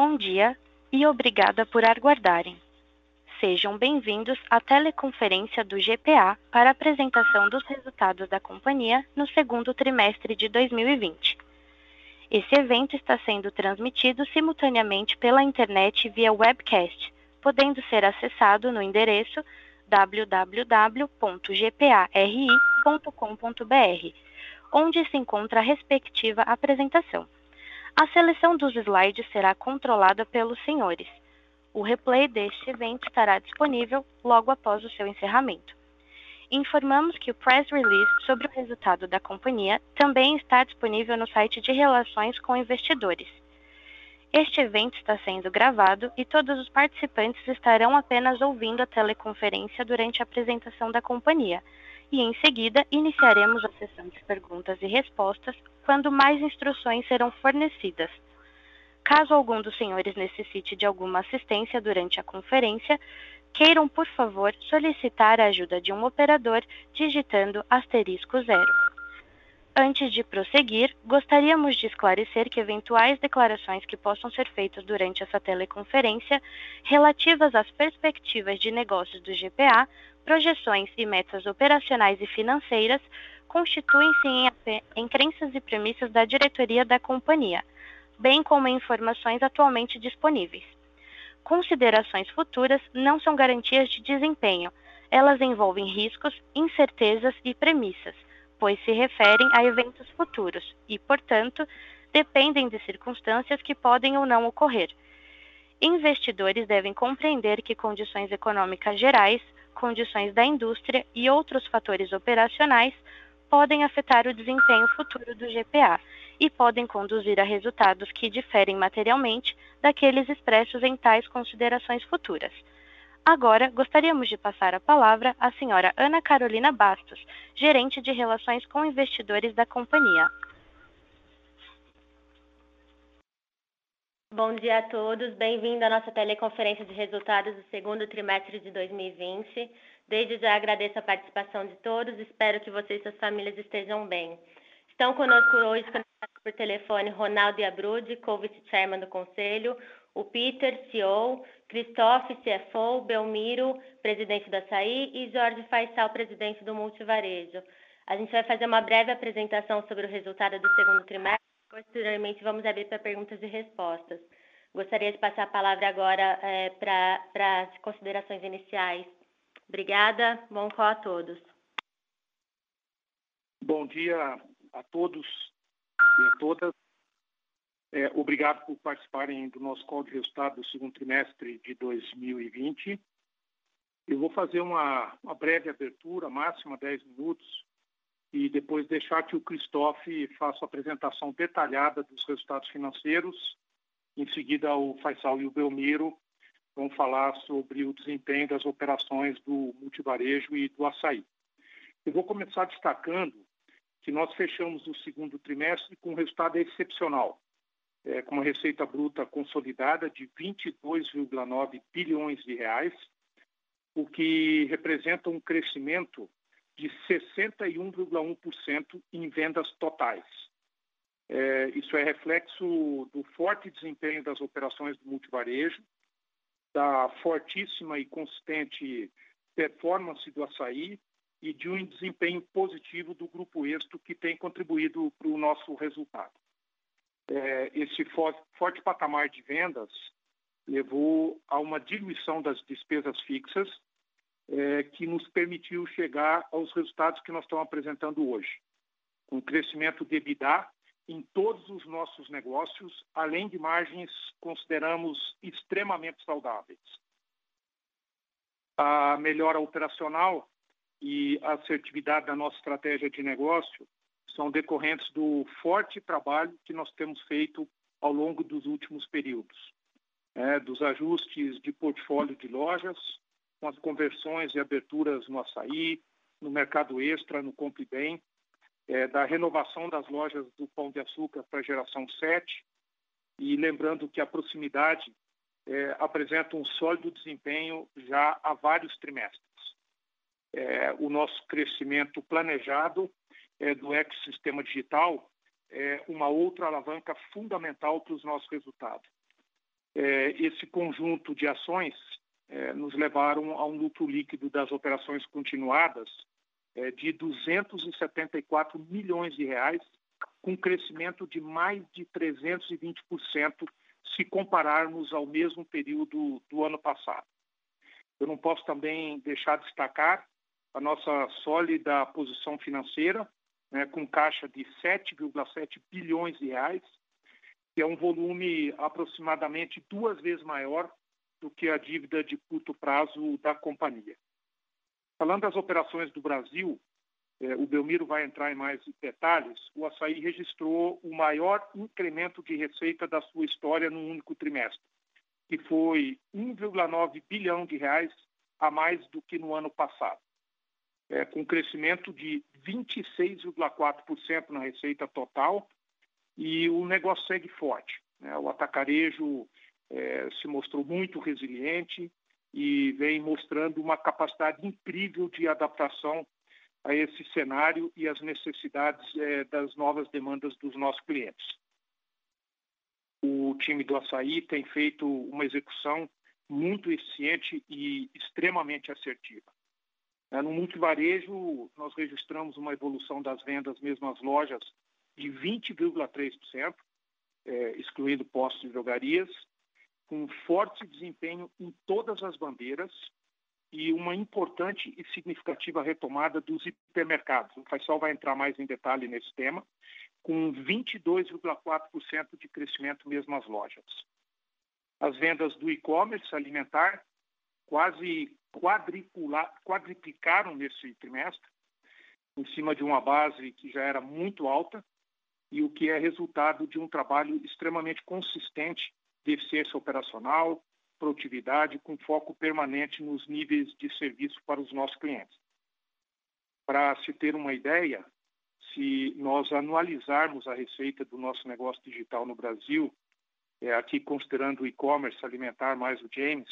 Bom dia e obrigada por aguardarem. Sejam bem-vindos à teleconferência do GPA para apresentação dos resultados da companhia no segundo trimestre de 2020. Esse evento está sendo transmitido simultaneamente pela internet via webcast, podendo ser acessado no endereço www.gpari.com.br, onde se encontra a respectiva apresentação. A seleção dos slides será controlada pelos senhores. O replay deste evento estará disponível logo após o seu encerramento. Informamos que o press release sobre o resultado da companhia também está disponível no site de Relações com Investidores. Este evento está sendo gravado e todos os participantes estarão apenas ouvindo a teleconferência durante a apresentação da companhia e, em seguida, iniciaremos a sessão de perguntas e respostas quando mais instruções serão fornecidas. Caso algum dos senhores necessite de alguma assistência durante a conferência, queiram, por favor, solicitar a ajuda de um operador digitando asterisco zero. Antes de prosseguir, gostaríamos de esclarecer que eventuais declarações que possam ser feitas durante essa teleconferência relativas às perspectivas de negócios do GPA projeções e metas operacionais e financeiras constituem-se em, em crenças e premissas da diretoria da companhia, bem como em informações atualmente disponíveis. Considerações futuras não são garantias de desempenho, elas envolvem riscos, incertezas e premissas, pois se referem a eventos futuros e, portanto, dependem de circunstâncias que podem ou não ocorrer. Investidores devem compreender que condições econômicas gerais, condições da indústria e outros fatores operacionais podem afetar o desempenho futuro do GPA e podem conduzir a resultados que diferem materialmente daqueles expressos em tais considerações futuras. Agora, gostaríamos de passar a palavra à senhora Ana Carolina Bastos, gerente de Relações com Investidores da companhia. Bom dia a todos, bem-vindo à nossa teleconferência de resultados do segundo trimestre de 2020. Desde já agradeço a participação de todos, espero que vocês e suas famílias estejam bem. Estão conosco hoje, por telefone, Ronaldo Iabrudi, co-vice-chairman do Conselho, o Peter, CEO, Christophe, CFO, Belmiro, presidente da Açaí e Jorge Faisal, presidente do Multivarejo. A gente vai fazer uma breve apresentação sobre o resultado do segundo trimestre Posteriormente, vamos abrir para perguntas e respostas. Gostaria de passar a palavra agora é, para as considerações iniciais. Obrigada, bom call a todos. Bom dia a todos e a todas. É, obrigado por participarem do nosso call de resultado do segundo trimestre de 2020. Eu vou fazer uma, uma breve abertura, máxima 10 minutos, e depois deixar que o Christophe faça a apresentação detalhada dos resultados financeiros. Em seguida, o Faisal e o Belmiro vão falar sobre o desempenho das operações do multivarejo e do açaí. Eu vou começar destacando que nós fechamos o segundo trimestre com um resultado excepcional, é, com uma receita bruta consolidada de 22,9 bilhões de reais, o que representa um crescimento de 61,1% em vendas totais. É, isso é reflexo do forte desempenho das operações do multivarejo, da fortíssima e consistente performance do açaí e de um desempenho positivo do Grupo Êxito, que tem contribuído para o nosso resultado. É, esse forte, forte patamar de vendas levou a uma diluição das despesas fixas, é, que nos permitiu chegar aos resultados que nós estamos apresentando hoje, com crescimento de EBITDA em todos os nossos negócios, além de margens consideramos extremamente saudáveis. A melhora operacional e a assertividade da nossa estratégia de negócio são decorrentes do forte trabalho que nós temos feito ao longo dos últimos períodos, é, dos ajustes de portfólio de lojas, com as conversões e aberturas no açaí, no mercado extra, no Compre Bem, é, da renovação das lojas do Pão de Açúcar para a geração 7, e lembrando que a proximidade é, apresenta um sólido desempenho já há vários trimestres. É, o nosso crescimento planejado é, do ecossistema digital é uma outra alavanca fundamental para os nossos resultados. É, esse conjunto de ações é, nos levaram a um lucro líquido das operações continuadas é, de 274 milhões de reais, com crescimento de mais de 320% se compararmos ao mesmo período do ano passado. Eu não posso também deixar de destacar a nossa sólida posição financeira, né, com caixa de 7,7 bilhões de reais, que é um volume aproximadamente duas vezes maior do que a dívida de curto prazo da companhia. Falando das operações do Brasil, eh, o Belmiro vai entrar em mais detalhes, o açaí registrou o maior incremento de receita da sua história num único trimestre, que foi 1,9 bilhão de reais a mais do que no ano passado, é, com crescimento de 26,4% na receita total e o negócio segue forte. Né? O atacarejo é, se mostrou muito resiliente e vem mostrando uma capacidade incrível de adaptação a esse cenário e as necessidades é, das novas demandas dos nossos clientes. O time do Açaí tem feito uma execução muito eficiente e extremamente assertiva. É, no multivarejo, nós registramos uma evolução das vendas mesmo às lojas de 20,3%, é, excluindo postos e drogarias, com forte desempenho em todas as bandeiras e uma importante e significativa retomada dos hipermercados. O Faisal vai entrar mais em detalhe nesse tema, com 22,4% de crescimento mesmo às lojas. As vendas do e-commerce alimentar quase quadriplicaram nesse trimestre, em cima de uma base que já era muito alta, e o que é resultado de um trabalho extremamente consistente de eficiência operacional, produtividade, com foco permanente nos níveis de serviço para os nossos clientes. Para se ter uma ideia, se nós anualizarmos a receita do nosso negócio digital no Brasil, é, aqui considerando o e-commerce alimentar mais o James,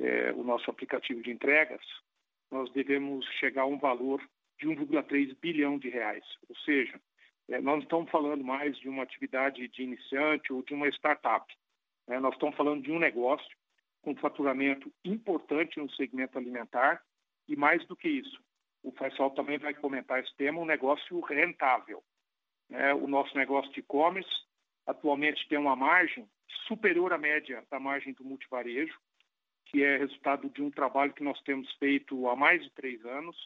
é, o nosso aplicativo de entregas, nós devemos chegar a um valor de 1,3 bilhão de reais. Ou seja, é, nós não estamos falando mais de uma atividade de iniciante ou de uma startup. Né? Nós estamos falando de um negócio com faturamento importante no segmento alimentar e, mais do que isso, o Faisal também vai comentar esse tema, um negócio rentável. Né? O nosso negócio de e-commerce atualmente tem uma margem superior à média da margem do multivarejo, que é resultado de um trabalho que nós temos feito há mais de três anos,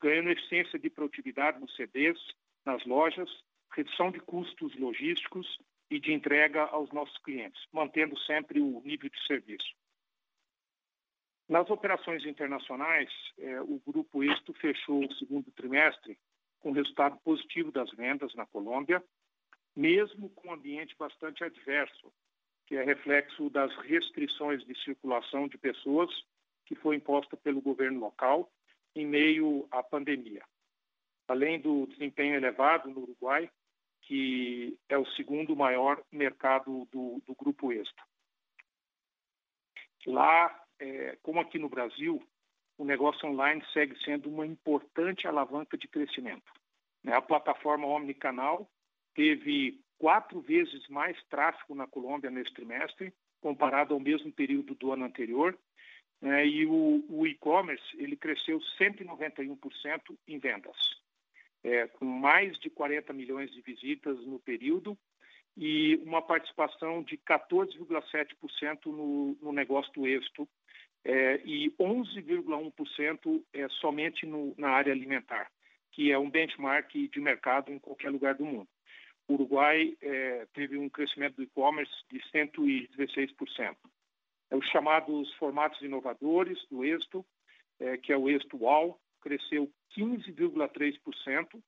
ganhando eficiência de produtividade nos CDs, nas lojas, redução de custos logísticos e de entrega aos nossos clientes, mantendo sempre o nível de serviço. Nas operações internacionais, eh, o Grupo Êxito fechou o segundo trimestre com resultado positivo das vendas na Colômbia, mesmo com um ambiente bastante adverso, que é reflexo das restrições de circulação de pessoas que foi imposta pelo governo local em meio à pandemia. Além do desempenho elevado no Uruguai, que é o segundo maior mercado do, do Grupo Êxito. Lá, é, como aqui no Brasil, o negócio online segue sendo uma importante alavanca de crescimento. Né? A plataforma Omnicanal teve quatro vezes mais tráfego na Colômbia nesse trimestre, comparado ao mesmo período do ano anterior, né? e o, o e-commerce ele cresceu 191% em vendas, é, com mais de 40 milhões de visitas no período e uma participação de 14,7% no, no negócio do êxito é, e 11,1% é, somente no, na área alimentar, que é um benchmark de mercado em qualquer lugar do mundo. O Uruguai é, teve um crescimento do e-commerce de 116%. É, os chamados formatos inovadores do êxito, é, que é o êxito UAU, cresceu 15,3%.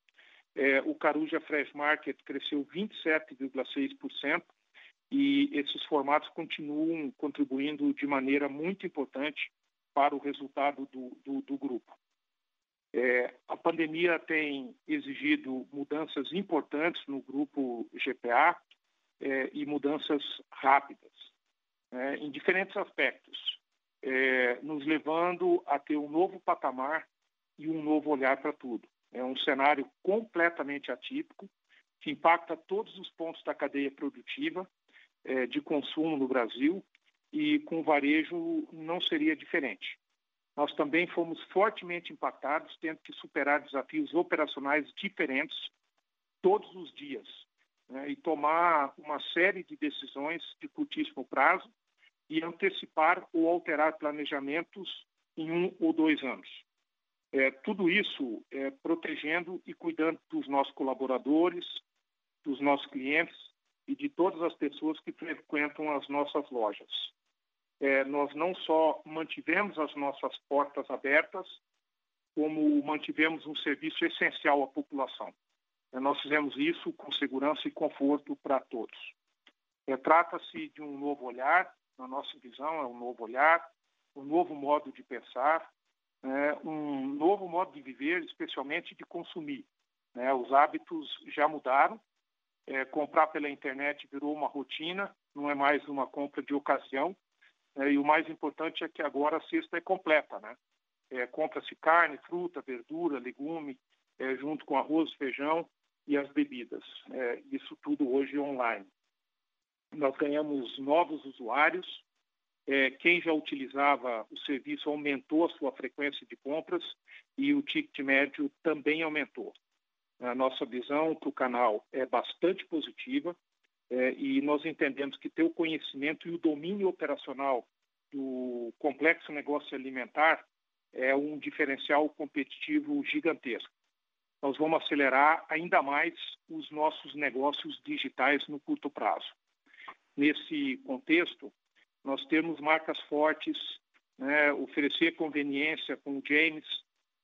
É, o Caruja Fresh Market cresceu 27,6%. E esses formatos continuam contribuindo de maneira muito importante para o resultado do, do, do grupo. É, a pandemia tem exigido mudanças importantes no grupo GPA é, e mudanças rápidas, é, em diferentes aspectos, é, nos levando a ter um novo patamar e um novo olhar para tudo. É um cenário completamente atípico, que impacta todos os pontos da cadeia produtiva é, de consumo no Brasil e com varejo não seria diferente. Nós também fomos fortemente impactados, tendo que superar desafios operacionais diferentes todos os dias né, e tomar uma série de decisões de curtíssimo prazo e antecipar ou alterar planejamentos em um ou dois anos. É, tudo isso é, protegendo e cuidando dos nossos colaboradores, dos nossos clientes e de todas as pessoas que frequentam as nossas lojas. É, nós não só mantivemos as nossas portas abertas, como mantivemos um serviço essencial à população. É, nós fizemos isso com segurança e conforto para todos. É, Trata-se de um novo olhar, na nossa visão, é um novo olhar, um novo modo de pensar, é, um novo modo de viver, especialmente de consumir. Né? Os hábitos já mudaram. É, comprar pela internet virou uma rotina, não é mais uma compra de ocasião. É, e o mais importante é que agora a cesta é completa. Né? É, Compra-se carne, fruta, verdura, legume, é, junto com arroz, feijão e as bebidas. É, isso tudo hoje online. Nós ganhamos novos usuários, é, quem já utilizava o serviço aumentou a sua frequência de compras e o ticket médio também aumentou. A nossa visão para o canal é bastante positiva e nós entendemos que ter o conhecimento e o domínio operacional do complexo negócio alimentar é um diferencial competitivo gigantesco. Nós vamos acelerar ainda mais os nossos negócios digitais no curto prazo. Nesse contexto, nós temos marcas fortes, né, oferecer conveniência com o James,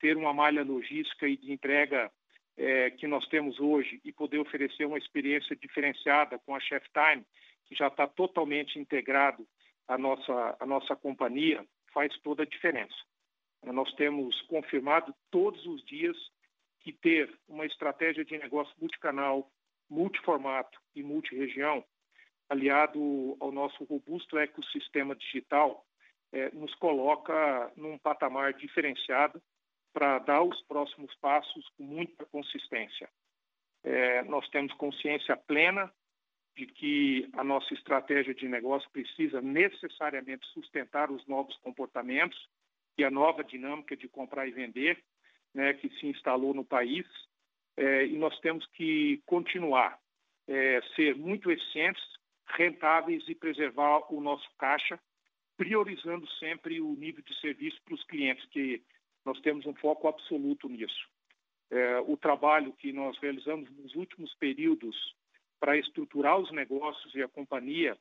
ter uma malha logística e de entrega é, que nós temos hoje e poder oferecer uma experiência diferenciada com a Chef Time, que já está totalmente integrado à nossa, à nossa companhia, faz toda a diferença. Nós temos confirmado todos os dias que ter uma estratégia de negócio multicanal, multiformato e multiregião aliado ao nosso robusto ecossistema digital, é, nos coloca num patamar diferenciado para dar os próximos passos com muita consistência. É, nós temos consciência plena de que a nossa estratégia de negócio precisa necessariamente sustentar os novos comportamentos e a nova dinâmica de comprar e vender, né, que se instalou no país, é, e nós temos que continuar é, ser muito eficientes rentáveis e preservar o nosso caixa, priorizando sempre o nível de serviço para os clientes, que nós temos um foco absoluto nisso. É, o trabalho que nós realizamos nos últimos períodos para estruturar os negócios e a companhia,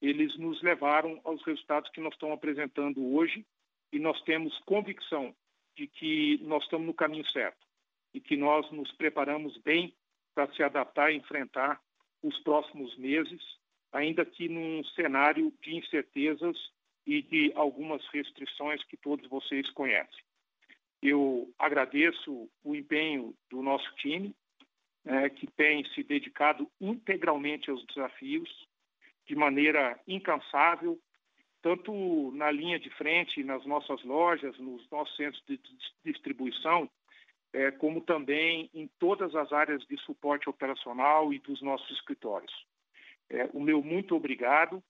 eles nos levaram aos resultados que nós estamos apresentando hoje e nós temos convicção de que nós estamos no caminho certo e que nós nos preparamos bem para se adaptar e enfrentar os próximos meses ainda que num cenário de incertezas e de algumas restrições que todos vocês conhecem. Eu agradeço o empenho do nosso time, né, que tem se dedicado integralmente aos desafios, de maneira incansável, tanto na linha de frente, nas nossas lojas, nos nossos centros de distribuição, é, como também em todas as áreas de suporte operacional e dos nossos escritórios. É, o meu muito obrigado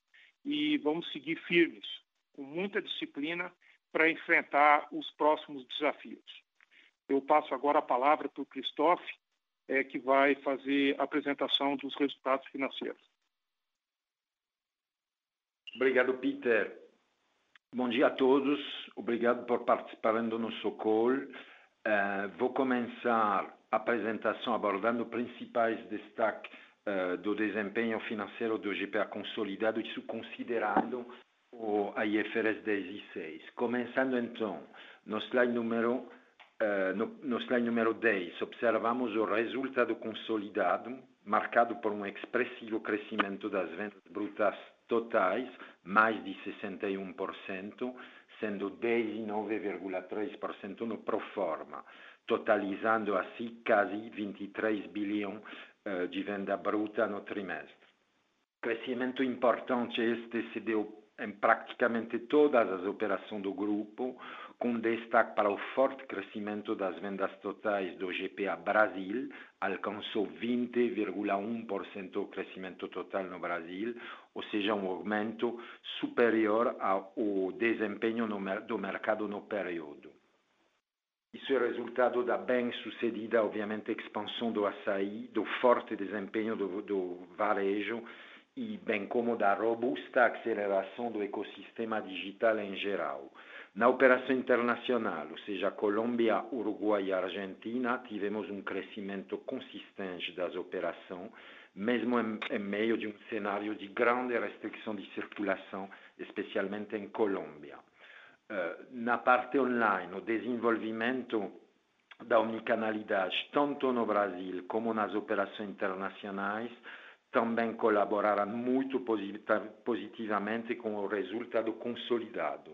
e vamos seguir firmes, com muita disciplina, para enfrentar os próximos desafios. Eu passo agora a palavra para o Christophe, é, que vai fazer a apresentação dos resultados financeiros. Obrigado, Peter. Bom dia a todos. Obrigado por participarem do nosso call. Uh, vou começar a apresentação abordando os principais destaques uh, do desempenho financeiro do GPA consolidado, isso considerando o IFRS 10 e 6. Começando então, no slide número, uh, no, no slide número 10, observamos o resultado consolidado, marcado por um expressivo crescimento das vendas brutas totais, mais de 61%, sendo 19,3% no pro forma, totalizando assim quase 23 bilhões eh, de venda bruta no trimestre. Crescimento importante este se deu em praticamente todas as operações do grupo, com destaque para o forte crescimento das vendas totais do GPA Brasil, alcançou 20,1% o crescimento total no Brasil, ou seja, um aumento superior ao desempenho do mercado no período. Isso é resultado da bem-sucedida, obviamente, expansão do açaí, do forte desempenho do varejo e bem como da robusta aceleração do ecossistema digital em geral. Na operação internacional, ou seja, Colômbia, Uruguai e Argentina, tivemos um crescimento consistente das operações, mesmo em meio de um cenário de grande restrição de circulação, especialmente em Colômbia. Na parte online, o desenvolvimento da omnicanalidade, tanto no Brasil como nas operações internacionais, também colaboraram muito positivamente com o resultado consolidado,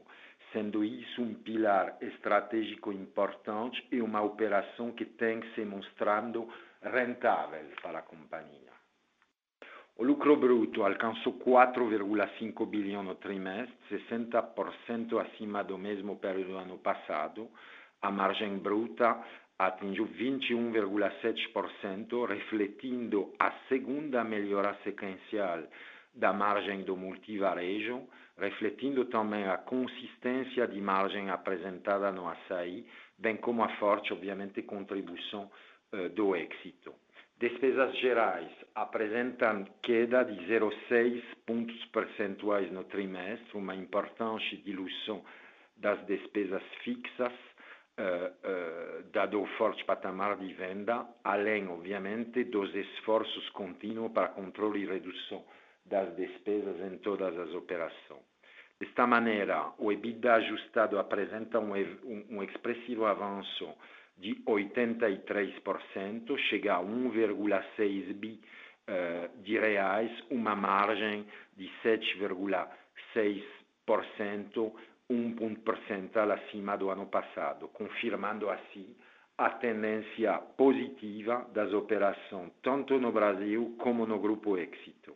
sendo isso um pilar estratégico importante e uma operação que tem se mostrado rentável para a companhia. O lucro bruto alcançou 4,5 bilhões no trimestre, 60% acima do mesmo período do ano passado. A margem bruta atingiu 21,7%, refletindo a segunda melhora sequencial da margem do multivarejo, refletindo também a consistência de margem apresentada no açaí, bem como a forte, obviamente, contribuição do Éxito. Despesas gerais apresentam queda de 0,6 pontos percentuais no trimestre, uma importante diluição das despesas fixas, dado o forte patamar de venda, além, obviamente, dos esforços contínuos para controle e redução das despesas em todas as operações. Desta maneira, o EBITDA ajustado apresenta expressivo avanço de 83%, chega a 1,6 bilhões de reais, uma margem de 7,6%, ponto percentual acima do ano passado, confirmando assim a tendência positiva das operações, tanto no Brasil como no grupo Éxito.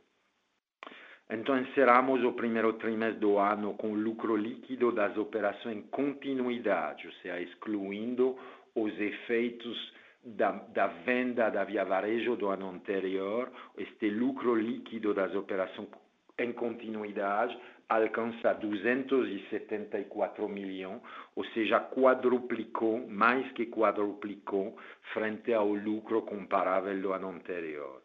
Então, encerramos o primeiro trimestre do ano com lucro líquido das operações em continuidade, ou seja, excluindo os efeitos da venda da Via Varejo do ano anterior. Este lucro líquido das operações em continuidade alcança 274 milhões, ou seja, quadruplicou, mais que quadruplicou, frente ao lucro comparável do ano anterior.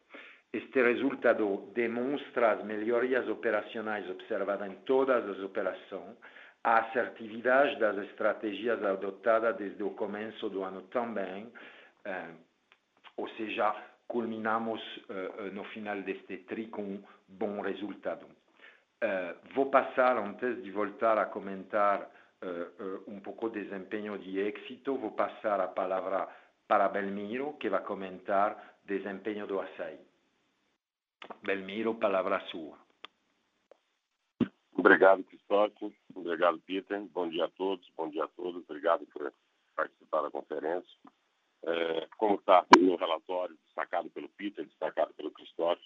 Este resultado demonstra as melhorias operacionais observadas em todas as operações, a assertividade das estratégias adotadas desde o começo do ano também, ou seja, culminamos no final deste trimestre com bom resultado. Vou passar, antes de voltar a comentar pouco o desempenho de Éxito, vou passar a palavra para Belmiro, que vai comentar o desempenho do açaí. Belmiro, palavra é sua. Obrigado, Cristóvão. Obrigado, Peter. Bom dia a todos, bom dia a todas. Obrigado por participar da conferência. Como está no relatório destacado pelo Peter, destacado pelo Cristóvão,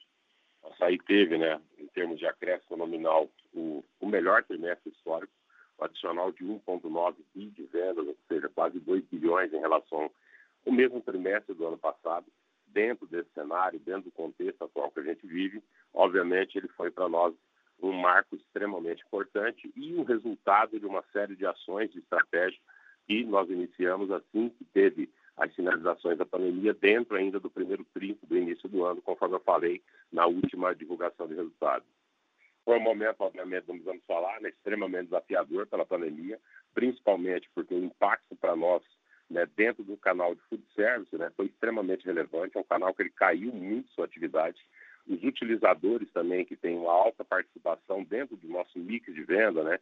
açaí teve, né, em termos de acréscimo nominal, o melhor trimestre histórico, adicional de 1,9 bilhões de vendas, ou seja, quase 2 bilhões em relação ao mesmo trimestre do ano passado. Dentro desse cenário, dentro do contexto atual que a gente vive, obviamente, ele foi para nós marco extremamente importante e resultado de uma série de ações de estratégia que nós iniciamos assim que teve as sinalizações da pandemia, dentro ainda do primeiro trimestre do início do ano, conforme eu falei na última divulgação de resultados. Foi momento, obviamente, não precisamos falar, né, extremamente desafiador pela pandemia, principalmente porque o impacto para nós, né, dentro do canal de food service, né, foi extremamente relevante. É canal que ele caiu muito sua atividade. Os utilizadores também, que têm uma alta participação dentro do nosso mix de venda, né,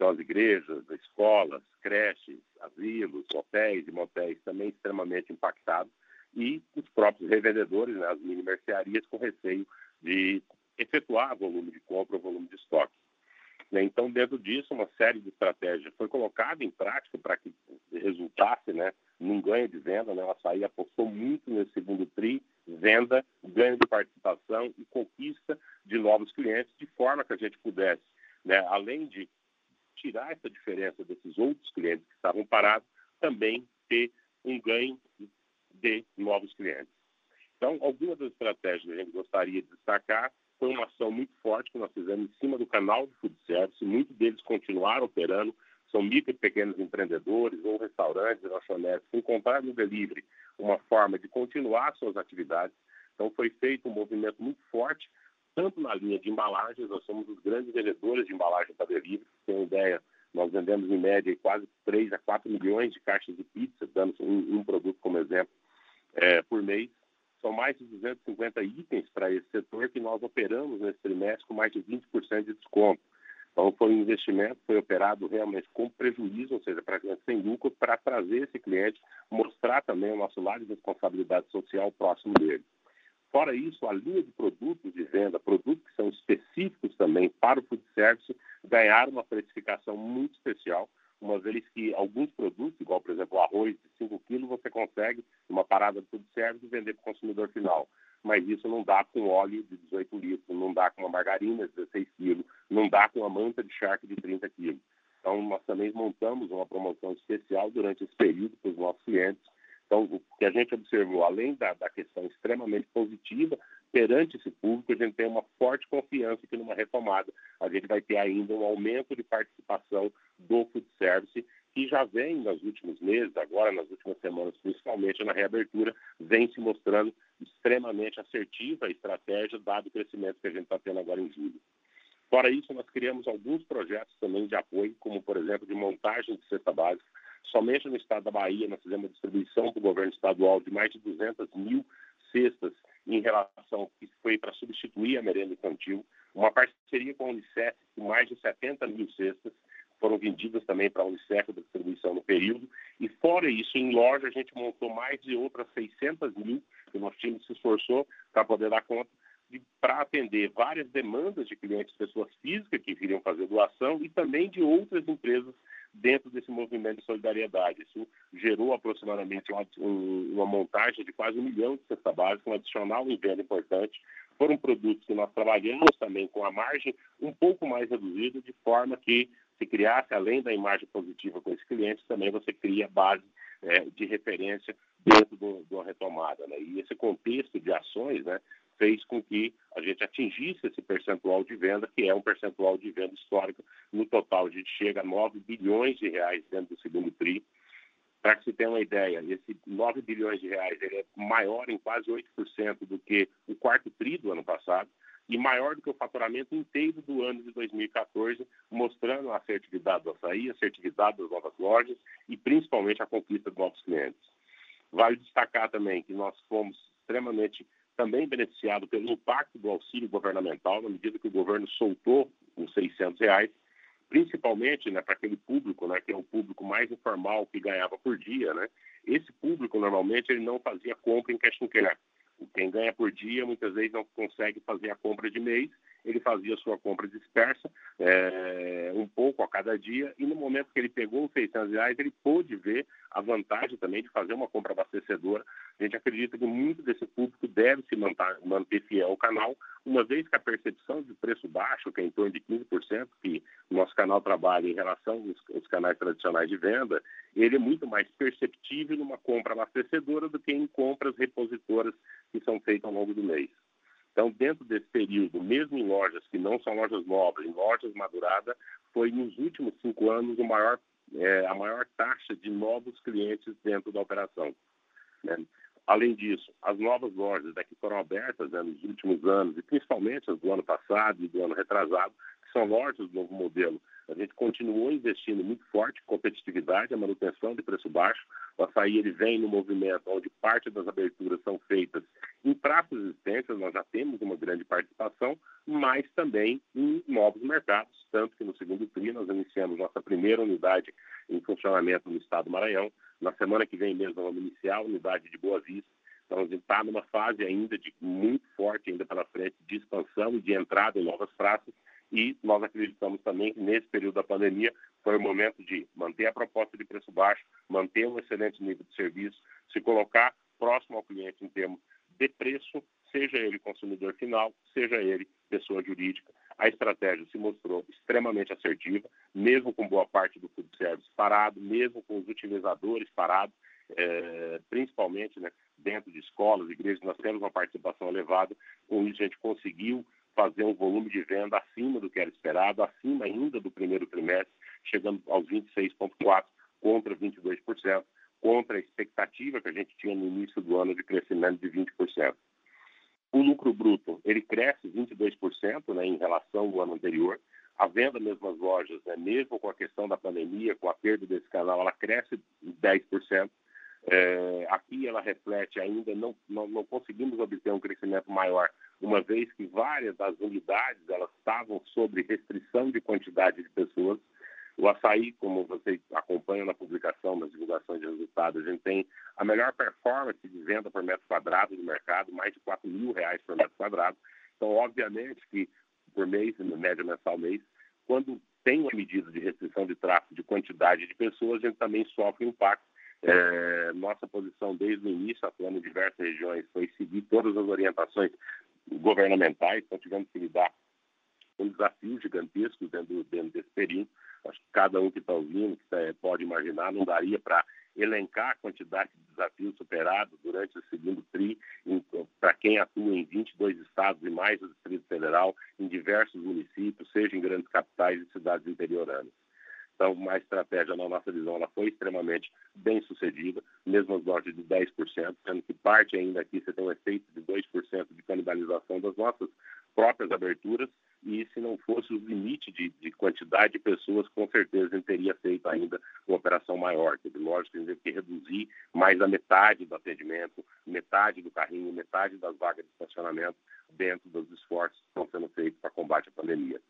as igrejas, escolas, creches, asilos, hotéis e motéis, também extremamente impactados, e os próprios revendedores, né, as mini mercearias, com receio de efetuar volume de compra ou volume de estoque. Então, dentro disso, uma série de estratégias foi colocada em prática para que resultasse, né, num ganho de venda, né. O açaí apostou muito nesse segundo trimestre, venda, ganho de participação e conquista de novos clientes, de forma que a gente pudesse né, além de tirar essa diferença desses outros clientes que estavam parados, também ter um ganho de novos clientes. Então, algumas das estratégias que a gente gostaria de destacar foi uma ação muito forte que nós fizemos em cima do canal de food service. Muitos deles continuaram operando, são micro e pequenos empreendedores ou restaurantes, lanchonetes, que encontraram no delivery uma forma de continuar suas atividades. Então, foi feito um movimento muito forte, tanto na linha de embalagens, nós somos os grandes vendedores de embalagem para delivery. Tem uma ideia, nós vendemos em média quase 3 a 4 milhões de caixas de pizza, dando um, um produto como exemplo, é, por mês. São mais de 250 itens para esse setor que nós operamos nesse trimestre com mais de 20% de desconto. Então, foi um investimento, foi operado realmente com prejuízo, ou seja, praticamente sem lucro, para trazer esse cliente, mostrar também o nosso lado de responsabilidade social próximo dele. Fora isso, a linha de produtos de venda, produtos que são específicos também para o food service, ganharam uma precificação muito especial, uma vez que alguns produtos, igual, por exemplo, o arroz de 5 quilos, você consegue, numa parada de food service, vender para o consumidor final mas isso não dá com óleo de 18 litros, não dá com uma margarina de 16 quilos, não dá com uma manta de charque de 30 quilos. Então, nós também montamos uma promoção especial durante esse período para os nossos clientes. Então, o que a gente observou, além da, da questão extremamente positiva, perante esse público, a gente tem uma forte confiança que numa retomada a gente vai ter ainda um aumento de participação do food service que já vem nos últimos meses, agora nas últimas semanas, principalmente na reabertura, vem se mostrando extremamente assertiva a estratégia, dado o crescimento que a gente está tendo agora em julho. Fora isso, nós criamos alguns projetos também de apoio, como, por exemplo, de montagem de cesta básica. Somente no estado da Bahia, nós fizemos uma distribuição para o governo estadual de mais de 200 mil cestas em relação que foi para substituir a merenda infantil, uma parceria com a Unicef com mais de 70 mil cestas, foram vendidas também para a Unicef da distribuição no período. E fora isso, em loja, a gente montou mais de outras 600 mil, que o nosso time se esforçou para poder dar conta, para atender várias demandas de clientes, pessoas físicas que queriam fazer doação e também de outras empresas dentro desse movimento de solidariedade. Isso gerou aproximadamente uma, uma montagem de quase um milhão de cesta básica, um adicional em venda importante. Foram produtos que nós trabalhamos também com a margem um pouco mais reduzida, de forma que se criasse, além da imagem positiva com esse cliente, também você cria base é, de referência dentro de uma retomada. Né? E esse contexto de ações né, fez com que a gente atingisse esse percentual de venda, que é um percentual de venda histórico. No total, a gente chega a 9 bilhões de reais dentro do segundo TRI. Para que se tenha uma ideia, esse 9 bilhões de reais ele é maior em quase 8% do que o quarto TRI do ano passado e maior do que o faturamento inteiro do ano de 2014, mostrando a assertividade do açaí, a assertividade das novas lojas e principalmente a conquista de novos clientes. Vale destacar também que nós fomos extremamente também beneficiados pelo impacto do auxílio governamental, na medida que o governo soltou os 600 reais, principalmente né, para aquele público, né, que é o público mais informal que ganhava por dia. Né? Esse público, normalmente, ele não fazia compra em cash and care. Quem ganha por dia muitas vezes não consegue fazer a compra de mês, ele fazia sua compra dispersa, é, um pouco a cada dia, e no momento que ele pegou os 600 reais, ele pôde ver a vantagem também de fazer uma compra abastecedora. A gente acredita que muito desse público deve se manter, manter fiel ao canal, uma vez que a percepção de preço baixo, que é em torno de 15%, que o nosso canal trabalha em relação aos, aos canais tradicionais de venda, ele é muito mais perceptível numa compra abastecedora do que em compras repositoras que são feitas ao longo do mês. Então, dentro desse período, mesmo em lojas que não são lojas novas, em lojas maduradas, foi nos últimos cinco anos o maior, é, a maior taxa de novos clientes dentro da operação. Né? Além disso, as novas lojas né, que foram abertas né, nos últimos anos, e principalmente as do ano passado e do ano retrasado, que são lojas do novo modelo, a gente continuou investindo muito forte competitividade, a manutenção de preço baixo. O açaí ele vem no movimento onde parte das aberturas são feitas em praças existentes, nós já temos uma grande participação, mas também em novos mercados, tanto que no segundo TRI nós iniciamos nossa primeira unidade em funcionamento no estado do Maranhão. Na semana que vem mesmo vamos iniciar a unidade de Boa Vista. Então a gente está numa fase ainda de muito forte ainda pela frente de expansão e de entrada em novas praças e nós acreditamos também que nesse período da pandemia foi o momento de manter a proposta de preço baixo, manter um excelente nível de serviço, se colocar próximo ao cliente em termos de preço, seja ele consumidor final, seja ele pessoa jurídica. A estratégia se mostrou extremamente assertiva, mesmo com boa parte do food service parado, mesmo com os utilizadores parados, é, principalmente né, dentro de escolas, igrejas, nós temos uma participação elevada. Com isso, a gente conseguiu fazer um volume de venda acima do que era esperado, acima ainda do primeiro trimestre, chegando aos 26,4% contra 22%, contra a expectativa que a gente tinha no início do ano de crescimento de 20%. O lucro bruto ele cresce 22% né, em relação ao ano anterior. A venda mesmo nas lojas, né, mesmo com a questão da pandemia, com a perda desse canal, ela cresce 10%. É, aqui ela reflete ainda, não, não, não, conseguimos obter um crescimento maior, uma vez que várias das unidades elas estavam sob restrição de quantidade de pessoas. O açaí, como vocês acompanham na publicação, nas divulgações de resultados, a gente tem a melhor performance de venda por metro quadrado no mercado, mais de 4 mil reais por metro quadrado. Então, obviamente que por mês, na média mensal mês, quando tem uma medida de restrição de tráfego de quantidade de pessoas, a gente também sofre impacto é, nossa posição desde o início, atuando em diversas regiões, foi seguir todas as orientações governamentais, então tivemos que lidar com desafios gigantescos dentro, dentro desse período. Acho que cada um que está ouvindo, que tá, pode imaginar, não daria para elencar a quantidade de desafios superados durante o segundo TRI, para quem atua em 22 estados e mais do Distrito Federal, em diversos municípios, seja em grandes capitais e cidades interioranas. Então, uma estratégia, na nossa visão, ela foi extremamente bem sucedida, mesmo as lojas de 10%, sendo que parte ainda aqui você tem um efeito de 2% de canibalização das nossas próprias aberturas, e se não fosse o limite de, de quantidade de pessoas, com certeza a gente teria feito ainda uma operação maior. Que gente teve que reduzir mais da metade do atendimento, metade do carrinho, metade das vagas de estacionamento dentro dos esforços que estão sendo feitos para combate à pandemia.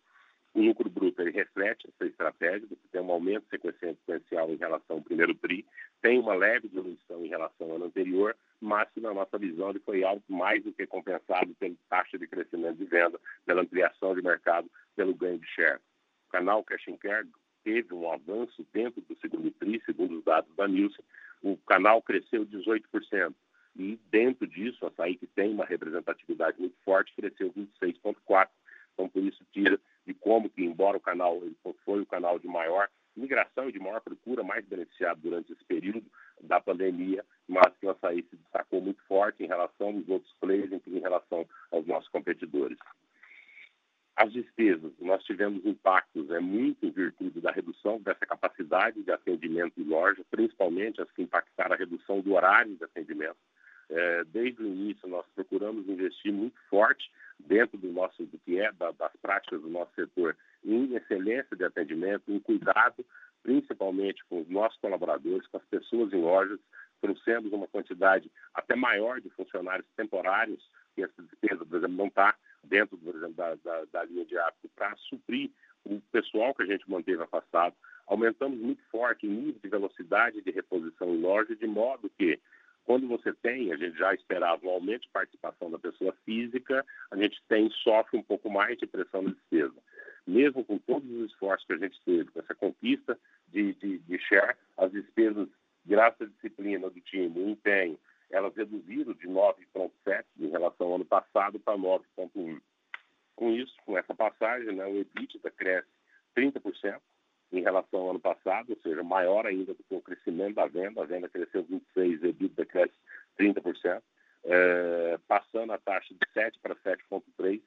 O lucro bruto ele reflete essa estratégia, você tem um aumento sequencial em relação ao primeiro TRI, tem uma leve diminuição em relação ao ano anterior, mas que na nossa visão ele foi algo mais do que compensado pela taxa de crescimento de venda, pela ampliação de mercado, pelo ganho de share. O canal Cash and Care teve um avanço dentro do segundo TRI, segundo os dados da Nielsen, o canal cresceu 18%. E dentro disso, a açaí que tem uma representatividade muito forte, cresceu 26,4%. Então, por isso, tira de como que, embora o canal ele foi o canal de maior migração e de maior procura, mais beneficiado durante esse período da pandemia, mas que o açaí se destacou muito forte em relação aos outros players, em relação aos nossos competidores. As despesas, nós tivemos impactos é, muito em virtude da redução dessa capacidade de atendimento em loja, principalmente as que impactaram a redução do horário de atendimento. É, desde o início, nós procuramos investir muito forte dentro do nosso, do que é da, das práticas do nosso setor, em excelência de atendimento, em cuidado, principalmente com os nossos colaboradores, com as pessoas em lojas. Trouxemos uma quantidade até maior de funcionários temporários, e essa despesa, por exemplo, não está dentro, por exemplo, da, da, da linha de hábito, para suprir o pessoal que a gente manteve afastado. Aumentamos muito forte o nível de velocidade de reposição em loja, de modo que quando você tem, a gente já esperava um aumento de participação da pessoa física, a gente tem, sofre um pouco mais de pressão na despesa. Mesmo com todos os esforços que a gente teve, com essa conquista de, de, de share, as despesas, graças à disciplina do time, o empenho, elas reduziram de 9,7 em relação ao ano passado para 9,1. Com isso, com essa passagem, né, o EBITDA cresce 30%, em relação ao ano passado, ou seja, maior ainda do que o crescimento da venda. A venda cresceu 26%, a EBITDA cresce 30%, é, passando a taxa de 7 para 7,3%.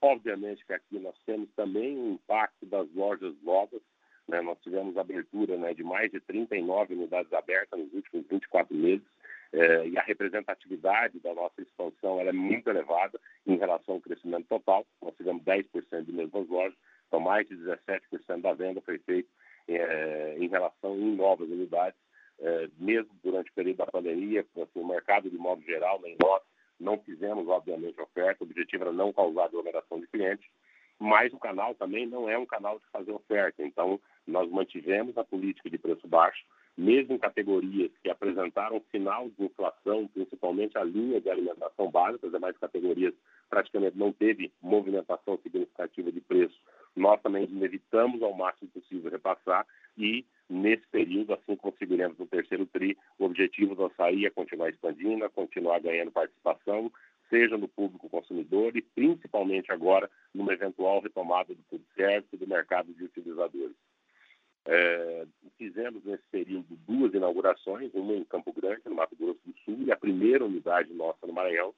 Obviamente que aqui nós temos também um impacto das lojas novas. Né? Nós tivemos abertura né, de mais de 39 unidades abertas nos últimos 24 meses. É, e a representatividade da nossa expansão é muito elevada em relação ao crescimento total. Nós tivemos 10% de mesmas lojas, então, mais de 17% da venda foi feita é, em relação em novas unidades, é, mesmo durante o período da pandemia, assim, o mercado de modo geral, nem nós, não fizemos, obviamente, oferta, o objetivo era não causar aglomeração de clientes, mas o canal também não é um canal de fazer oferta, então nós mantivemos a política de preço baixo, mesmo em categorias que apresentaram sinal de inflação, principalmente a linha de alimentação básica, as demais categorias praticamente não teve movimentação significativa de preço nós também evitamos ao máximo possível repassar e, nesse período, assim conseguiremos no terceiro TRI, o objetivo do açaí é continuar expandindo, continuar ganhando participação, seja no público consumidor e principalmente agora numa eventual retomada do food service e do mercado de utilizadores. É, fizemos nesse período duas inaugurações, uma em Campo Grande, no Mato Grosso do Sul, e a primeira unidade nossa no Maranhão.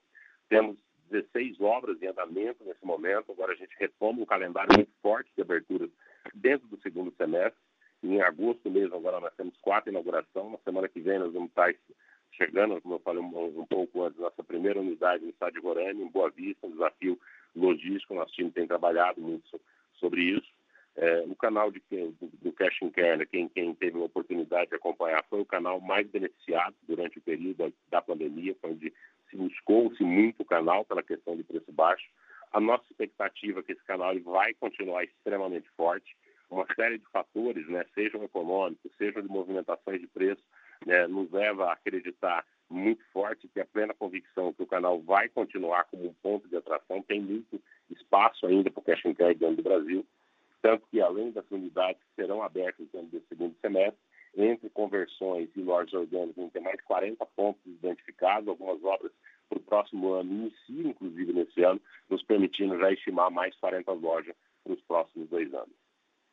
Temos 16 obras em andamento nesse momento. Agora a gente retoma um calendário muito forte de aberturas dentro do segundo semestre. Em agosto mesmo, agora nós temos quatro inaugurações. Na semana que vem nós vamos estar chegando, como eu falei um, um pouco antes, nossa primeira unidade no estado de Roraima, em Boa Vista, um desafio logístico. Nosso time tem trabalhado muito sobre isso. É, o canal de, do, do Cash in Care, né, quem, quem teve a oportunidade de acompanhar, foi o canal mais beneficiado durante o período da pandemia, foi onde se buscou-se muito o canal pela questão de preço baixo. A nossa expectativa é que esse canal vai continuar extremamente forte. Uma série de fatores, né, sejam econômicos, sejam de movimentações de preço, né, nos leva a acreditar muito forte que a plena convicção que o canal vai continuar como um ponto de atração. Tem muito espaço ainda para o Cash and Care dentro do Brasil tanto que, além das unidades que serão abertas dentro do segundo semestre, entre conversões e lojas orgânicas, vão ter mais de 40 pontos identificados, algumas obras para o próximo ano, inicio inclusive nesse ano, nos permitindo já estimar mais 40 lojas para os próximos dois anos.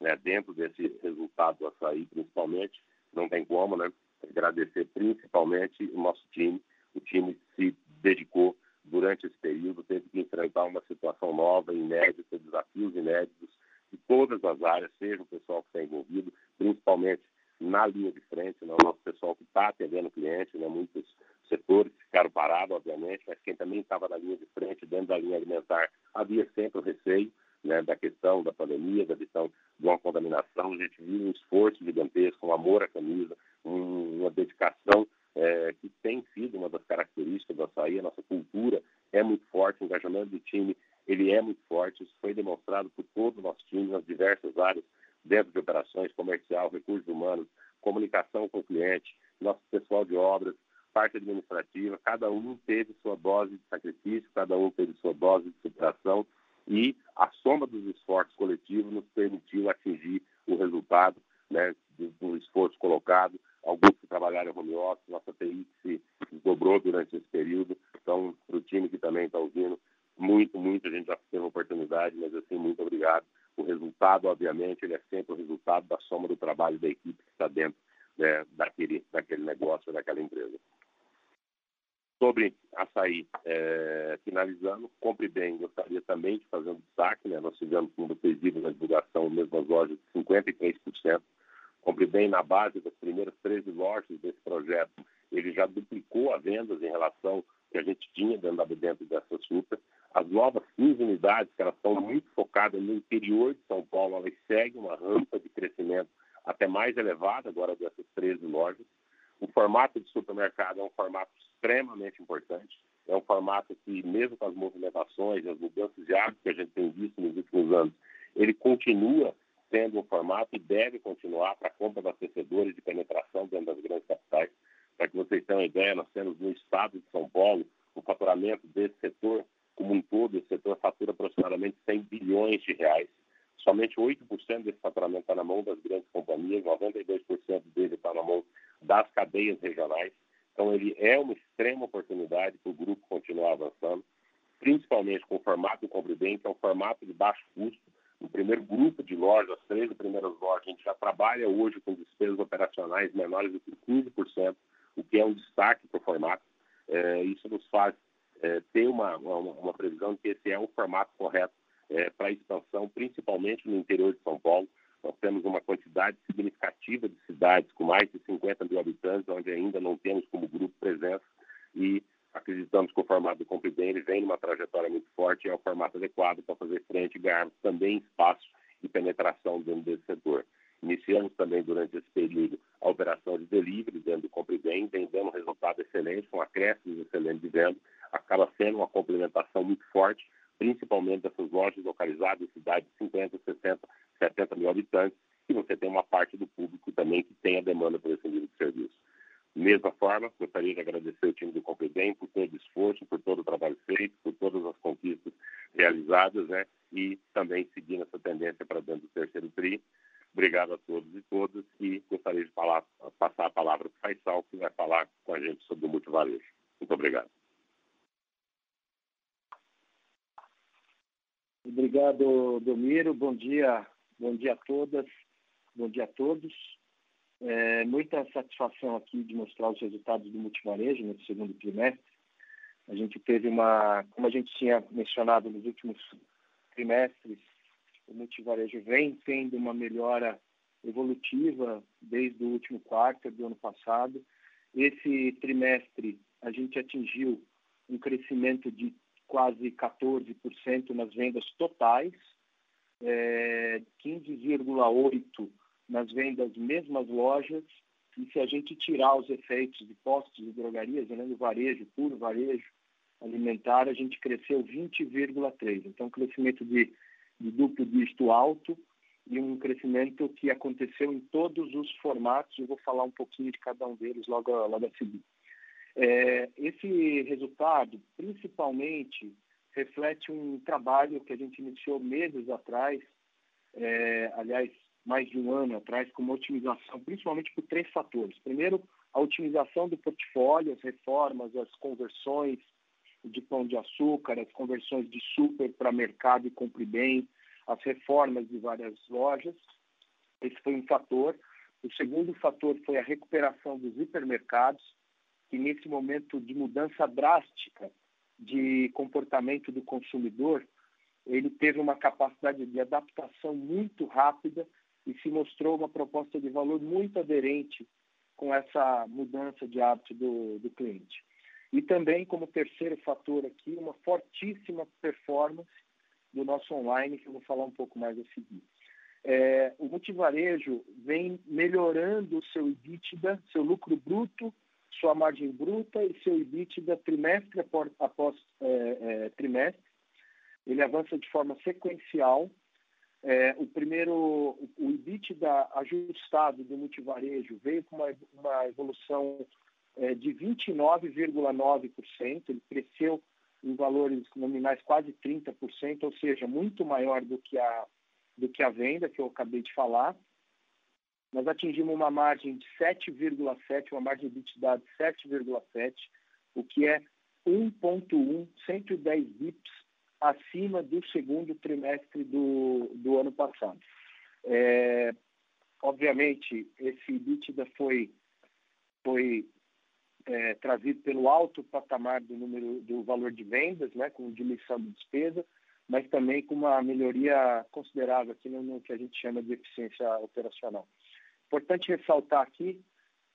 Né? Dentro desse resultado do açaí, principalmente, não tem como, né? Agradecer principalmente o nosso time. O time se dedicou durante esse período, teve que enfrentar uma situação nova, inédita, desafios inéditos, de todas as áreas, seja o pessoal que está envolvido, principalmente na linha de frente, né, o nosso pessoal que está atendendo o cliente, né, muitos setores ficaram parados, obviamente, mas quem também estava na linha de frente, dentro da linha alimentar, havia sempre o receio né, da questão da pandemia, da questão de uma contaminação. A gente viu um esforço gigantesco, um amor à camisa, um, uma dedicação é, que tem sido uma das características do açaí, a nossa cultura é muito forte, o engajamento do time ele é muito forte, isso foi demonstrado por todo o nosso time nas diversas áreas, dentro de operações, comercial, recursos humanos, comunicação com o cliente, nosso pessoal de obras, parte administrativa, cada um teve sua dose de sacrifício, cada um teve sua dose de superação e a soma dos esforços coletivos nos permitiu atingir o resultado né, do, do esforço colocado. Alguns que trabalharam em home office, nossa TI se dobrou durante esse período. Então, para o time que também está ouvindo, muito, muito, a gente já teve oportunidade, mas assim, muito obrigado. O resultado, obviamente, ele é sempre o resultado da soma do trabalho da equipe que está dentro né, daquele, daquele negócio, daquela empresa. Sobre açaí, é, finalizando, compre bem, gostaria também de fazer um destaque, né? nós tivemos, como viram na divulgação, mesmas lojas de 53%. Compre bem na base das primeiras 13 lojas desse projeto, ele já duplicou as vendas em relação que a gente tinha dentro, dentro dessa super. As novas 15 unidades, que elas estão muito focadas no interior de São Paulo, elas seguem uma rampa de crescimento até mais elevada agora dessas 13 lojas. O formato de supermercado é um formato extremamente importante. É um formato que, mesmo com as movimentações, as mudanças de hábitos que a gente tem visto nos últimos anos, ele continua sendo um formato e deve continuar para a compra de abastecedores de penetração dentro das grandes capitais. Para que vocês tenham uma ideia, nós temos no estado de São Paulo o faturamento desse setor como um todo, esse setor fatura aproximadamente 100 bilhões de reais. Somente 8% desse faturamento está na mão das grandes companhias, 92% dele está na mão das cadeias regionais. Então, ele é uma extrema oportunidade para o grupo continuar avançando, principalmente com o formato do Compre Bem, que é um formato de baixo custo. No primeiro grupo de lojas, as 13 primeiras lojas, a gente já trabalha hoje com despesas operacionais menores do que 15%, o que é um destaque para o formato. É, isso nos faz é, ter uma, uma, uma, previsão de que esse é o formato correto é, para a expansão, principalmente no interior de São Paulo. Nós temos uma quantidade significativa de cidades com mais de 50 mil habitantes, onde ainda não temos como grupo presença e acreditamos que o formato do Compre Bem ele vem numa trajetória muito forte e é o formato adequado para fazer frente e ganhar também espaço e penetração dentro desse setor. Iniciamos também durante esse período a operação de delivery dentro do Compre Bem, vem dando um resultado excelente, com acréscimos excelentes de venda, acaba sendo uma complementação muito forte, principalmente dessas lojas localizadas em cidades de 50, 60, 70 mil habitantes, e você tem uma parte do público também que tem a demanda por esse nível de serviço. Mesma forma, gostaria de agradecer o time do Compre Bem por todo o esforço, por todo o trabalho feito, por todas as conquistas realizadas, né? E também seguindo essa tendência para dentro do terceiro TRI. Obrigado a todos e todas e gostaria de falar, passar a palavra para o Faisal, que vai falar com a gente sobre o multivarejo. Muito obrigado. Obrigado, Domiro. Bom dia, bom dia a todas, bom dia a todos. É, muita satisfação aqui de mostrar os resultados do multivarejo no segundo trimestre. A gente teve uma, como a gente tinha mencionado nos últimos trimestres, o multivarejo vem tendo uma melhora evolutiva desde o último quarto do ano passado. Esse trimestre a gente atingiu um crescimento de quase 14% nas vendas totais, é, 15,8% nas vendas mesmas lojas, e se a gente tirar os efeitos de postos e drogarias, né, do varejo, puro varejo alimentar, a gente cresceu 20,3%. Então, crescimento de, de duplo dígito alto e um crescimento que aconteceu em todos os formatos. Eu vou falar um pouquinho de cada um deles logo, logo a seguir. É, esse resultado, principalmente, reflete um trabalho que a gente iniciou meses atrás, é, aliás, mais de um ano atrás, com uma otimização, principalmente por três fatores. Primeiro, a otimização do portfólio, as reformas, as conversões de pão de açúcar, as conversões de super para mercado e compre bem, as reformas de várias lojas. Esse foi um fator. O segundo fator foi a recuperação dos hipermercados, que nesse momento de mudança drástica de comportamento do consumidor, ele teve uma capacidade de adaptação muito rápida e se mostrou uma proposta de valor muito aderente com essa mudança de hábito do, do cliente. E também, como terceiro fator aqui, uma fortíssima performance do nosso online, que eu vou falar um pouco mais a seguir. É, o multivarejo vem melhorando o seu EBITDA, seu lucro bruto sua margem bruta e seu EBITDA trimestre após, é, é, trimestre. Ele avança de forma sequencial. É, o primeiro, o EBITDA ajustado do multivarejo veio com uma, uma evolução é, de 29,9%. Ele cresceu em valores nominais quase 30%, ou seja, muito maior do que a, do que a venda que eu acabei de falar nós atingimos uma margem de 7,7, uma margem de EBITDA de 7,7, o que é 1,1, 110 bips acima do segundo trimestre do, do ano passado. É, obviamente, esse EBITDA foi, foi é, trazido pelo alto patamar do número do valor de vendas, né, com diminuição de despesa, mas também com uma melhoria considerável aqui no, no que a gente chama de eficiência operacional. Importante ressaltar aqui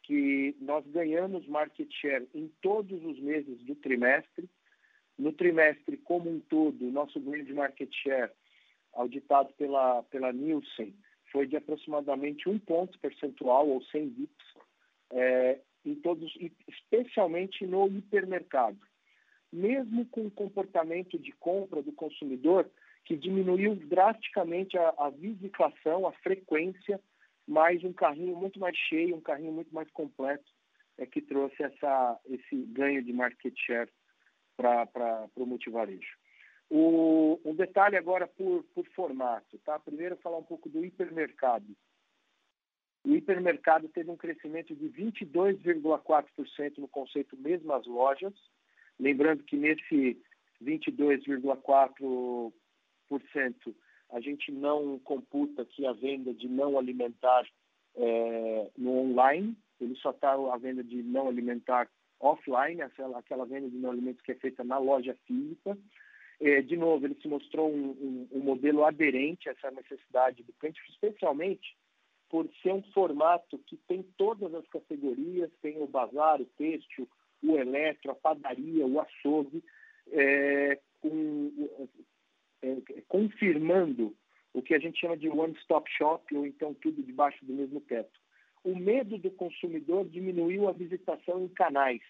que nós ganhamos market share em todos os meses do trimestre. No trimestre como um todo, nosso ganho de market share, auditado pela, pela Nielsen, foi de aproximadamente um ponto percentual, ou 100 bips, é, em todos, especialmente no hipermercado. Mesmo com o comportamento de compra do consumidor, que diminuiu drasticamente a, a visitação, a frequência mas um carrinho muito mais cheio, um carrinho muito mais completo, é que trouxe essa, esse ganho de market share para o multivarejo. O, um detalhe agora por, por formato, tá? Primeiro falar um pouco do hipermercado. O hipermercado teve um crescimento de 22,4% no conceito mesmas lojas. Lembrando que nesse 22,4% a gente não computa aqui a venda de não alimentar é, no online, ele só está a venda de não alimentar offline, aquela, aquela venda de não alimentos que é feita na loja física. É, de novo, ele se mostrou um, um, um, modelo aderente a essa necessidade do cliente, especialmente por ser um formato que tem todas as categorias, tem o bazar, o têxtil, o eletro, a padaria, o açougue, é, é, confirmando o que a gente chama de one-stop shop, ou então tudo debaixo do mesmo teto. O medo do consumidor diminuiu a visitação em canais.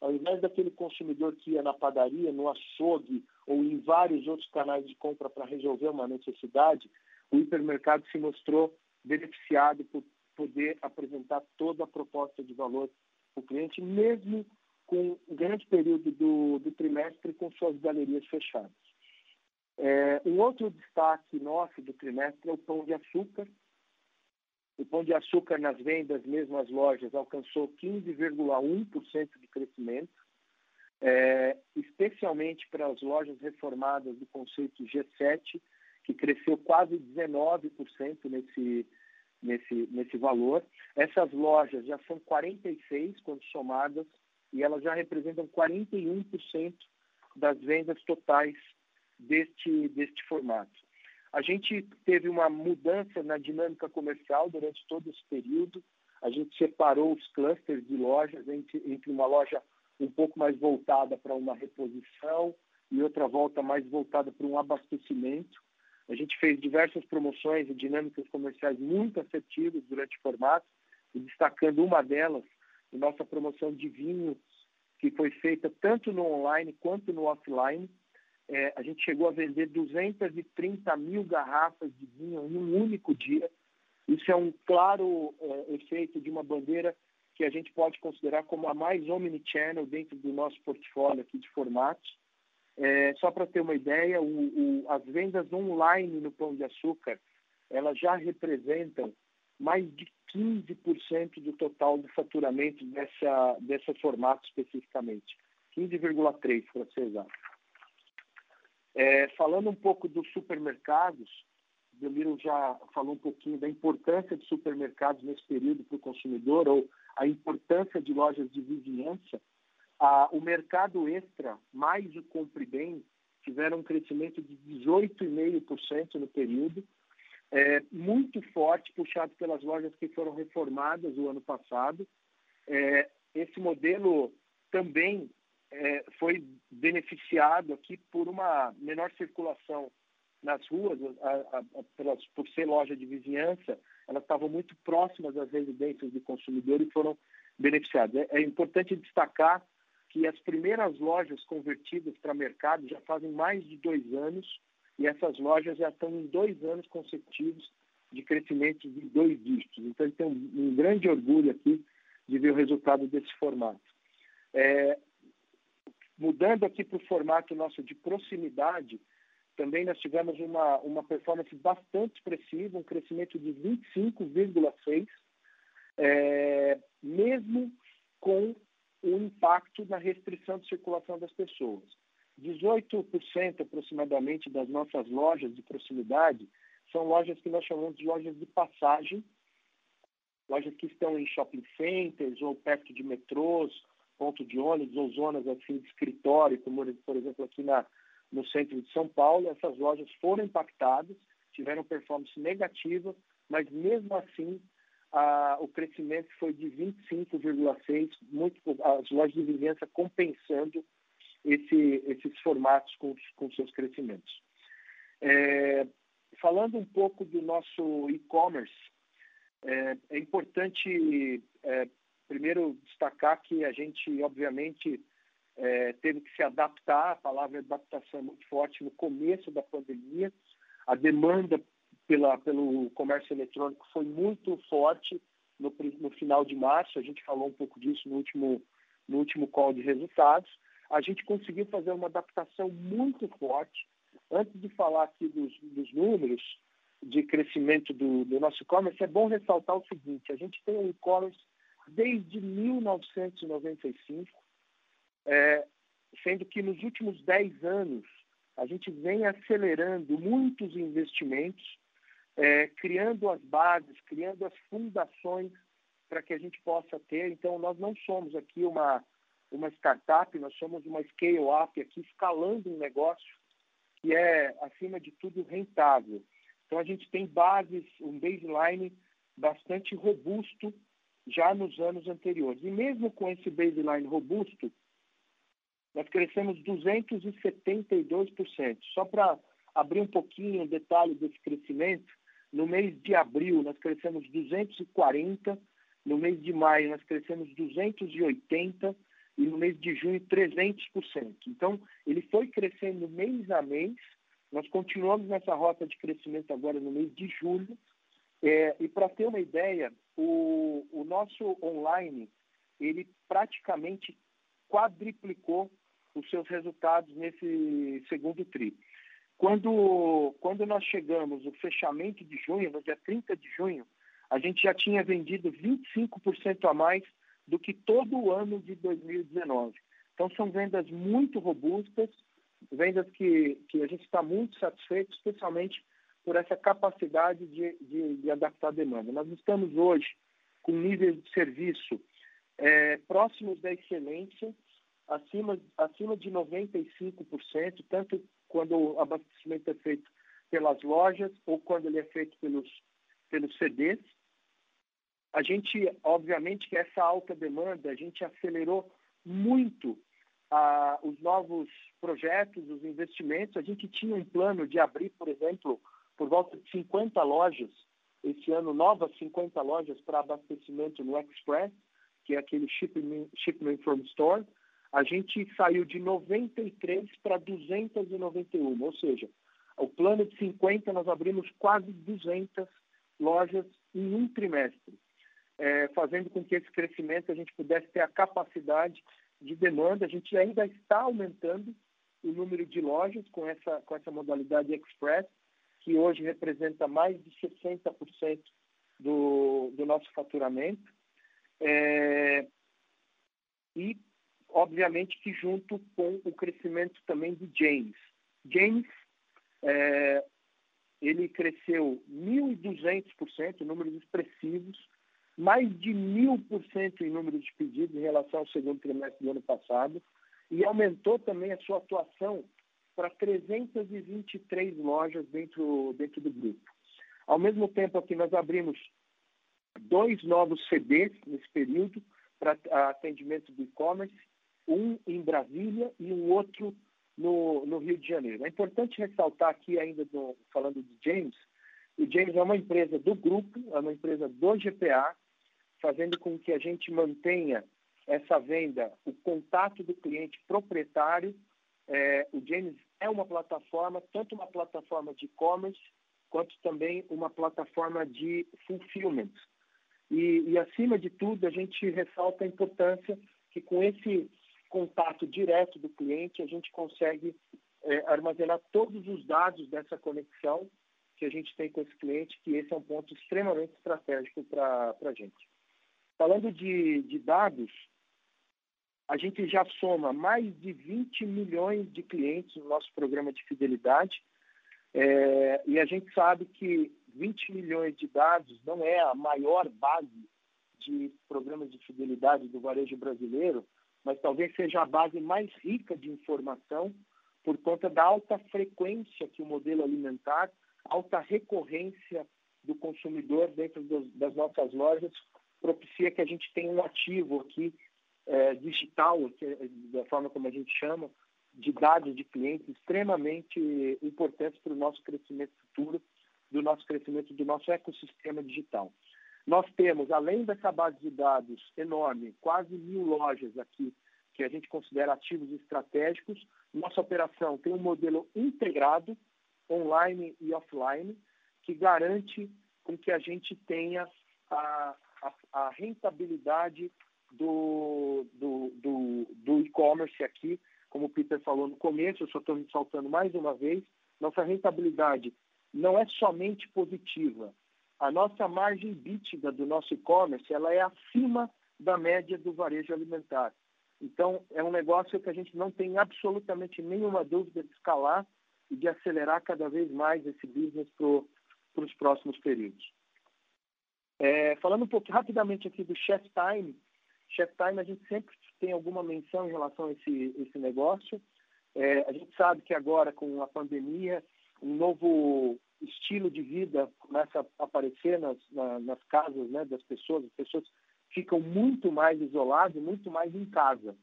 Ao invés daquele consumidor que ia na padaria, no açougue ou em vários outros canais de compra para resolver uma necessidade, o hipermercado se mostrou beneficiado por poder apresentar toda a proposta de valor para o cliente, mesmo com um grande período do, do trimestre com suas galerias fechadas. É, um outro destaque nosso do trimestre é o pão de açúcar. O pão de açúcar nas vendas, mesmo as lojas, alcançou 15,1% de crescimento. é, especialmente para as lojas reformadas do conceito G7, que cresceu quase 19% nesse, nesse, nesse valor. Essas lojas já são 46 quando somadas e elas já representam 41% das vendas totais deste, deste formato. A gente teve uma mudança na dinâmica comercial durante todo esse período. A gente separou os clusters de lojas entre, entre uma loja um pouco mais voltada para uma reposição e outra volta mais voltada para um abastecimento. A gente fez diversas promoções e dinâmicas comerciais muito assertivas durante o formato, e destacando uma delas, a nossa promoção de vinho, que foi feita tanto no online quanto no offline. É, a gente chegou a vender 230 mil garrafas de vinho em um único dia. Isso é um claro é, efeito de uma bandeira que a gente pode considerar como a mais omnichannel dentro do nosso portfólio aqui de formatos. É, só para ter uma ideia, o, o, as vendas online no Pão de Açúcar, elas já representam mais de 15% do total do faturamento dessa, desse formato especificamente. 15,3% para ser exato. É, falando um pouco dos supermercados, o Deliro já falou um pouquinho da importância de supermercados nesse período para o consumidor, ou a importância de lojas de vizinhança. Ah, o mercado extra, mais o Compre Bem, tiveram um crescimento de 18,5% no período, é, muito forte, puxado pelas lojas que foram reformadas o ano passado. É, esse modelo também é, foi beneficiado aqui por uma menor circulação nas ruas, a, a, a, pelas, por ser loja de vizinhança, elas estavam muito próximas das residências do consumidor e foram beneficiadas. É, é importante destacar que as primeiras lojas convertidas para mercado já fazem mais de dois anos e essas lojas já estão em dois anos consecutivos de crescimento de dois dígitos. Então, ele tem um, grande orgulho aqui de ver o resultado desse formato. É, mudando aqui para o formato nosso de proximidade, também nós tivemos uma, uma performance bastante expressiva, um crescimento de 25,6%, é, mesmo com o impacto na restrição de circulação das pessoas. 18% aproximadamente das nossas lojas de proximidade são lojas que nós chamamos de lojas de passagem, lojas que estão em shopping centers ou perto de metrôs, ponto de ônibus ou zonas assim de escritório, como por exemplo aqui na, no centro de São Paulo. Essas lojas foram impactadas, tiveram performance negativa, mas mesmo assim o crescimento foi de 25,6%, muito as lojas de vizinhança compensando esse, esses formatos com, com seus crescimentos. É, falando um pouco do nosso e-commerce, é, é, importante é, primeiro destacar que a gente, obviamente, é, teve que se adaptar, a palavra adaptação é muito forte no começo da pandemia, a demanda pela, pelo comércio eletrônico foi muito forte no, no final de março, a gente falou um pouco disso no último, no último call de resultados, a gente conseguiu fazer uma adaptação muito forte. Antes de falar aqui dos, dos números de crescimento do, do nosso e-commerce, é bom ressaltar o seguinte: a gente tem o e-commerce desde 1995, é, sendo que nos últimos 10 anos a gente vem acelerando muitos investimentos, é, criando as bases, criando as fundações para que a gente possa ter. Então, nós não somos aqui uma uma startup, nós somos uma scale-up aqui, escalando um negócio que é, acima de tudo, rentável. Então, a gente tem bases, um baseline bastante robusto já nos anos anteriores. E mesmo com esse baseline robusto, nós crescemos 272%. Só para abrir um pouquinho o detalhe desse crescimento, no mês de abril nós crescemos 240%, no mês de maio nós crescemos 280%, e no mês de junho 300%. Então, ele foi crescendo mês a mês. Nós continuamos nessa rota de crescimento agora no mês de julho. É, e para ter uma ideia, o, o nosso online, ele praticamente quadriplicou os seus resultados nesse segundo tri. Quando, quando nós chegamos no fechamento de junho, no dia 30 de junho, a gente já tinha vendido 25% a mais do que todo o ano de 2019. Então, são vendas muito robustas, vendas que, que a gente está muito satisfeito, especialmente por essa capacidade de, de, de adaptar a demanda. Nós estamos hoje com níveis de serviço é, próximos da excelência, acima, acima de 95%, tanto quando o abastecimento é feito pelas lojas ou quando ele é feito pelos, pelos CDs. A gente, obviamente, que essa alta demanda, a gente acelerou muito ah, os novos projetos, os investimentos. A gente tinha um plano de abrir, por exemplo, por volta de 50 lojas, esse ano, novas 50 lojas para abastecimento no Express, que é aquele Shipment, shipment from Store. A gente saiu de 93 para 291, ou seja, o plano de 50 nós abrimos quase 200 lojas em um trimestre, é, fazendo com que esse crescimento a gente pudesse ter a capacidade de demanda. A gente ainda está aumentando o número de lojas com essa, com essa modalidade Express, que hoje representa mais de 60% do, do nosso faturamento. É, e, obviamente, que junto com o crescimento também de James. James, é, ele cresceu 1.200%, números expressivos, mais de 1.000% em número de pedidos em relação ao segundo trimestre do ano passado, e aumentou também a sua atuação para 323 lojas dentro, dentro do grupo. Ao mesmo tempo que nós abrimos dois novos CDs nesse período para atendimento do e-commerce, um em Brasília e um outro no, no, Rio de Janeiro. É importante ressaltar aqui ainda, no, falando de James, o James é uma empresa do grupo, é uma empresa do GPA, fazendo com que a gente mantenha essa venda, o contato do cliente proprietário é, o James é uma plataforma, tanto uma plataforma de e-commerce, quanto também uma plataforma de fulfillment. E, e, acima de tudo, a gente ressalta a importância que com esse contato direto do cliente, a gente consegue é, armazenar todos os dados dessa conexão que a gente tem com esse cliente, que esse é um ponto extremamente estratégico para a gente. Falando de, de dados, a gente já soma mais de 20 milhões de clientes no nosso programa de fidelidade. É, e a gente sabe que 20 milhões de dados não é a maior base de programas de fidelidade do varejo brasileiro, mas talvez seja a base mais rica de informação por conta da alta frequência que o modelo alimentar, alta recorrência do consumidor dentro das nossas lojas propicia que a gente tenha um ativo aqui é, digital, que é, da forma como a gente chama, de dados de clientes extremamente importantes para o nosso crescimento futuro, do nosso crescimento do nosso ecossistema digital. Nós temos, além dessa base de dados enorme, quase mil lojas aqui que a gente considera ativos estratégicos. Nossa operação tem um modelo integrado, online e offline, que garante com que a gente tenha a, a, a rentabilidade do, do, do, do e-commerce aqui, como o Peter falou no começo, eu só estou ressaltando mais uma vez, nossa rentabilidade não é somente positiva. A nossa margem bítida do nosso e-commerce ela é acima da média do varejo alimentar. Então, é um negócio que a gente não tem absolutamente nenhuma dúvida de escalar e de acelerar cada vez mais esse business para os próximos períodos. É, falando um pouco rapidamente aqui do Chef Time, Chef Time, a gente sempre tem alguma menção em relação a esse, esse negócio. É, a gente sabe que agora, com a pandemia, um novo estilo de vida começa a aparecer nas, na, nas casas né, das pessoas. As pessoas ficam muito mais isoladas, muito mais em casa.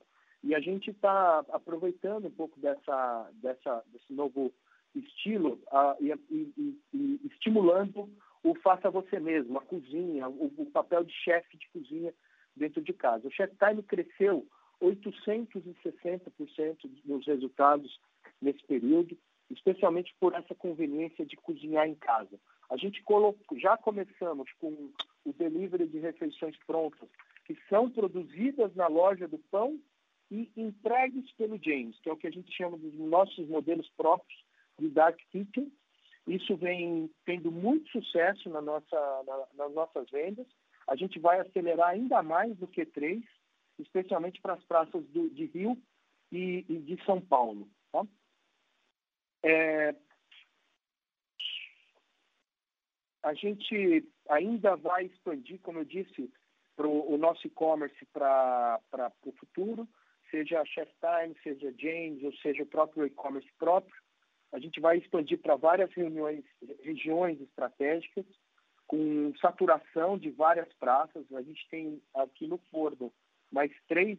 E a gente está aproveitando um pouco dessa, dessa, desse novo estilo uh, e, e, e, estimulando o faça você mesmo, a cozinha, o, o papel de chefe de cozinha dentro de casa. O Chef Time cresceu 860% nos resultados nesse período, especialmente por essa conveniência de cozinhar em casa. A gente colocou, já começamos com o delivery de refeições prontas, que são produzidas na loja do pão e entregues pelo James, que é o que a gente chama dos nossos modelos próprios de Dark Kitchen. Isso vem tendo muito sucesso na nossa, na, nas nossas vendas a gente vai acelerar ainda mais que três, especialmente para as praças do, de Rio, e, e de São Paulo. Tá? É, a gente ainda vai expandir, como eu disse, para o nosso e-commerce para o futuro, seja a Chef Time, seja James, ou seja o próprio e-commerce próprio. A gente vai expandir para várias reuniões, regiões estratégicas, com saturação de várias praças. A gente tem aqui no Forno mais três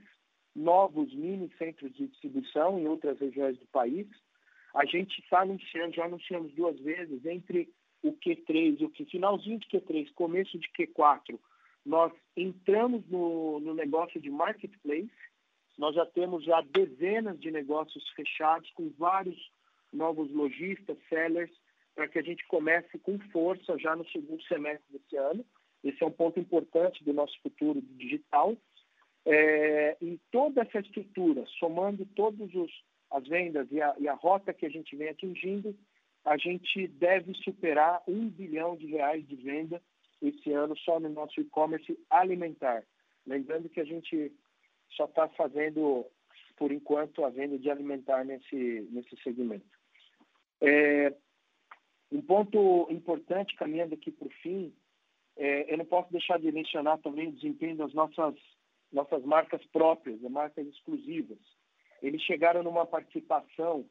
novos mini centros de distribuição em outras regiões do país. A gente está anunciando, já anunciamos duas vezes, entre o Q3 e o finalzinho de Q3, começo de Q4, nós entramos no, no negócio de marketplace. Nós já temos já dezenas de negócios fechados com vários novos lojistas, sellers, para que a gente comece com força já no segundo semestre desse ano. Esse é um ponto importante do nosso futuro digital. É, e toda essa estrutura, somando todas as vendas e a, e a rota que a gente vem atingindo, a gente deve superar um bilhão de reais de venda esse ano só no nosso e-commerce alimentar. Lembrando que a gente só está fazendo, por enquanto, a venda de alimentar nesse, nesse segmento. É, um ponto importante, caminhando aqui para o fim, é, eu não posso deixar de mencionar também o desempenho das nossas, nossas marcas próprias, as marcas exclusivas. Eles chegaram numa participação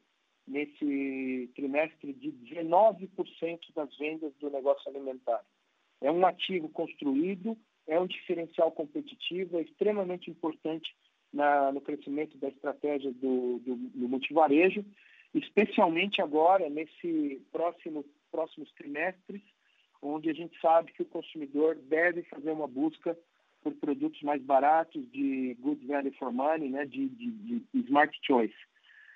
nesse trimestre de 19% das vendas do negócio alimentar. É um ativo construído, é um diferencial competitivo, é extremamente importante na, no crescimento da estratégia do, do, do multivarejo, especialmente agora, nesse próximo, próximos trimestres, onde a gente sabe que o consumidor deve fazer uma busca por produtos mais baratos, de good value for money, né, de, de, de smart choice.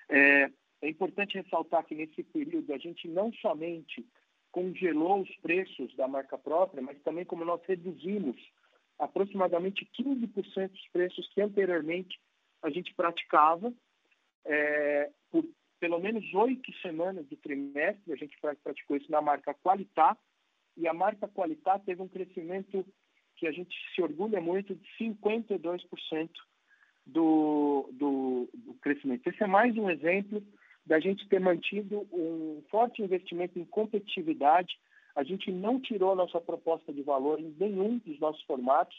É, é importante ressaltar que nesse período a gente não somente congelou os preços da marca própria, mas também como nós reduzimos aproximadamente 15% dos preços que anteriormente a gente praticava é, por pelo menos oito semanas do trimestre, a gente praticou isso na marca Qualitá, e a marca Qualitá teve um crescimento que a gente se orgulha muito de 52% do, do, do crescimento. Esse é mais um exemplo da gente ter mantido um forte investimento em competitividade. A gente não tirou nossa proposta de valor em nenhum dos nossos formatos.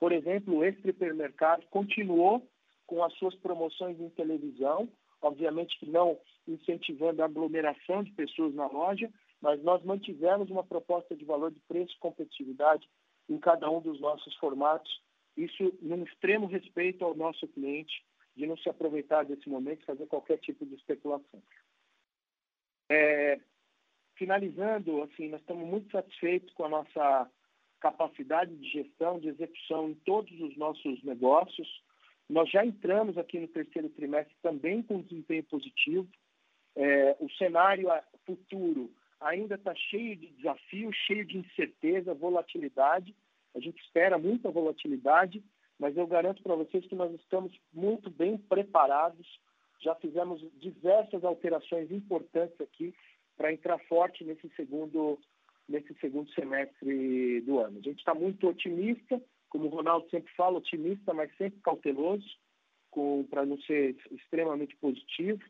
Por exemplo, o Extra-Hipermercado continuou com as suas promoções em televisão, obviamente que não incentivando a aglomeração de pessoas na loja, mas nós mantivemos uma proposta de valor de preço competitividade em cada um dos nossos formatos, isso num extremo respeito ao nosso cliente de não se aproveitar desse momento e fazer qualquer tipo de especulação. É, finalizando, assim, nós estamos muito satisfeitos com a nossa capacidade de gestão, de execução em todos os nossos negócios. Nós já entramos aqui no terceiro trimestre também com desempenho positivo. É, o cenário futuro ainda está cheio de desafios, cheio de incerteza, volatilidade. A gente espera muita volatilidade, mas eu garanto para vocês que nós estamos muito bem preparados. Já fizemos diversas alterações importantes aqui para entrar forte nesse segundo nesse segundo semestre do ano. A gente está muito otimista, como o Ronaldo sempre fala, otimista, mas sempre cauteloso, para não ser extremamente positivo.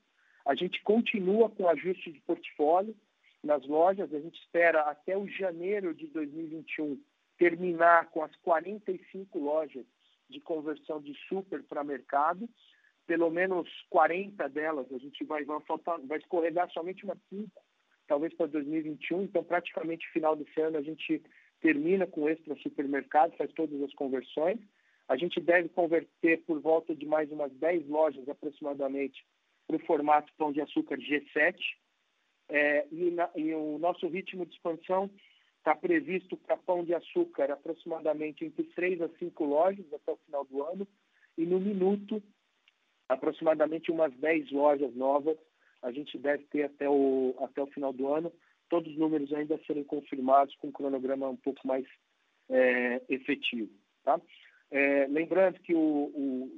A gente continua com ajuste de portfólio nas lojas. A gente espera até o janeiro de 2021 terminar com as 45 lojas de conversão de super para mercado. Pelo menos 40 delas a gente vai, vai, faltar, vai escorregar somente umas 5, talvez para 2021. Então, praticamente final desse ano a gente termina com extra supermercado, faz todas as conversões. A gente deve converter por volta de mais umas 10 lojas aproximadamente para o formato Pão de Açúcar G7. É, e, na, e o nosso ritmo de expansão Está previsto para pão de açúcar aproximadamente entre 3 a 5 lojas até o final do ano e no minuto aproximadamente umas 10 lojas novas a gente deve ter até o, até o final do ano. Todos os números ainda serem confirmados com um cronograma um pouco mais é, efetivo. Tá? É, lembrando que o, o,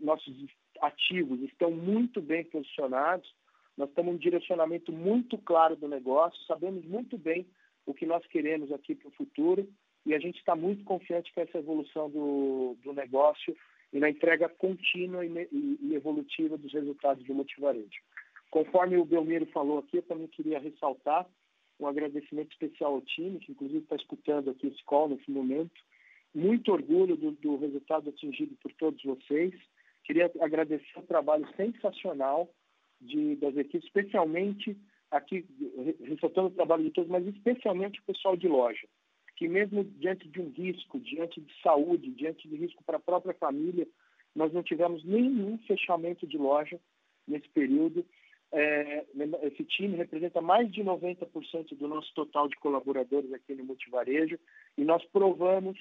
nossos ativos estão muito bem posicionados, nós temos um direcionamento muito claro do negócio, sabemos muito bem o que nós queremos aqui para o futuro e a gente está muito confiante que essa evolução do, do negócio e na entrega contínua e evolutiva dos resultados do Multivarejo. Conforme o Belmiro falou aqui, eu também queria ressaltar um agradecimento especial ao time, que inclusive está escutando aqui esse call nesse momento. Muito orgulho do, do resultado atingido por todos vocês. Queria agradecer o trabalho sensacional de, das equipes, especialmente aqui, ressaltando o trabalho de todos, mas especialmente o pessoal de loja, que mesmo diante de um risco, diante de saúde, diante de risco para a própria família, nós não tivemos nenhum fechamento de loja nesse período. É, esse time representa mais de 90% do nosso total de colaboradores aqui no Multivarejo e nós provamos,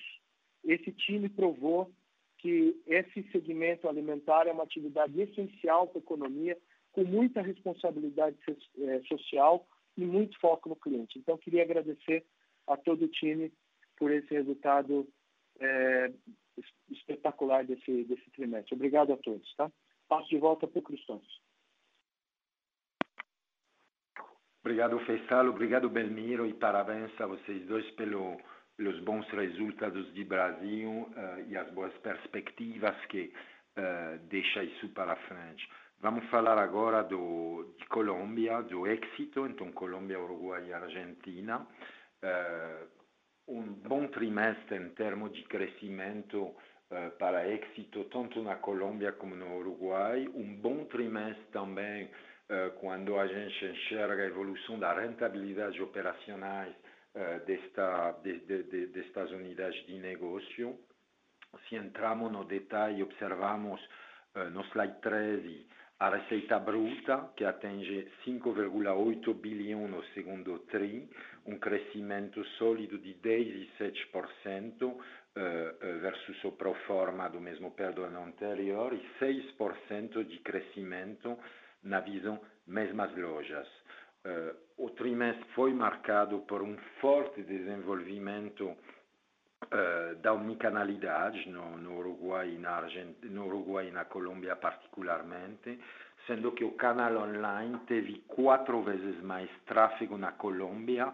esse time provou que esse segmento alimentar é uma atividade essencial para a economia, com muita responsabilidade é, social e muito foco no cliente. Então, queria agradecer a todo o time por esse resultado é, espetacular desse, desse trimestre. Obrigado a todos. Tá? Passo de volta para o Cristãos. Obrigado, Fessalo. Obrigado, Belmiro, e parabéns a vocês dois pelo, pelos bons resultados de Brasil uh, e as boas perspectivas que uh, deixa isso para frente. Vamos falar agora do, de Colômbia, do êxito, então Colômbia, Uruguai e Argentina. Uh, um bom trimestre em termos de crescimento uh, para êxito, tanto na Colômbia como no Uruguai. Um bom trimestre também uh, quando a gente enxerga a evolução da rentabilidade operacionais desta, de, de, de, destas unidades de negócio. Se entramos no detalhe, observamos no slide 13 a receita bruta, que atinge 5,8 bilhões no segundo TRI, um crescimento sólido de 17% uh, uh, versus o pro forma do mesmo período anterior e 6% de crescimento na visão mesmas lojas. Uh, o trimestre foi marcado por um forte desenvolvimento uh, da omnicanalidade no, no, Uruguai e na no Uruguai e na Colômbia particularmente, sendo que o canal online teve quatro vezes mais tráfego na Colômbia,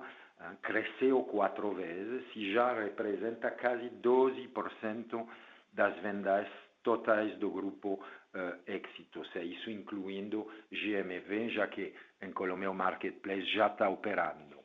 cresceu quatro vezes e já representa quase 12% das vendas totais do grupo uh, Éxito, isso incluindo GMV, já que em Colômbia o marketplace já está operando.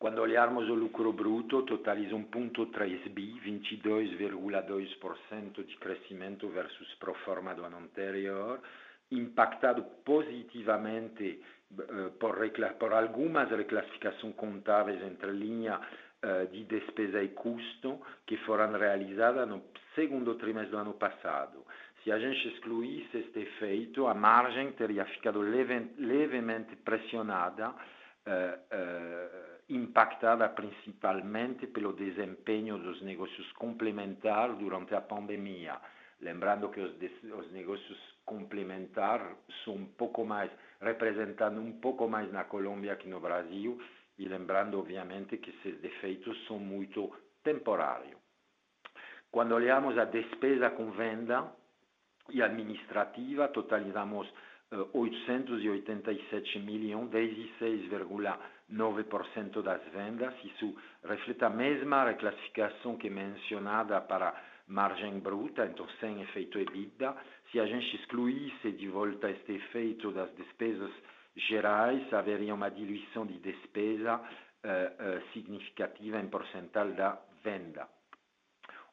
Quando olharmos o lucro bruto, totaliza 1,3 bi, 22,2% de crescimento versus pro forma do ano anterior, impactado positivamente uh, por, por, algumas reclassificações contábeis entre linha uh, de despesa e custo que foram realizadas no segundo trimestre do ano passado. Se a gente excluísse este efeito, a margem teria ficado leve, levemente pressionada, uh, impactada principalmente pelo desempenho dos negócios complementares durante a pandemia. Lembrando que os, os negócios complementares são um pouco mais, representando um pouco mais na Colômbia que no Brasil, e lembrando, obviamente, que esses defeitos são muito temporários. Quando olhamos a despesa com venda e administrativa, totalizamos 887 milhões, 16,9% das vendas. Isso reflete a mesma reclassificação que mencionada para margem bruta, então sem efeito EBITDA. Se a gente excluísse de volta este efeito das despesas gerais, haveria uma diluição de despesa uh, uh, significativa em porcentagem da venda.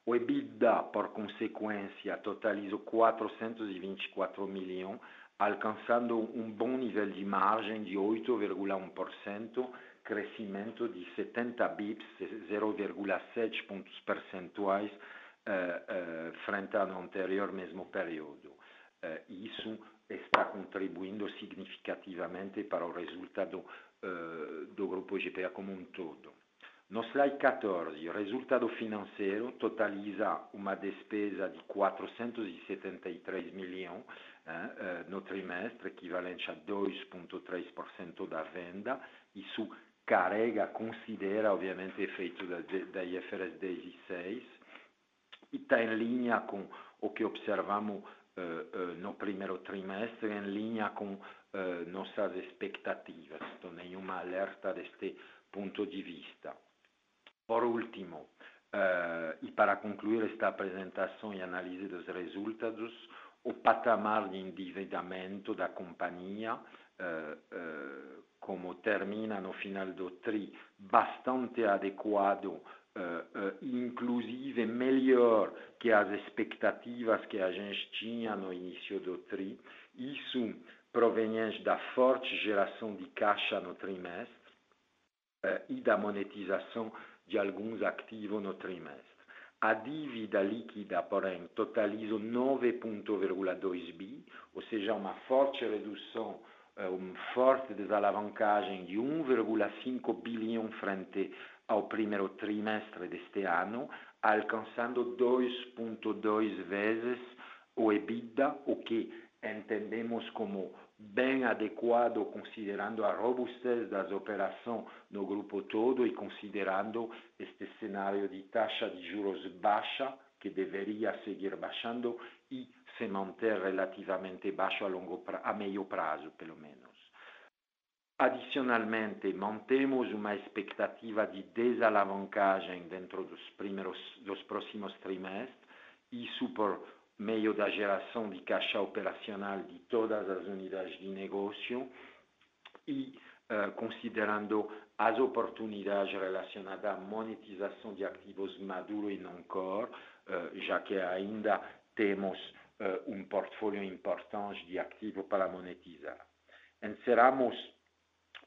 O EBITDA, por consequência, totalizou 424 milhões, alcançando um bom nível de margem de 8,1%, crescimento de 70 bips, 0,7 pontos percentuais uh, uh, frente ao anterior mesmo período. Uh, isso está contribuindo significativamente para o resultado do grupo GPA como um todo. No slide 14, o resultado financeiro totaliza uma despesa de 473 milhões eh, no trimestre, equivalente a 2,3% da venda. Isso carrega, considera, obviamente, efeito da, da IFRS 16 e está em linha com o que observamos uh, uh, no primeiro trimestre, em linha com nossas expectativas. Então, nenhuma alerta deste ponto de vista. Por último, e para concluir esta apresentação e análise dos resultados, o patamar de endividamento da companhia, como termina no final do tri, bastante adequado, inclusive melhor que as expectativas que a gente tinha no início do tri. Isso proveniente da forte geração de caixa no trimestre e da monetização de alguns ativos no trimestre. A dívida líquida, porém, totalizou 9.2 bi, ou seja, uma forte redução, forte desalavancagem de 1.5 bilhão frente ao primeiro trimestre deste ano, alcançando 2.2 vezes o EBITDA, o que entendemos como bem adequado, considerando a robustez das operações no grupo todo e considerando este cenário de taxa de juros baixa, que deveria seguir baixando e se manter relativamente baixo a médio prazo, pelo menos. Adicionalmente, mantemos uma expectativa de desalavancagem dentro dos próximos trimestres, isso por meio da geração de caixa operacional de todas as unidades de negócio e considerando as oportunidades relacionadas à monetização de ativos maduros e não-core, já que ainda temos portfólio importante de ativos para monetizar. Encerramos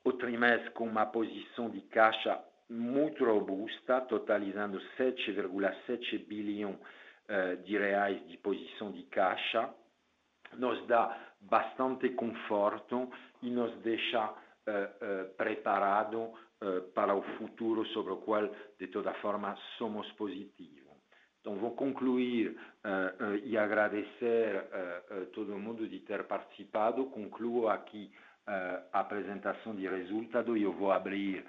o trimestre com uma posição de caixa muito robusta, totalizando R$ 7.7 bilhões de posição de caixa, nos dá bastante conforto e nos deixa preparados para o futuro, sobre o qual, de toda forma, somos positivos. Então, vou concluir e agradecer a todo mundo de ter participado. Concluo aqui a apresentação de resultados e eu vou abrir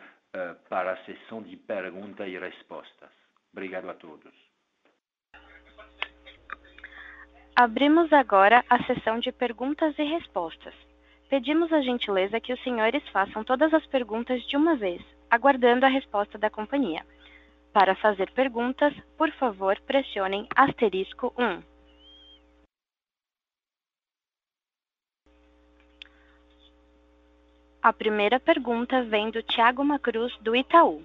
para a sessão de perguntas e respostas. Obrigado a todos. Abrimos agora a sessão de perguntas e respostas. Pedimos a gentileza que os senhores façam todas as perguntas de uma vez, aguardando a resposta da companhia. Para fazer perguntas, por favor, pressionem asterisco 1. A primeira pergunta vem do Thiago Macruz, do Itaú.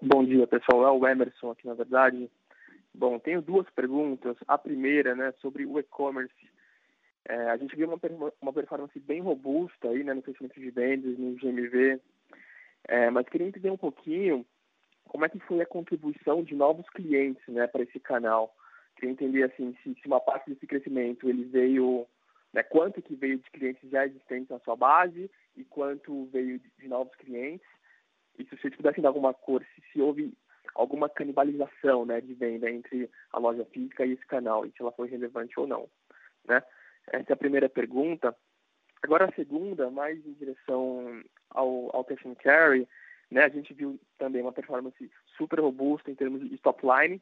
Bom dia, pessoal. É o Emerson aqui, na verdade. Bom, tenho duas perguntas. A primeira, né, sobre o e-commerce. A gente viu uma performance bem robusta aí, né, no crescimento de vendas, no GMV, mas queria entender um pouquinho como é que foi a contribuição de novos clientes, né, para esse canal. Queria entender, assim, se uma parte desse crescimento ele veio, né, quanto que veio de clientes já existentes na sua base e quanto veio de novos clientes. E se você pudesse dar alguma cor, se houve alguma canibalização, né, de venda entre a loja física e esse canal, e se ela foi relevante ou não, né? Essa é a primeira pergunta. Agora, a segunda, mais em direção ao cash and carry, né, a gente viu também uma performance super robusta em termos de top line,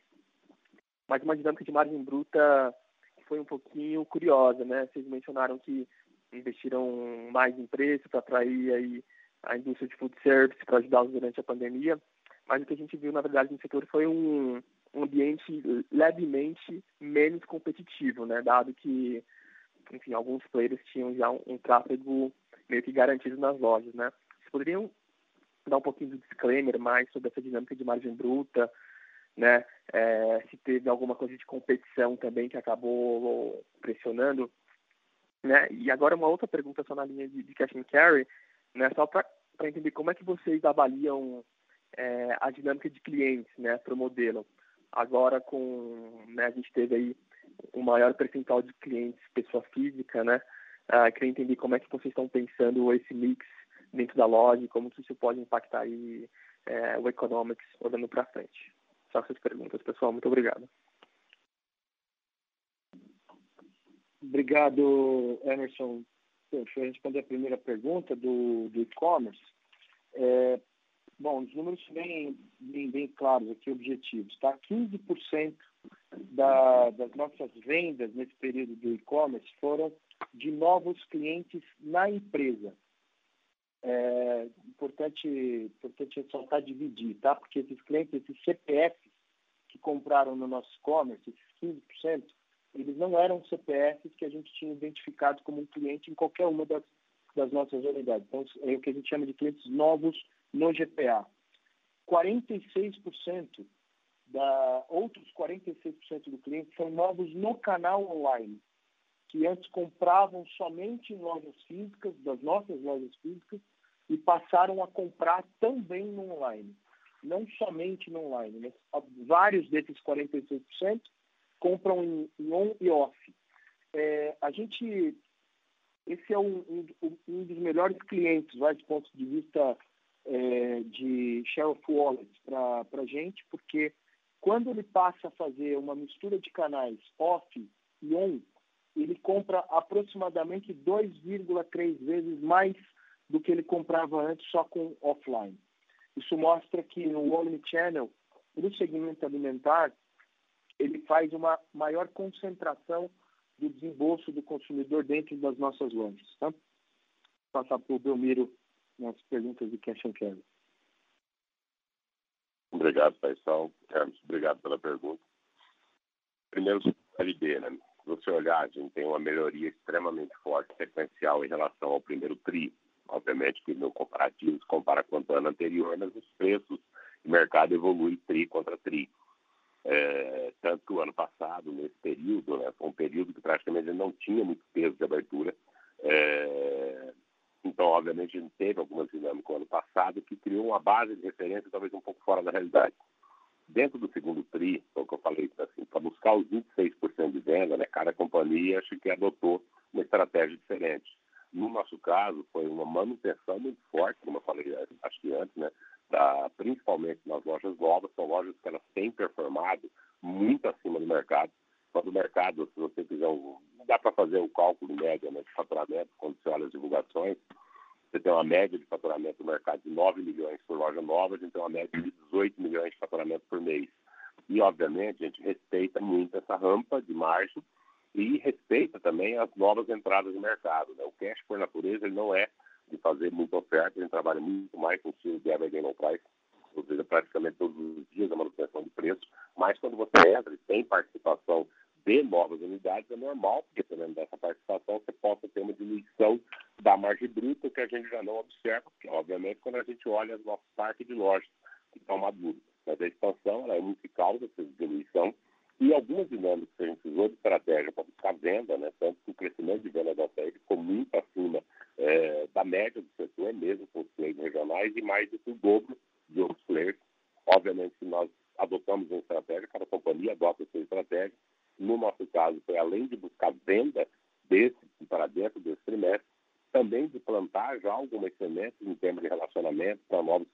mas uma dinâmica de margem bruta que foi um pouquinho curiosa, né? Vocês mencionaram que investiram mais em preço para atrair aí a indústria de food service para ajudá-los durante a pandemia, mas o que a gente viu, na verdade, no setor foi um ambiente levemente menos competitivo, né? Dado que, enfim, alguns players tinham já um tráfego meio que garantido nas lojas, né? Vocês poderiam dar um pouquinho de disclaimer mais sobre essa dinâmica de margem bruta, né? Se teve alguma coisa de competição também que acabou pressionando, né? E agora uma outra pergunta só na linha de cash and carry, né? Só para entender como é que vocês avaliam a dinâmica de clientes, né, para o modelo. Agora, com, né, a gente teve aí maior percentual de clientes pessoa física, né? Queria entender como é que vocês estão pensando esse mix dentro da loja como que isso pode impactar aí o economics olhando para frente. Só essas perguntas, pessoal. Muito obrigado. Obrigado, Emerson. Deixa eu responder a primeira pergunta do e-commerce. Bom, os números bem claros aqui, objetivos, tá? 15% das nossas vendas nesse período do e-commerce foram de novos clientes na empresa. é importante, importante ressaltar dividir, tá? Porque esses clientes, esses CPFs que compraram no nosso e-commerce, esses 15%, eles não eram CPFs que a gente tinha identificado como um cliente em qualquer uma das, das nossas unidades. Então, é o que a gente chama de clientes novos no GPA. 46% da outros 46% do cliente são novos no canal online, que antes compravam somente em lojas físicas, das nossas lojas físicas, e passaram a comprar também no online. Não somente no online, mas vários desses 46% compram em, em on e off. É, a gente, esse é um, um, um dos melhores clientes, vai, do ponto de vista é, de of wallet para a gente, porque quando ele passa a fazer uma mistura de canais off e on, ele compra aproximadamente 2,3 vezes mais do que ele comprava antes só com offline. Isso mostra que no Omnichannel, no segmento alimentar, ele faz uma maior concentração do desembolso do consumidor dentro das nossas lojas. Tá? Vou passar para o Belmiro nas perguntas de cash and carry. Obrigado, Paisal. Carlos, obrigado pela pergunta. Primeiro, LB, né? Se você olhar, a gente tem uma melhoria extremamente forte, sequencial, em relação ao primeiro TRI. Obviamente que no comparativo se compara com o ano anterior, mas os preços de mercado evoluem TRI contra TRI. É, tanto ano passado, nesse período, né, foi um período que praticamente não tinha muito peso de abertura. É, então, obviamente, a gente teve algumas dinâmicas no ano passado que criou uma base de referência talvez um pouco fora da realidade. Dentro do segundo TRI, o que eu falei, assim, para buscar os 26% de venda, né, cada companhia acho que adotou uma estratégia diferente. No nosso caso, foi uma manutenção muito forte, como eu falei acho que antes, né, da, principalmente nas lojas novas, são lojas que elas têm performado muito acima do mercado. Quando o mercado, se você quiser um dá para fazer o cálculo médio né, de faturamento quando você olha as divulgações. Você tem uma média de faturamento no mercado de 9 milhões por loja nova, a gente tem uma média de 18 milhões de faturamento por mês. E, obviamente, a gente respeita muito essa rampa de margem e respeita também as novas entradas no mercado. Né? O cash, por natureza, ele não é de fazer muita oferta, a gente trabalha muito mais com o estilo de average no price, ou seja, praticamente todos os dias a manutenção de preço, mas quando você entra e tem participação de novas unidades, é normal, porque dependendo dessa participação, você possa ter uma diluição da margem bruta, que a gente já não observa, porque, obviamente, quando a gente olha os nossos parques de lojas que estão maduros. Mas a expansão ela é muito causa essa diluição e algumas dinâmicas que a gente usou de estratégia para buscar venda, né, tanto que o crescimento de venda da série ficou muito acima é, da média do setor, mesmo com os players regionais, e mais do que o dobro de outros players. Obviamente, nós adotamos uma estratégia, cada companhia adota a sua estratégia, no nosso caso, foi além de buscar venda desse para dentro desse trimestre, também de plantar já algumas sementes em termos de relacionamento para novos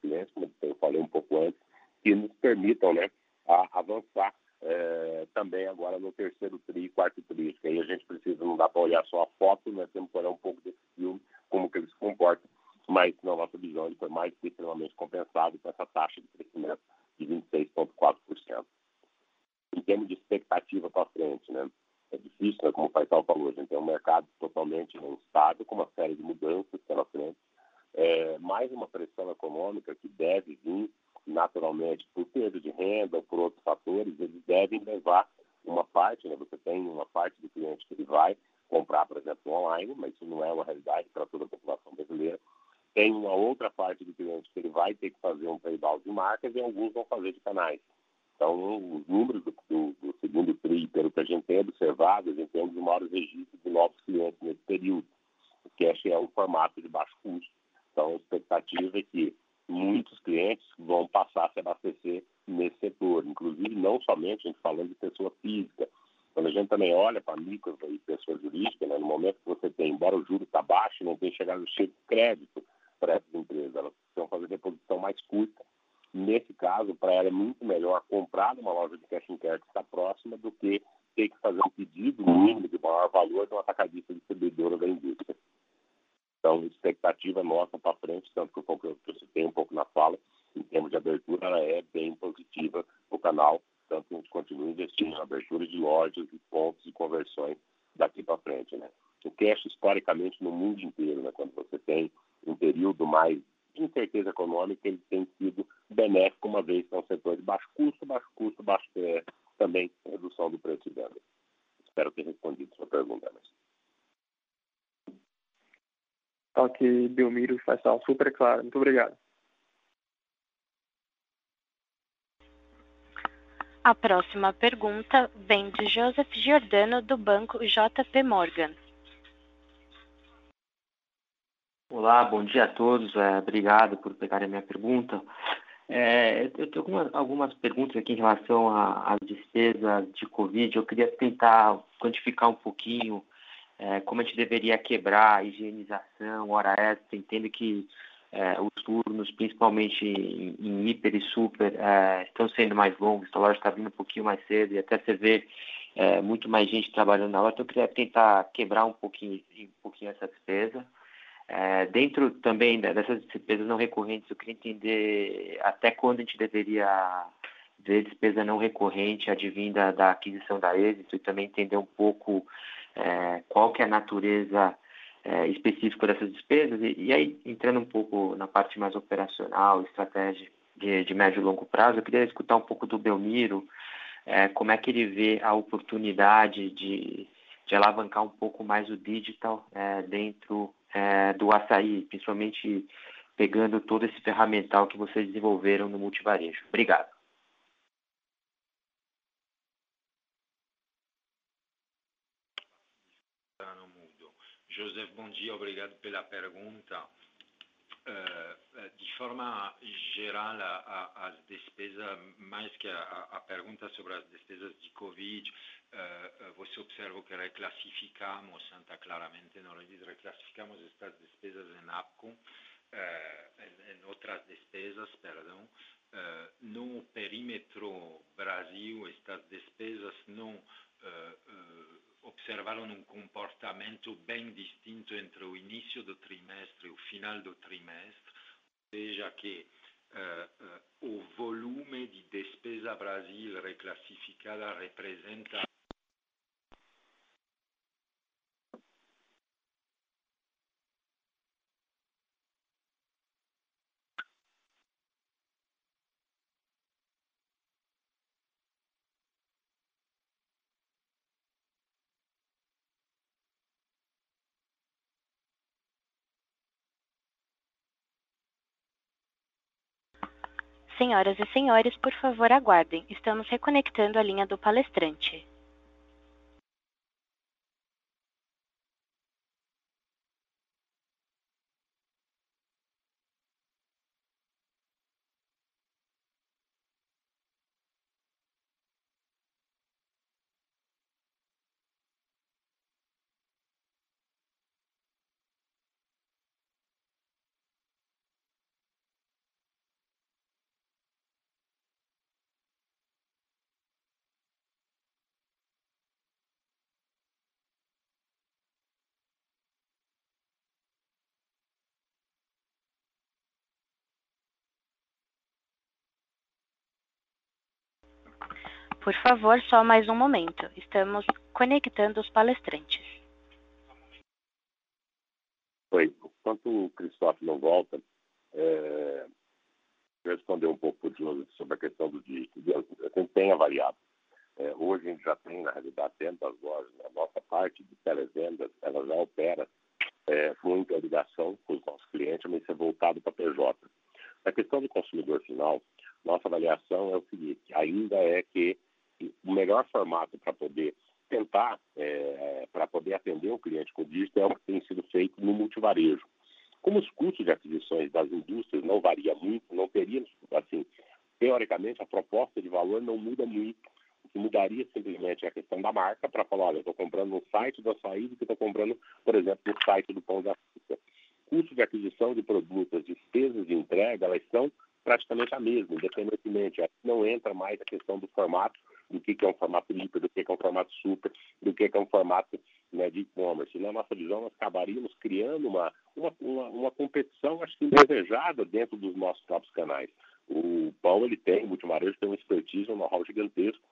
super claro. Muito obrigado. A próxima pergunta vem de Joseph Giordano, do banco JP Morgan. Olá, bom dia a todos. É, obrigado por pegarem a minha pergunta. É, eu tenho algumas, algumas, perguntas aqui em relação às despesas de Covid. Eu queria tentar quantificar um pouquinho é, como a gente deveria quebrar a higienização, hora extra. Entendo que é, os turnos, principalmente em, em hiper e super, é, estão sendo mais longos. A loja está vindo um pouquinho mais cedo e até você vê é, muito mais gente trabalhando na loja. Então, eu queria tentar quebrar um pouquinho, um pouquinho essa despesa. É, dentro também dessas despesas não recorrentes, eu queria entender até quando a gente deveria ver despesa não recorrente advinda da aquisição da êxito e também entender um pouco é, qual que é a natureza é, específica dessas despesas e, e, aí entrando um pouco na parte mais operacional, estratégia de, de médio e longo prazo, eu queria escutar um pouco do Belmiro, é, como é que ele vê a oportunidade de, de alavancar um pouco mais o digital é, dentro é, do açaí, principalmente pegando todo esse ferramental que vocês desenvolveram no multivarejo. Obrigado. Joseph, bom dia, obrigado pela pergunta. Uh, de forma geral, as despesas, mais que a, pergunta sobre as despesas de Covid, uh, você observa que reclassificamos, está claramente no review, reclassificamos estas despesas em APCO, em outras despesas, perdão. no perímetro Brasil, estas despesas não observaram um comportamento bem distinto entre o início do trimestre e o final do trimestre, ou seja, que uh, o volume de despesa Brasil reclassificada representa Senhoras e senhores, por favor aguardem. Estamos reconectando a linha do palestrante. Por favor, só mais um momento. Estamos conectando os palestrantes. Oi. Enquanto o Cristóvão não volta, é, responder um pouco sobre a questão do dígito. A gente tem avaliado. É, hoje a gente já tem, na realidade, dentro das lojas, a nossa parte de televendas, ela já opera é, muita ligação com os nossos clientes, mas isso é voltado para PJ. A questão do consumidor final, nossa avaliação é o seguinte, ainda é que o melhor formato para poder tentar, é, para poder atender o cliente dígito é o que tem sido feito no multivarejo. Como os custos de aquisições das indústrias não varia muito, não teríamos, assim, teoricamente, a proposta de valor não muda muito. O que mudaria simplesmente é a questão da marca para falar, olha, eu estou comprando no site do açaí do que estou comprando, por exemplo, no site do Pão de Açúcar. Custo de aquisição de produtos, despesas de entrega, elas são praticamente a mesma, independentemente. Não entra mais a questão do formato, do que, que é um formato hiper, do que, que é um formato super, do que, que é um formato né, de e-commerce. Na nossa visão, nós acabaríamos criando uma, uma, uma, uma, competição, acho que indesejada dentro dos nossos próprios canais. O Pão, ele tem, o Multimarejo tem uma expertise, um know-how gigantesco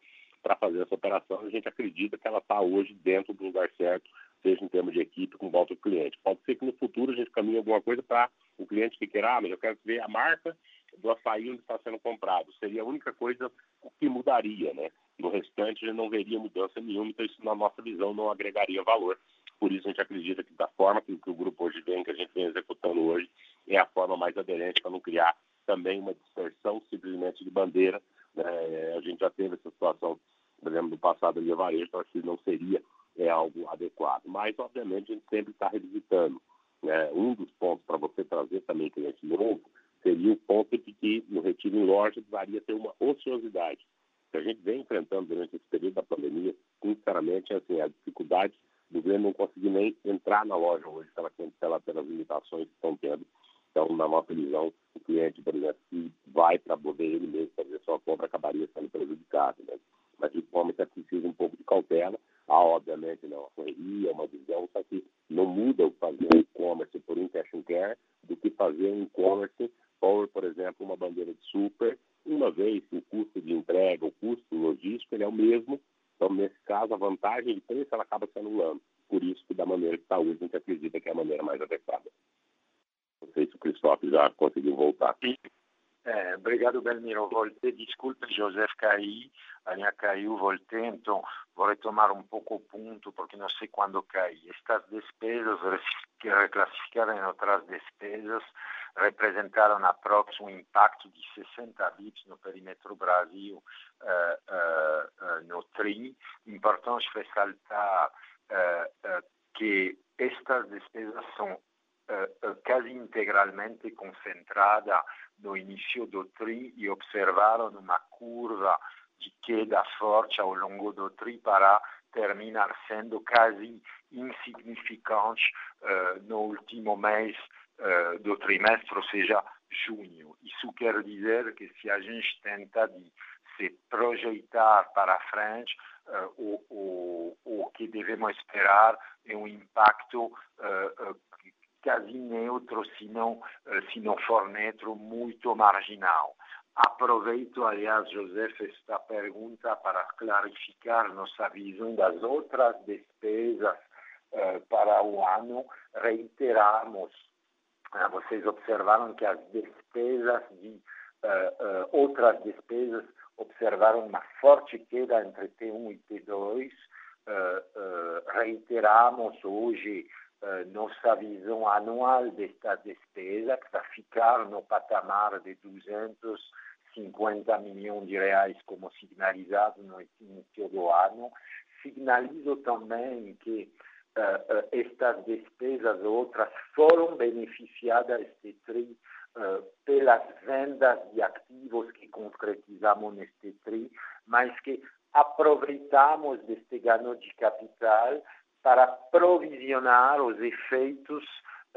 para fazer essa operação a gente acredita que ela está hoje dentro do lugar certo, seja em termos de equipe, com volta do cliente. Pode ser que no futuro a gente caminhe alguma coisa para o cliente que queira, ah, mas eu quero ver a marca do açaí onde está sendo comprado. Seria a única coisa que mudaria, né? No restante, não veria mudança nenhuma, então isso, na nossa visão, não agregaria valor. Por isso, a gente acredita que da forma que, que o grupo hoje vem, que a gente vem executando hoje, é a forma mais aderente para não criar também uma dispersão simplesmente de bandeira. Né? A gente já teve essa situação, por exemplo, no passado ali, varejo, então acho que não seria é, algo adequado. Mas, obviamente, a gente sempre está revisitando. Né? Um dos pontos para você trazer também cliente novo seria o ponto de que no retiro em loja precisaria ter uma ociosidade. Que a gente vem enfrentando durante esse período da pandemia, sinceramente, é assim, a dificuldade do Grêmio não conseguir nem entrar na loja hoje pela, pela, pelas limitações que estão tendo. Então, na nossa visão, o cliente, por exemplo, que vai para poder ele mesmo fazer sua compra, acabaria sendo prejudicado. Né? Mas, de forma que é preciso um pouco de cautela. Há, obviamente, né, uma correria, uma visão, só que não muda o fazer um e-commerce por um cash and care do que fazer um e-commerce por, por exemplo, uma bandeira de super, uma vez que o custo de entrega, o custo logístico, ele é o mesmo. Então, nesse caso, a vantagem de preço ela acaba se anulando. Por isso que, da maneira que está hoje, a gente acredita que é a maneira mais adequada. Não sei se o Cristóvão já conseguiu voltar. Obrigado, Belmiro. Voltei, desculpe, Joseph caí, a linha caiu, voltei, então vou retomar um pouco o ponto, porque não sei quando caí. Estas despesas, reclassificadas em outras despesas, representaram aproximadamente um impacto de 60 bits no perímetro Brasil uh, uh, no TRI. Importante ressaltar que estas despesas são quase integralmente concentradas no início do TRI e observaram uma curva de queda forte ao longo do TRI para terminar sendo quase insignificante uh, no último mês uh, do trimestre, ou seja, junho. Isso quer dizer que se a gente tenta de se projetar para frente, uh, o, o, o que devemos esperar é um impacto quase neutro, se não, se não for neutro, muito marginal. Aproveito, aliás, José, esta pergunta para clarificar nossa visão das outras despesas para o ano. Reiteramos ah, vocês observaram que as despesas de uh, uh, outras despesas observaram uma forte queda entre T1 e T2. Uh, reiteramos hoje nossa visão anual desta despesa, que está ficar no patamar de 250 milhões de reais, como sinalizado no início do ano. Sinalizo também que uh, estas despesas outras foram beneficiadas este TRI uh, pelas vendas de ativos que concretizamos neste TRI, mas que aproveitamos deste ganho de capital para provisionar os efeitos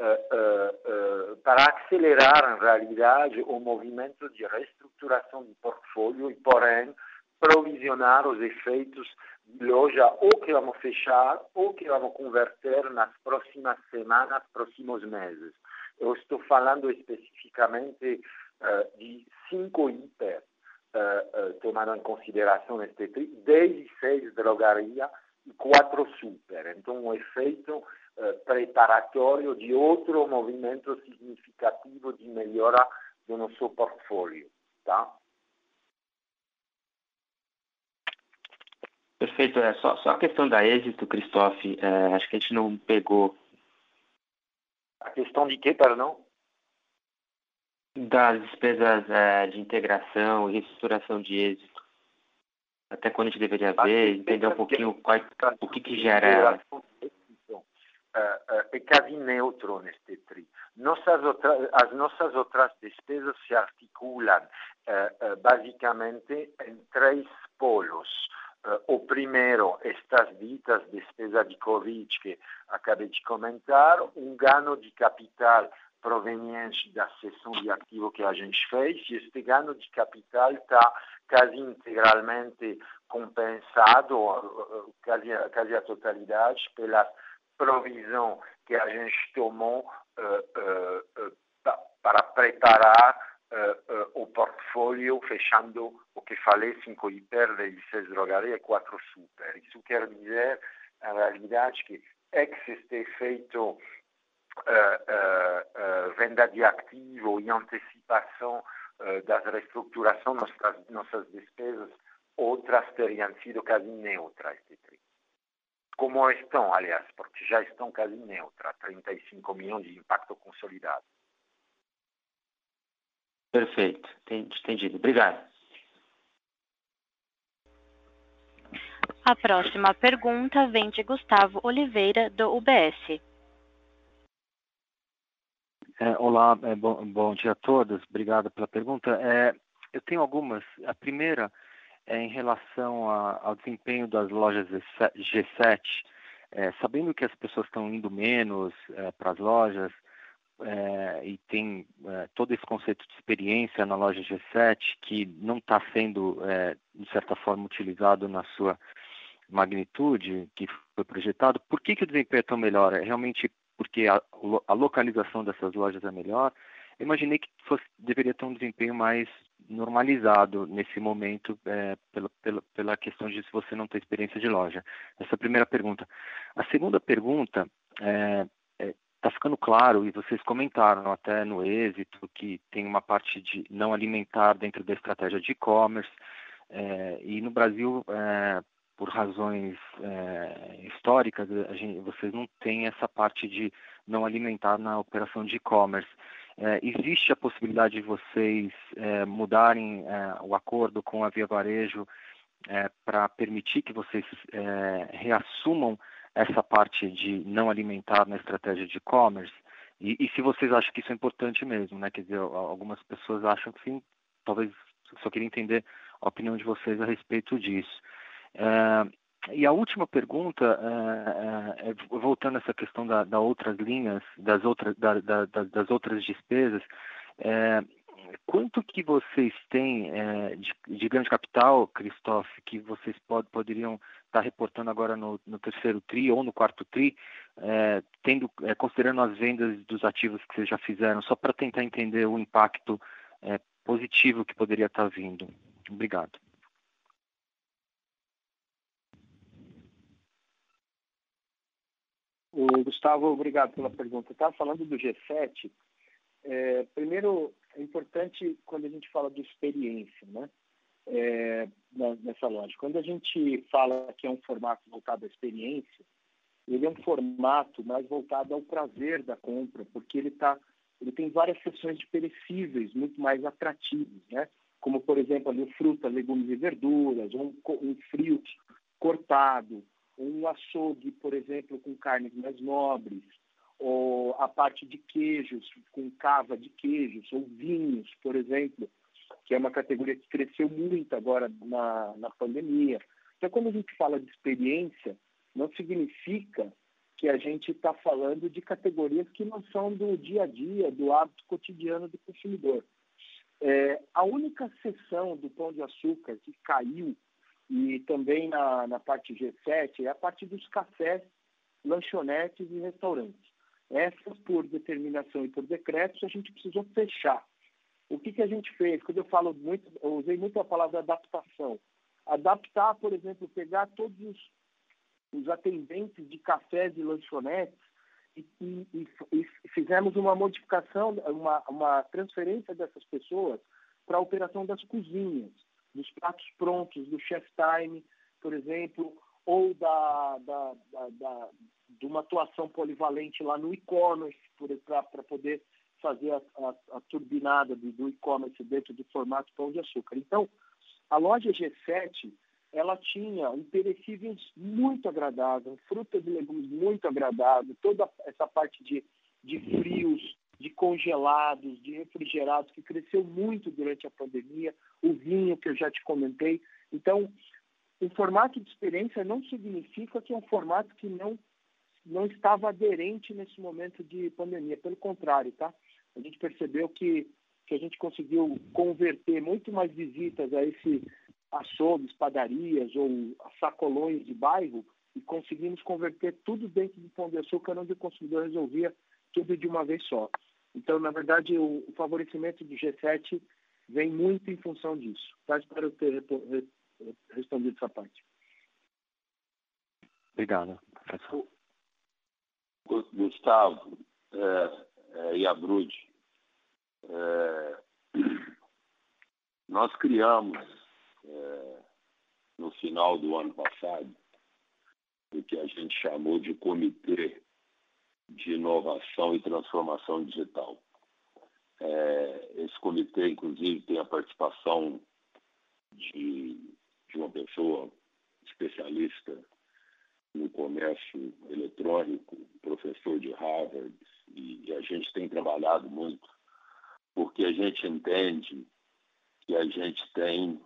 Uh, uh, uh, para acelerar, em realidade, o movimento de reestruturação de portfólio e, porém, provisionar os efeitos loja ou que vamos fechar ou que vamos converter nas próximas semanas, próximos meses. Eu estou falando especificamente uh, de cinco hiper, uh, uh, tomando em consideração este tri, 16 drogarias e quatro super. Então, um efeito preparatório de outro movimento significativo de melhora do nosso portfólio. Tá? Perfeito. É, só, só a questão da êxito, Christophe, é, acho que a gente não pegou. A questão de quê, perdão? Das despesas é, de integração e reestruturação de êxito. Até quando a gente deveria ver, entender um pouquinho qual, o que, que gera. É, é, é quase neutro neste TRI. Nossas outras, as nossas outras despesas se articulam é, é, basicamente em três polos. Uh, o primeiro, estas ditas despesa de Covid que acabei de comentar, um ganho de capital proveniente da cessão de ativo que a gente fez, e este ganho de capital está quase integralmente compensado, quase, quase a totalidade, pela provisão que a gente tomou uh, uh, para preparar o portfólio fechando o que falei, cinco hiper, 16 drogarias e quatro super. Isso quer dizer, na realidade, que ex este feito venda de ativo e antecipação uh, da reestruturação das nossas despesas, outras teriam sido quase neutras este tri. Como estão, aliás, porque já estão quase neutras, 35 milhões de impacto consolidado. Perfeito, entendido. Obrigado. A próxima pergunta vem de Gustavo Oliveira, do UBS. É, olá, é, bom, bom, dia a todos. Obrigado pela pergunta. É, eu tenho algumas. A primeira é em relação a, ao desempenho das lojas G7. É, sabendo que as pessoas estão indo menos é, para as lojas é, e tem todo esse conceito de experiência na loja G7 que não está sendo, de certa forma, utilizado na sua magnitude que foi projetado, por que, que o desempenho é tão melhor? É realmente porque a, a localização dessas lojas é melhor? Eu imaginei que fosse, deveria ter um desempenho mais normalizado nesse momento é, pela, pela, pela questão de se você não tem experiência de loja. Essa é a primeira pergunta. A segunda pergunta é, está ficando claro, e vocês comentaram até no êxito, que tem uma parte de não alimentar dentro da estratégia de e-commerce, é, e no Brasil, é, por razões é, históricas, gente, vocês não têm essa parte de não alimentar na operação de e-commerce. É, existe a possibilidade de vocês é, mudarem o acordo com a Via Varejo para permitir que vocês reassumam essa parte de não alimentar na estratégia de e-commerce? E, e, se vocês acham que isso é importante mesmo, né? Quer dizer, algumas pessoas acham que sim, talvez só queria entender a opinião de vocês a respeito disso. É, e a última pergunta, é, é, é, voltando a essa questão da, da outras linhas, das outras, da, da, das outras despesas, é, quanto que vocês têm é, de, de grande capital, Christoph, que vocês pod, poderiam estar reportando agora no, no, terceiro TRI ou no quarto TRI, é, tendo, considerando as vendas dos ativos que vocês já fizeram, só para tentar entender o impacto positivo que poderia estar vindo? Obrigado. O Gustavo, obrigado pela pergunta. Estava falando do G7. É, primeiro, é importante quando a gente fala de experiência, né? É, nessa loja. Quando a gente fala que é um formato voltado à experiência, ele é um formato mais voltado ao prazer da compra, porque ele tá, ele tem várias seções de perecíveis muito mais atrativos, né? Como por exemplo ali fruta, legumes e verduras, um, um frio cortado, um açougue, por exemplo, com carnes mais nobres, ou a parte de queijos, com cava de queijos, ou vinhos, por exemplo, que é uma categoria que cresceu muito agora na, na pandemia. Então, quando a gente fala de experiência, não significa que a gente está falando de categorias que não são do dia a dia, do hábito cotidiano do consumidor. É, a única seção do pão de açúcar que caiu e também na, na parte G7 é a parte dos cafés, lanchonetes e restaurantes. Essas, por determinação e por decretos, a gente precisou fechar. O que, que a gente fez? Quando eu falo muito, eu usei muito a palavra adaptação. Adaptar, por exemplo, pegar todos os, os atendentes de cafés e lanchonetes e, e, e, fizemos uma modificação, uma, uma transferência dessas pessoas para a operação das cozinhas dos pratos prontos, do chef time, por exemplo, ou da, da, da, da de uma atuação polivalente lá no e-commerce, para poder fazer a, a, a turbinada do, do e-commerce dentro do formato pão de açúcar. Então, a loja G7 ela tinha um perecíveis muito agradável, frutas e legumes muito agradável, toda essa parte de, de frios, de congelados, de refrigerados, que cresceu muito durante a pandemia, o vinho que eu já te comentei. Então, o formato de experiência não significa que é um formato que não, não estava aderente nesse momento de pandemia. Pelo contrário, tá? A gente percebeu que, que a gente conseguiu converter muito mais visitas a esse açougues, padarias ou sacolões de bairro e conseguimos converter tudo dentro do Pão de Açúcar, onde o consumidor resolvia tudo de uma vez só. Então, na verdade, o, o favorecimento do G7 vem muito em função disso. Tá? Espero ter respondido essa parte. Obrigado. Gustavo é, é, e a Brude, é, Nós criamos, é, no final do ano passado, o que a gente chamou de Comitê de Inovação e Transformação Digital. É, esse comitê, inclusive, tem a participação de, de uma pessoa especialista no comércio eletrônico, professor de Harvard, e, e a gente tem trabalhado muito, porque a gente entende que a gente tem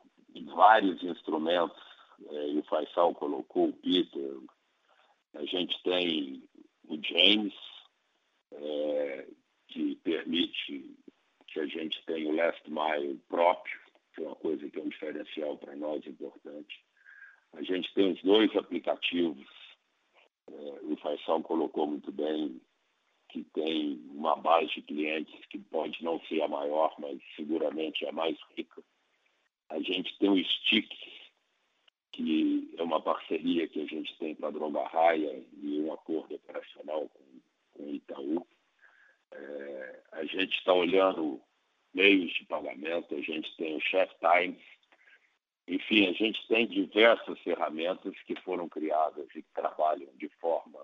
vários instrumentos, é, e o Faisal colocou o Peter, a gente tem o James, é, que permite que a gente tenha o last mile próprio, que é uma coisa que é um diferencial para nós importante. A gente tem os dois aplicativos, é, o Faisal colocou muito bem, que tem uma base de clientes que pode não ser a maior, mas seguramente é a mais rica. A gente tem o Stick, que é uma parceria que a gente tem com a Droga Raia e um acordo operacional com, com o Itaú. É, a gente está olhando meios de pagamento, a gente tem o Chef Times, enfim, a gente tem diversas ferramentas que foram criadas e que trabalham de forma,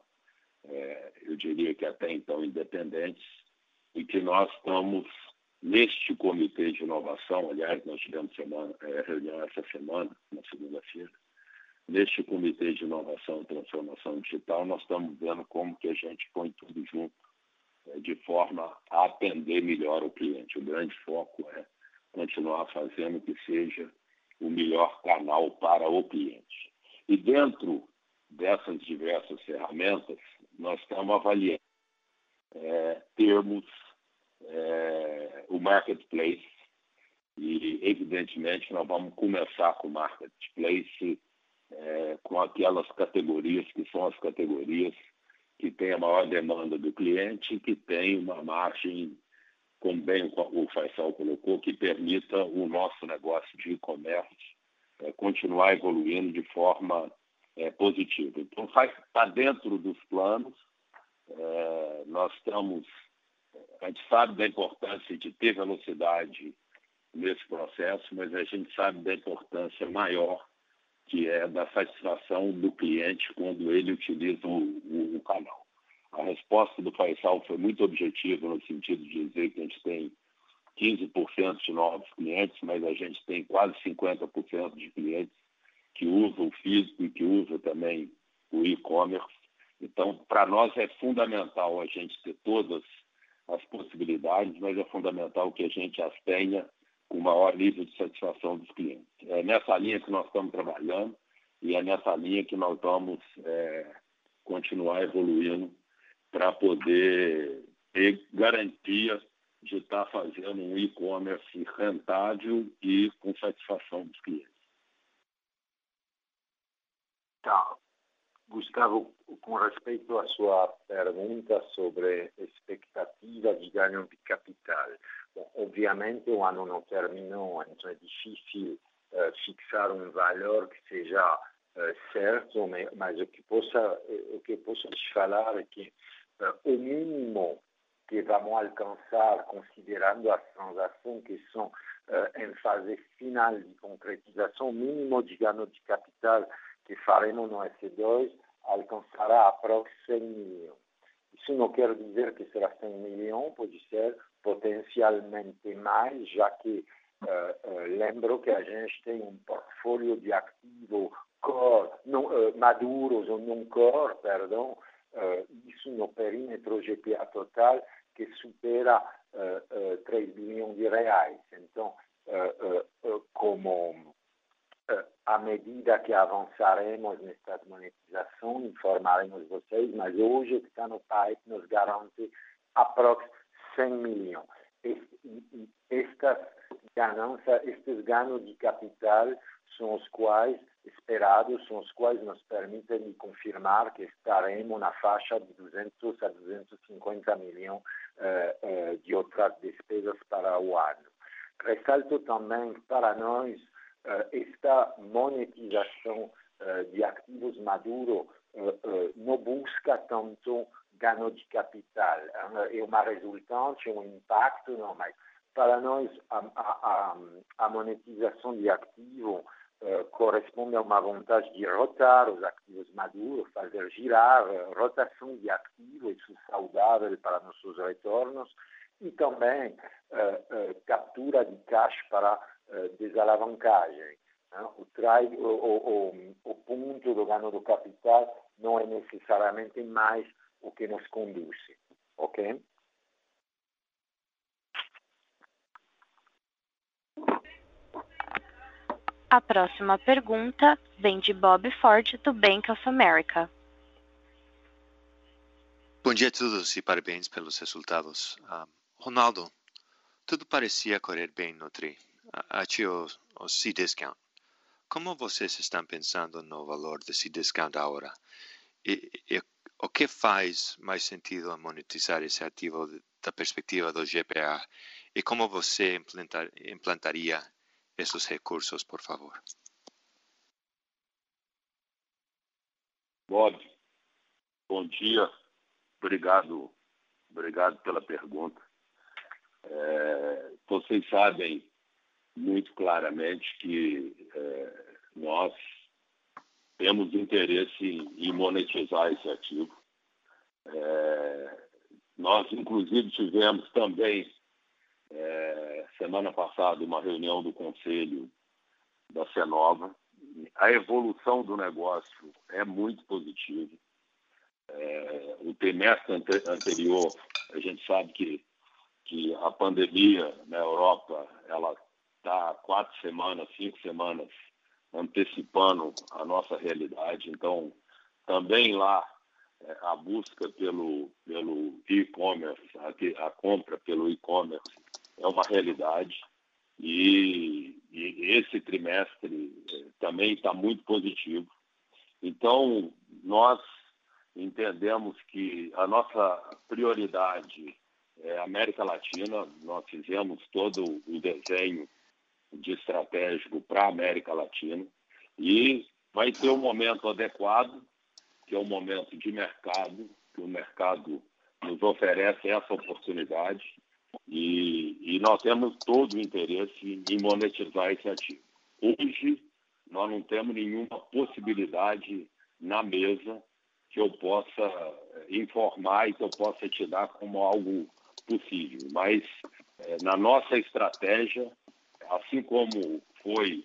é, eu diria que até então independentes, e que nós estamos neste comitê de inovação, aliás, nós tivemos semana, é, reunião essa semana, na segunda-feira, neste comitê de inovação e transformação digital, nós estamos vendo como que a gente põe tudo junto, é, de forma a atender melhor o cliente. O grande foco é continuar fazendo que seja o melhor canal para o cliente. E dentro dessas diversas ferramentas, nós estamos avaliando é, termos é, o marketplace e, evidentemente, nós vamos começar com o marketplace é, com aquelas categorias que são as categorias que têm a maior demanda do cliente e que têm uma margem, como bem o Faisal colocou, que permita o nosso negócio de e-commerce é, continuar evoluindo de forma é, positiva. Então, está dentro dos planos. É, nós estamos, a gente sabe da importância de ter velocidade nesse processo, mas a gente sabe da importância maior que é da satisfação do cliente quando ele utiliza o, o, o canal. A resposta do Faisal foi muito objetiva no sentido de dizer que a gente tem 15% de novos clientes, mas a gente tem quase 50% de clientes que usam o físico e que usam também o e-commerce. Então, para nós é fundamental a gente ter todas as possibilidades, mas é fundamental que a gente as tenha com maior nível de satisfação dos clientes. É nessa linha que nós estamos trabalhando e é nessa linha que nós vamos é, continuar evoluindo para poder ter garantia de estar fazendo um e-commerce rentável e com satisfação dos clientes. Tá. Gustavo, com respeito à sua pergunta sobre expectativa de ganho de capital, Bom, obviamente o ano não terminou, então é difícil uh, fixar um valor que seja uh, certo, mas, que possa o que posso te falar é que uh, o mínimo que vamos alcançar, considerando as transações que são em fase final de concretização, o mínimo de ganho de capital que faremos no S2 alcançará aproximadamente 100 milhões. Isso não quer dizer que será 100 milhões, pode ser potencialmente mais, já que uh, uh, lembro que a gente tem um portfólio de ativos core, não, uh, maduros ou não core, perdão, isso no perímetro GPA total que supera 3 bilhões de reais. Então, como à medida que avançaremos nesta monetização, informaremos vocês, mas hoje o que está no pipe nos garante aproximadamente 100 milhões. Estas ganâncias, estes ganhos de capital são os quais esperados, são os quais nos permitem confirmar que estaremos na faixa de 200 a 250 milhões uh, uh, de outras despesas para o ano. Ressalto também que para nós esta monetização de ativos maduros não busca tanto ganho de capital. É uma resultante, um impacto, não, mas para nós, a, a, a monetização de ativo uh, corresponde a uma vontade de rotar os ativos maduros, fazer girar, rotação de ativos, isso é saudável para nossos retornos, e também uh, captura de caixa para desalavancagem. Né? O, trai, o, o, o ponto do ganho do capital não é necessariamente mais o que nos conduz, ok? A próxima pergunta vem de Bob Ford, do Bank of America. Bom dia a todos e parabéns pelos resultados. Uh, Ronaldo, tudo parecia correr bem no TRI, até o, o C-Discount. Como vocês estão pensando no valor desse discount agora? E, e, o que faz mais sentido monetizar esse ativo da perspectiva do GPA? E como você implantar, implantaria esos recursos, por favor. Bob, bom dia. Obrigado, obrigado pela pergunta. É, vocês sabem muito claramente que é, nós temos interesse em monetizar esse ativo. É, nós, inclusive, tivemos também é, semana passada uma reunião do conselho da Cenova. A evolução do negócio é muito positiva. É, o trimestre ante anterior, a gente sabe que, que a pandemia na Europa ela está quatro semanas, cinco semanas antecipando a nossa realidade. Então, também lá é, a busca pelo pelo e-commerce, a, a compra pelo e-commerce é uma realidade e, e esse trimestre eh, também está muito positivo. Então, nós entendemos que a nossa prioridade é América Latina. Nós fizemos todo o desenho de estratégico para a América Latina e vai ter um momento adequado, que é um momento de mercado, que o mercado nos oferece essa oportunidade e, e nós temos todo o interesse em monetizar esse ativo. Hoje, nós não temos nenhuma possibilidade na mesa que eu possa eh, informar e que eu possa te dar como algo possível. Mas, é, na nossa estratégia, assim como foi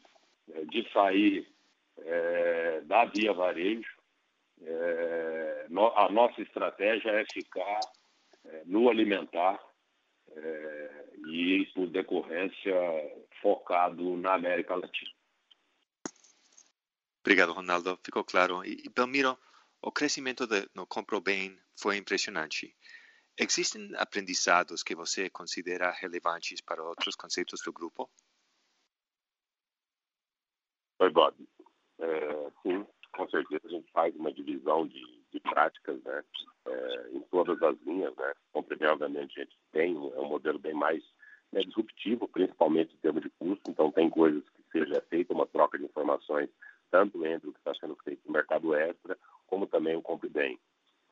é, de sair é, da Via Varejo, no, a nossa estratégia é ficar no alimentar é, e, por decorrência, focado na América Latina. Obrigado, Ronaldo. Ficou claro. E, Belmiro, o crescimento de, no Compro Bem foi impressionante. Existem aprendizados que você considera relevantes para outros conceitos do grupo? Oi, Bob. É, sim, com certeza a gente faz uma divisão de, de práticas né, é, em todas as linhas. Né. Compreender, obviamente, a gente tem é um modelo bem mais né, disruptivo, principalmente em termos de custo. Então, tem coisas que seja feita uma troca de informações, tanto entre o que está sendo feito no mercado extra, como também o compre bem.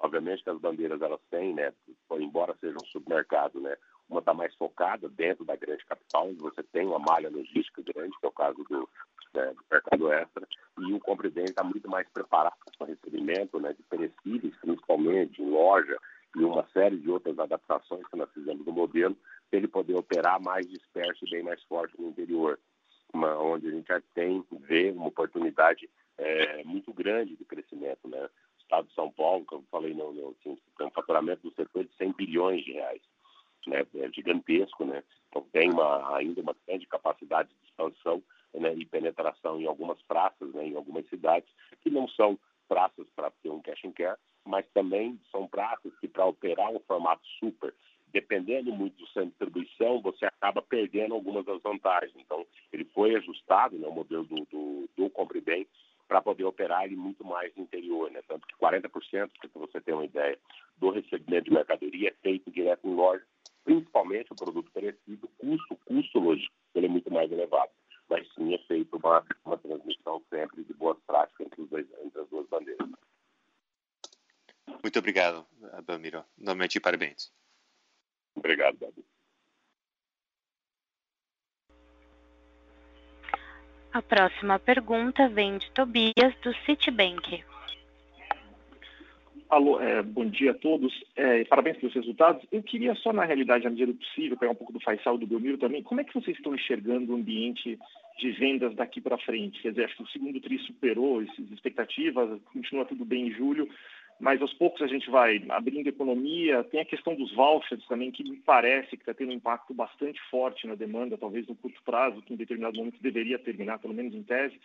Obviamente que as bandeiras elas têm, né, embora seja um supermercado, né, uma está mais focada dentro da grande capital, onde você tem uma malha logística grande, que é o caso do, né, do mercado extra, e o compre bem está muito mais preparado para recebimento né, de perecíveis, principalmente loja, e uma série de outras adaptações que nós fizemos no modelo, para ele poder operar mais disperso e bem mais forte no interior, uma, onde a gente já tem, vê uma oportunidade é, muito grande de crescimento. Né? Estado de São Paulo, como falei, não, não, assim, tem um faturamento do setor de 100 bilhões de reais. Né, é gigantesco, né? Então tem uma, ainda uma grande capacidade de expansão né, e penetração em algumas praças, né, em algumas cidades que não são praças para ter um cash and care, mas também são praças que para operar um formato super, dependendo muito do centro de distribuição, você acaba perdendo algumas das vantagens. Então, ele foi ajustado, né, o modelo do, do, do Compre Bem, para poder operar ele muito mais no interior, né? Tanto que 40%, para você ter uma ideia, do recebimento de mercadoria é feito direto em loja, principalmente o produto perecido, custo, custo logístico, ele é muito mais elevado. Mas sim é feito uma, uma transmissão sempre de boas práticas entre, dois, entre as duas bandeiras. Muito obrigado, Belmiro. Novamente, parabéns. Obrigado, Davi. A próxima pergunta vem de Tobias, do Citibank. Alô, é, bom dia a todos. É, parabéns pelos resultados. Eu queria só, na realidade, na medida do possível, pegar um pouco do Faisal e do Belmiro também. Como é que vocês estão enxergando o ambiente de vendas daqui para frente? Quer dizer, acho que o segundo TRI superou as expectativas, continua tudo bem em julho, mas aos poucos a gente vai abrindo economia. Tem a questão dos vouchers também, que me parece que está tendo um impacto bastante forte na demanda, talvez no curto prazo, que em determinado momento deveria terminar, pelo menos em tese.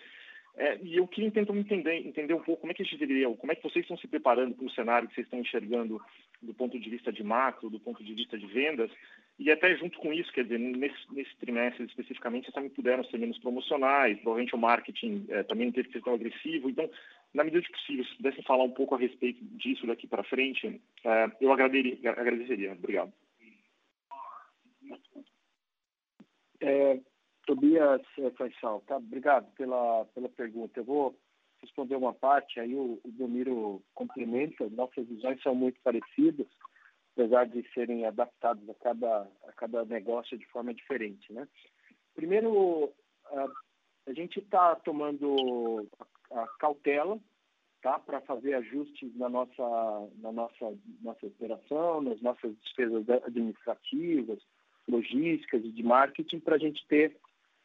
É, e eu queria tentar entender, entender um pouco como é que a gente deveria, como é que vocês estão se preparando para o cenário que vocês estão enxergando do ponto de vista de macro, do ponto de vista de vendas, e até junto com isso, quer dizer, nesse, nesse trimestre especificamente, vocês também puderam ser menos promocionais, provavelmente o marketing é, também não teve que ser tão agressivo, então, na medida de possível, se pudessem falar um pouco a respeito disso daqui para frente, é, eu agradeceria, agradeceria. Obrigado. É, Tobias eh, Faisal, tá? Obrigado pela, pela pergunta. Eu vou responder uma parte, aí o, o Domiro complementa. Nossas visões são muito parecidas, apesar de serem adaptadas a cada, a cada negócio de forma diferente, né? Primeiro, a, a gente está tomando a, cautela, tá? Para fazer ajustes na nossa, na nossa, nossa operação, nas nossas despesas administrativas, logísticas e de marketing, para a gente ter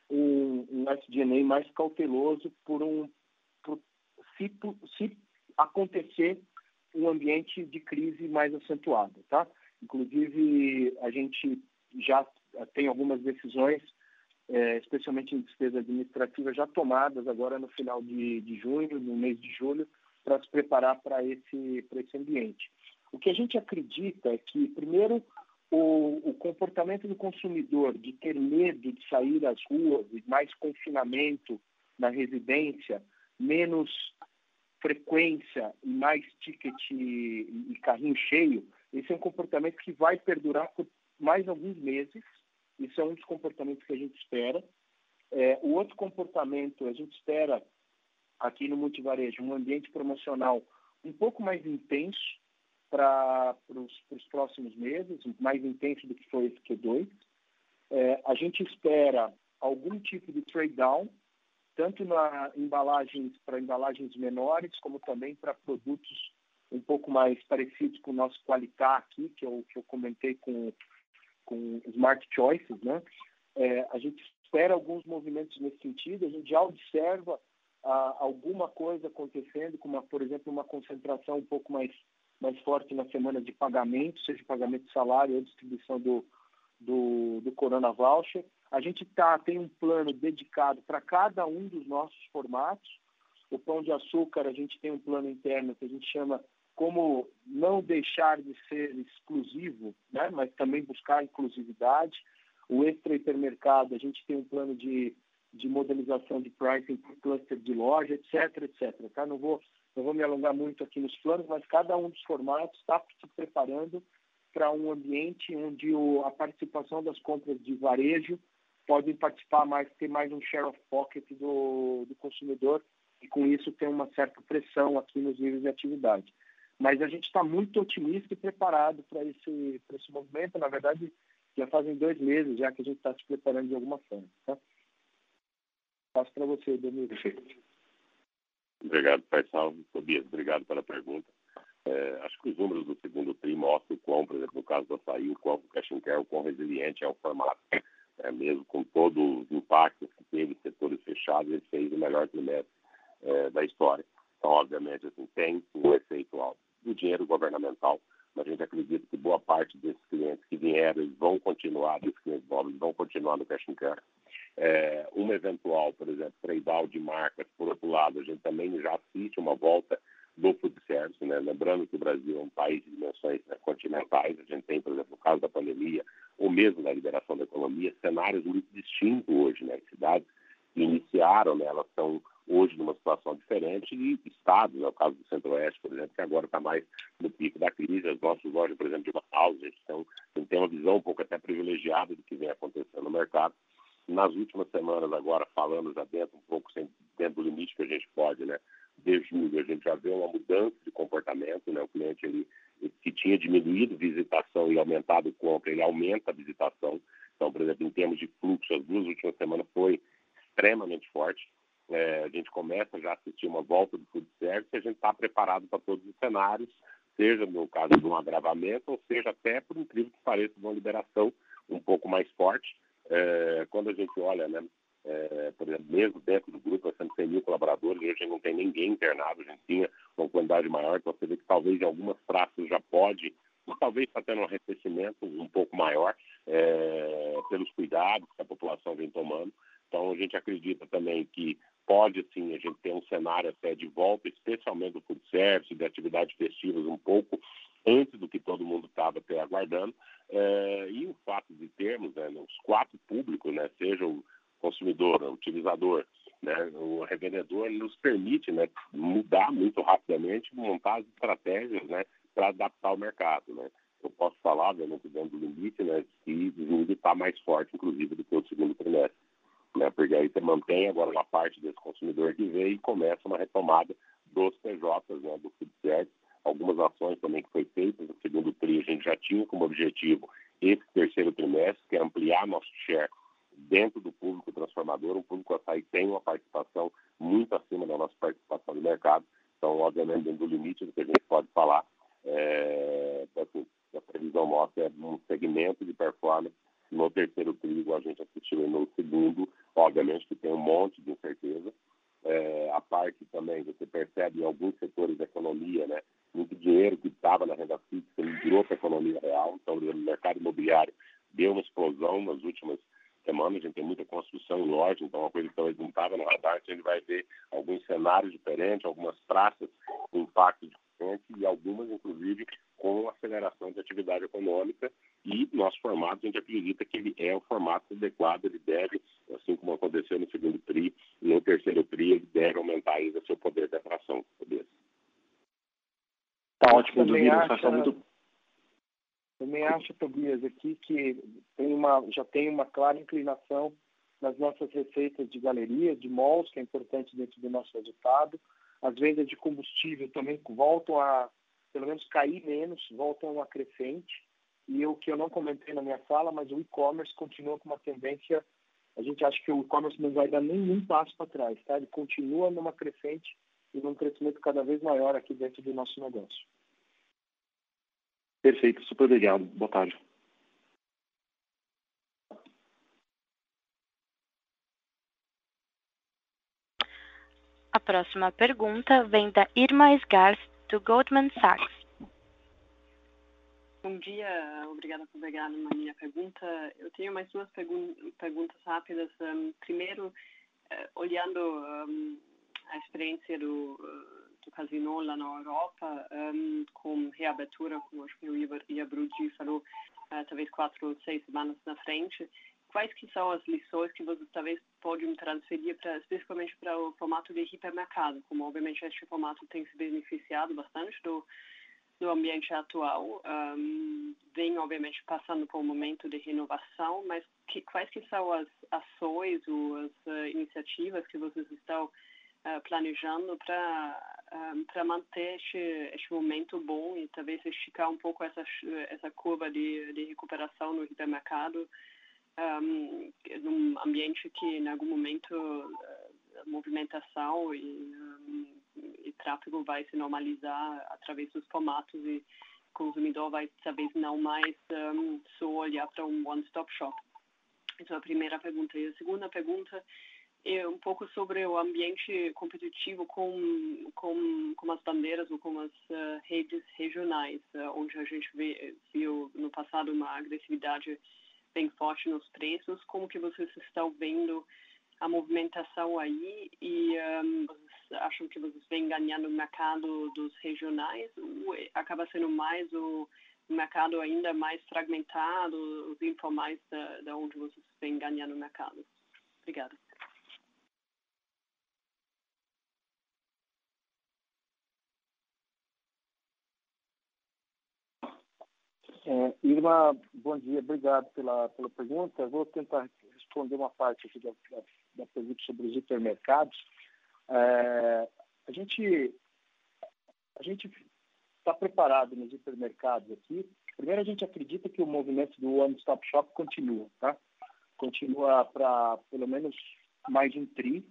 um, um SDNA mais cauteloso por um por, se, se acontecer um ambiente de crise mais acentuado, tá? Inclusive a gente já tem algumas decisões, é, especialmente em despesa administrativa, já tomadas agora no final de, de junho, no mês de julho, para se preparar para esse esse ambiente. O que a gente acredita é que primeiro o, o, comportamento do consumidor de ter medo de sair às ruas, mais confinamento na residência, menos frequência e mais ticket e, e carrinho cheio, esse é um comportamento que vai perdurar por mais alguns meses. Isso é um dos comportamentos que a gente espera. É, o outro comportamento, a gente espera aqui no multivarejo um ambiente promocional um pouco mais intenso, para os próximos meses, mais intenso do que foi esse Q2. É, a gente espera algum tipo de trade down, tanto na embalagens para embalagens menores, como também para produtos um pouco mais parecidos com o nosso Qualitá aqui, que eu, que eu comentei com, com Smart Choices, né? É, a gente espera alguns movimentos nesse sentido, a gente já observa ah, alguma coisa acontecendo, como, por exemplo, uma concentração um pouco mais mais forte na semana de pagamento, seja pagamento de salário ou distribuição do, do, do Corona Voucher. A gente tá, tem um plano dedicado para cada um dos nossos formatos. O Pão de Açúcar, a gente tem um plano interno que a gente chama como não deixar de ser exclusivo, né? mas também buscar inclusividade. O extra hipermercado, a gente tem um plano de, de modelização de pricing cluster de loja, etc, etc. Tá? Não vou não vou me alongar muito aqui nos planos, mas cada um dos formatos está se preparando para um ambiente onde o, a participação das compras de varejo podem participar mais, ter mais um share of pocket do, do consumidor e com isso tem uma certa pressão aqui nos níveis de atividade. Mas a gente está muito otimista e preparado para esse, esse movimento. Na verdade, já fazem dois meses já que a gente está se preparando de alguma forma. Tá? Passo para você, Danilo. Perfeito. Obrigado, Pai Salve. Tobias, obrigado pela pergunta. É, acho que os números do segundo TRI mostram o quão, por exemplo, no caso do açaí, o quão o cash and care, o quão resiliente é o formato. É, mesmo com todos os impactos que teve setores fechados, ele fez o melhor trimestre é, da história. Então, obviamente, assim, tem um efeito alto do dinheiro governamental, mas a gente acredita que boa parte desses clientes que vieram, vão continuar, dos clientes móveis vão continuar no cash and care é, uma eventual, por exemplo, trade-out de marcas. Por outro lado, a gente também já assiste uma volta do food service, né? lembrando que o Brasil é um país de dimensões né, continentais, a gente tem, por exemplo, no caso da pandemia, ou mesmo da liberação da economia, cenários muito distintos hoje, né? cidades que iniciaram, né, elas estão hoje numa situação diferente e estados, é o caso do Centro-Oeste, por exemplo, que agora está mais no pico da crise, as nossas lojas, por exemplo, de Manaus, a gente, tem, uma visão um pouco até privilegiada do que vem acontecendo no mercado, nas últimas semanas, agora falando já dentro, um pouco sem, dentro do limite que a gente pode, né? De julho, a gente já vê uma mudança de comportamento, né? O cliente, ele, que tinha diminuído visitação e aumentado compra, ele aumenta a visitação. Então, por exemplo, em termos de fluxo, as duas últimas semanas foi extremamente forte. É, a gente começa já a assistir uma volta do food service e a gente está preparado para todos os cenários, seja no caso de um agravamento, ou seja até, por incrível que pareça, uma liberação um pouco mais forte. É, quando a gente olha, né, é, por exemplo, mesmo dentro do grupo, nós temos 100 mil colaboradores, a gente não tem ninguém internado, a gente tinha uma quantidade maior, então você vê que talvez em algumas praças já pode, talvez está tendo um arrefecimento um pouco maior é, pelos cuidados que a população vem tomando. Então, a gente acredita também que pode, sim, a gente ter um cenário até de volta, especialmente do food service, de atividades festivas um pouco antes do que todo mundo estava até aguardando. É, e o fato de termos né, os quatro públicos, né, seja o consumidor, o utilizador, né, o revendedor, nos permite né, mudar muito rapidamente, montar as estratégias né, para adaptar o mercado. Né. Eu posso falar, obviamente, dentro do limite, né, que o está mais forte, inclusive, do que o segundo trimestre. Né, porque aí você mantém agora uma parte desse consumidor que veio e começa uma retomada dos PJs, né, do service, algumas ações também que foi feitas no segundo TRI, a gente já tinha como objetivo esse terceiro trimestre, que é ampliar nosso share dentro do público transformador, o público açaí tem uma participação muito acima da nossa participação no mercado, então, obviamente, dentro do limite do que a gente pode falar, é, assim, a previsão nossa é um segmento de performance no terceiro trigo, a gente assistiu no segundo, obviamente que tem um monte de incerteza, é, a parte também, você percebe em alguns setores da economia, né, muito dinheiro que estava na renda fixa migrou para a economia real, então o mercado imobiliário deu uma explosão nas últimas semana, a gente tem muita construção em loja, então é uma coisa que talvez não estava no radar, a gente vai ver alguns cenários diferentes, algumas praças com impacto diferente e algumas, inclusive, com aceleração de atividade econômica e nosso formato, a gente acredita que ele é o formato adequado, ele deve, assim como aconteceu no segundo TRI, no terceiro TRI, ele deve aumentar ainda seu poder de atração. Está ótimo, Domingos, acha... muito também acho, Tobias, aqui que tem uma, já tem uma clara inclinação nas nossas receitas de galerias, de malls, que é importante dentro do nosso resultado. As vendas de combustível também voltam a, pelo menos, cair menos, voltam a crescente. E o que eu não comentei na minha fala, mas o e-commerce continua com uma tendência, a gente acha que o e-commerce não vai dar nenhum passo para trás, tá? Ele continua numa crescente e num crescimento cada vez maior aqui dentro do nosso negócio. Perfeito, super obrigado. Boa tarde. A próxima pergunta vem da Irma Sgars, do Goldman Sachs. Bom dia, obrigada por pegar na minha pergunta. Eu tenho mais duas pergun perguntas rápidas. Um, primeiro, uh, olhando um, a experiência do uh, do casino lá na Europa, um, com reabertura, como acho que o Iabrudi falou, uh, talvez quatro ou seis semanas na frente, quais que são as lições que vocês talvez podem transferir para especificamente para o formato de hipermercado, como obviamente este formato tem se beneficiado bastante do do ambiente atual, um, vem obviamente passando por um momento de renovação, mas que, quais que são as ações ou as uh, iniciativas que vocês estão uh, planejando para um, para manter este, este momento bom e talvez esticar um pouco essa, essa curva de, de recuperação no hipermercado, um, num ambiente que em algum momento a movimentação e, um, e tráfego vai se normalizar através dos formatos e o consumidor vai talvez não mais um, só olhar para um one-stop shop. É a primeira pergunta. E a segunda pergunta é um pouco sobre o ambiente competitivo com, com, com as bandeiras ou com as uh, redes regionais, uh, onde a gente vê, viu no passado uma agressividade bem forte nos preços. Como que vocês estão vendo a movimentação aí e um, vocês acham que vocês vêm ganhando o mercado dos regionais ou acaba sendo mais o mercado ainda mais fragmentado, os informais da, da onde vocês vêm ganhando o mercado? Obrigada. É, Irma, bom dia, obrigado pela, pela pergunta. Vou tentar responder uma parte aqui da, da, pergunta sobre os hipermercados. É, a gente a gente está preparado nos hipermercados aqui. Primeiro, a gente acredita que o movimento do One Stop Shop continua, tá? Continua para, pelo menos, mais um TRI,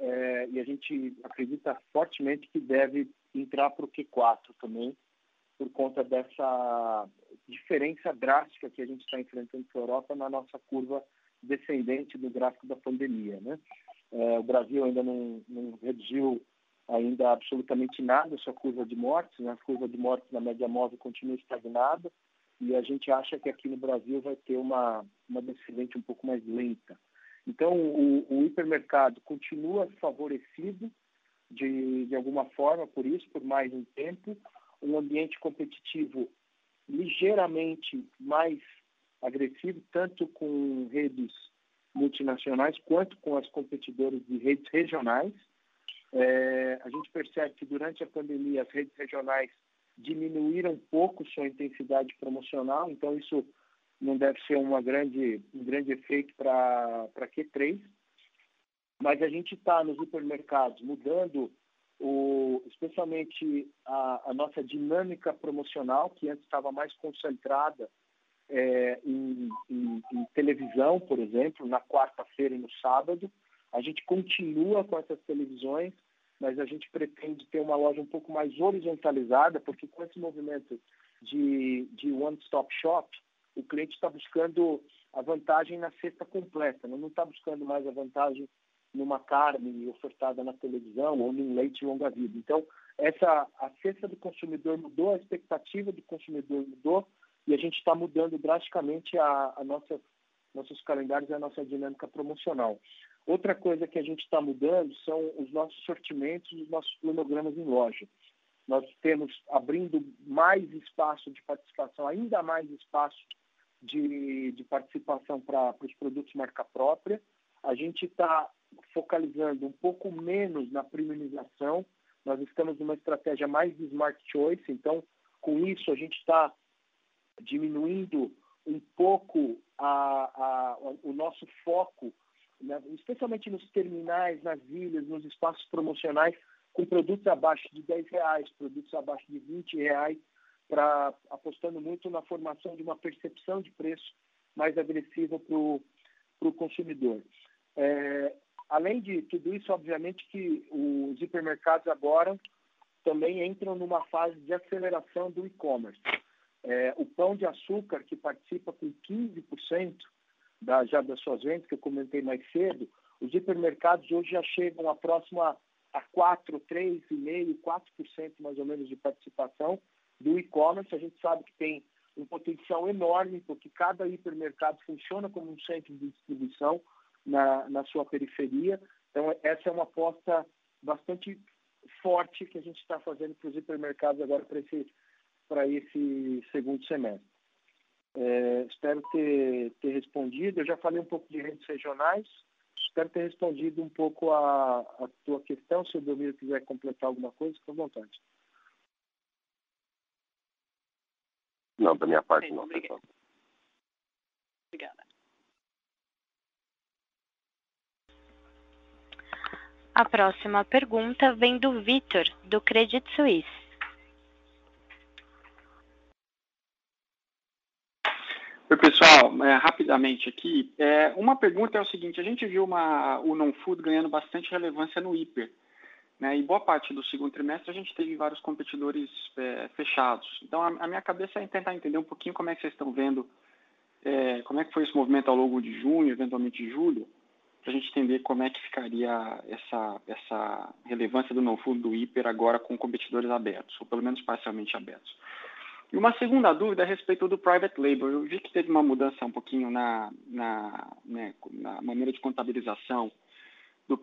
é, e a gente acredita fortemente que deve entrar para o Q4 também, por conta dessa diferença drástica que a gente está enfrentando com a Europa na nossa curva descendente do gráfico da pandemia. Né? É, o Brasil ainda não, não, reduziu ainda absolutamente nada sua curva de mortes, né? a curva de mortes na média móvel continua estagnada e a gente acha que aqui no Brasil vai ter uma, uma descendente um pouco mais lenta. Então, o, o hipermercado continua favorecido de, de alguma forma por isso, por mais um tempo, um ambiente competitivo ligeiramente mais agressivo, tanto com redes multinacionais quanto com as competidoras de redes regionais. É, a gente percebe que durante a pandemia as redes regionais diminuíram um pouco sua intensidade promocional, então isso não deve ser uma grande, um grande efeito para Q3. Mas a gente está nos supermercados mudando o, especialmente a, a, nossa dinâmica promocional, que antes estava mais concentrada é, em, em, em, televisão, por exemplo, na quarta-feira e no sábado. A gente continua com essas televisões, mas a gente pretende ter uma loja um pouco mais horizontalizada, porque com esse movimento de, de one-stop shop, o cliente está buscando a vantagem na cesta completa, não está buscando mais a vantagem numa carne ofertada na televisão ou num leite longa-vida. Então, essa a cesta do consumidor mudou, a expectativa do consumidor mudou e a gente está mudando drasticamente a, a nossa, nossos calendários e a nossa dinâmica promocional. Outra coisa que a gente está mudando são os nossos sortimentos, os nossos planogramas em loja. Nós temos abrindo mais espaço de participação, ainda mais espaço de, de participação para os produtos marca própria. A gente está focalizando um pouco menos na premiumização. Nós estamos numa estratégia mais de smart choice, então, com isso, a gente está diminuindo um pouco a, a, o nosso foco, né, especialmente nos terminais, nas ilhas, nos espaços promocionais, com produtos abaixo de 10 reais, produtos abaixo de 20 reais, para apostando muito na formação de uma percepção de preço mais agressiva para o consumidor. É, Além de tudo isso, obviamente que os hipermercados agora também entram numa fase de aceleração do e-commerce. É, o pão de açúcar, que participa com 15% da, já das suas vendas, que eu comentei mais cedo, os hipermercados hoje já chegam a próximo a, a 4, 3,5%, 4% mais ou menos de participação do e-commerce. A gente sabe que tem um potencial enorme, porque cada hipermercado funciona como um centro de distribuição, na, na sua periferia. Então, essa é uma aposta bastante forte que a gente está fazendo para os hipermercados agora para esse, para esse segundo semestre. É, espero ter, ter respondido. Eu já falei um pouco de redes regionais. Espero ter respondido um pouco a, a tua questão. Se o Domiro quiser completar alguma coisa, fique à vontade. Não, da minha parte não, pessoal. Obrigada. A próxima pergunta vem do Vitor, do Credit Suisse. Oi, pessoal. É, rapidamente aqui. É, uma pergunta é o seguinte: a gente viu uma, o non-food ganhando bastante relevância no hiper. Né, e boa parte do segundo trimestre a gente teve vários competidores é, fechados. Então, a, a, minha cabeça é tentar entender um pouquinho como é que vocês estão vendo, é, como é que foi esse movimento ao longo de junho, eventualmente de julho, para a gente entender como é que ficaria essa, essa relevância do no-food do hiper agora com competidores abertos, ou pelo menos parcialmente abertos. E uma segunda dúvida é a respeito do private label. Eu vi que teve uma mudança um pouquinho na, na, né, na maneira de contabilização do,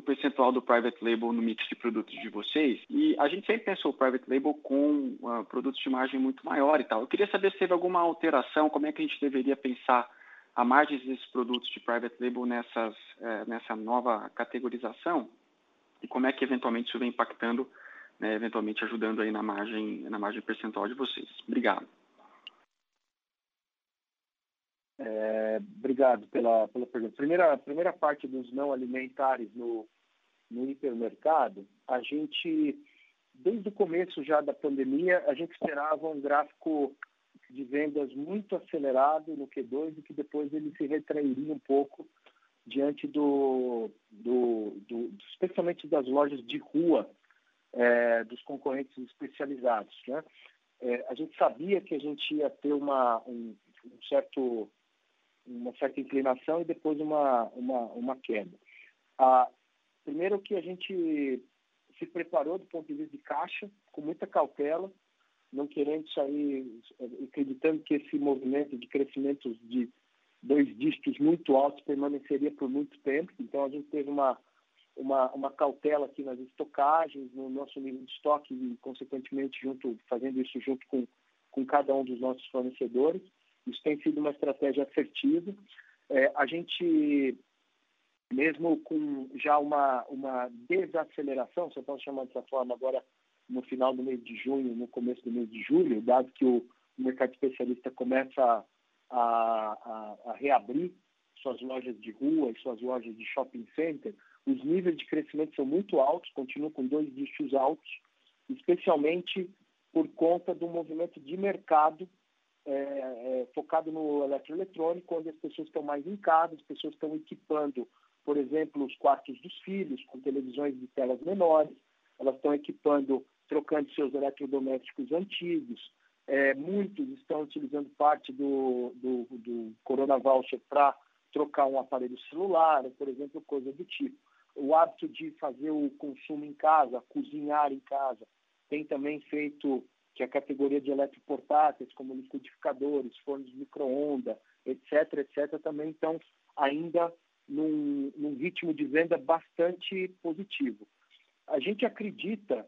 percentual do private label no mix de produtos de vocês. E a gente sempre pensou o private label com uh, produtos de margem muito maior e tal. Eu queria saber se teve alguma alteração, como é que a gente deveria pensar a margem desses produtos de private label nessas, é, nessa nova categorização e como é que eventualmente isso vem impactando, né, eventualmente ajudando aí na margem, na margem percentual de vocês. Obrigado. É, obrigado pela, pela pergunta. Primeira, primeira parte dos não alimentares no, no hipermercado, a gente, desde o começo já da pandemia, a gente esperava um gráfico de vendas muito acelerado no Q2 e que depois ele se retrairia um pouco diante do, do, do especialmente das lojas de rua é, dos concorrentes especializados. Né? É, a gente sabia que a gente ia ter uma, um, um certo, uma certa inclinação e depois uma, uma, uma queda. Ah, primeiro que a gente se preparou do ponto de vista de caixa, com muita cautela, não querendo sair, acreditando que esse movimento de crescimento de dois dígitos muito altos permaneceria por muito tempo. Então, a gente teve uma, uma, uma cautela aqui nas estocagens, no nosso nível de estoque e, consequentemente, junto, fazendo isso junto com, com cada um dos nossos fornecedores. Isso tem sido uma estratégia assertiva. É, a gente, mesmo com já uma, uma desaceleração, se eu posso chamar dessa forma, agora no final do mês de junho, no começo do mês de julho, dado que o, mercado especialista começa a, a, a, reabrir suas lojas de rua e suas lojas de shopping center, os níveis de crescimento são muito altos, continuam com dois dígitos altos, especialmente por conta do movimento de mercado é, é, focado no eletroeletrônico, onde as pessoas estão mais em casa, as pessoas estão equipando, por exemplo, os quartos dos filhos com televisões de telas menores, elas estão equipando trocando seus eletrodomésticos antigos. É, muitos estão utilizando parte do, do, do Corona Voucher para trocar um aparelho celular, por exemplo, coisa do tipo. O hábito de fazer o consumo em casa, cozinhar em casa, tem também feito que a categoria de eletroportáteis, como liquidificadores, fornos de micro-ondas, etc., etc., também estão ainda num, num ritmo de venda bastante positivo. A gente acredita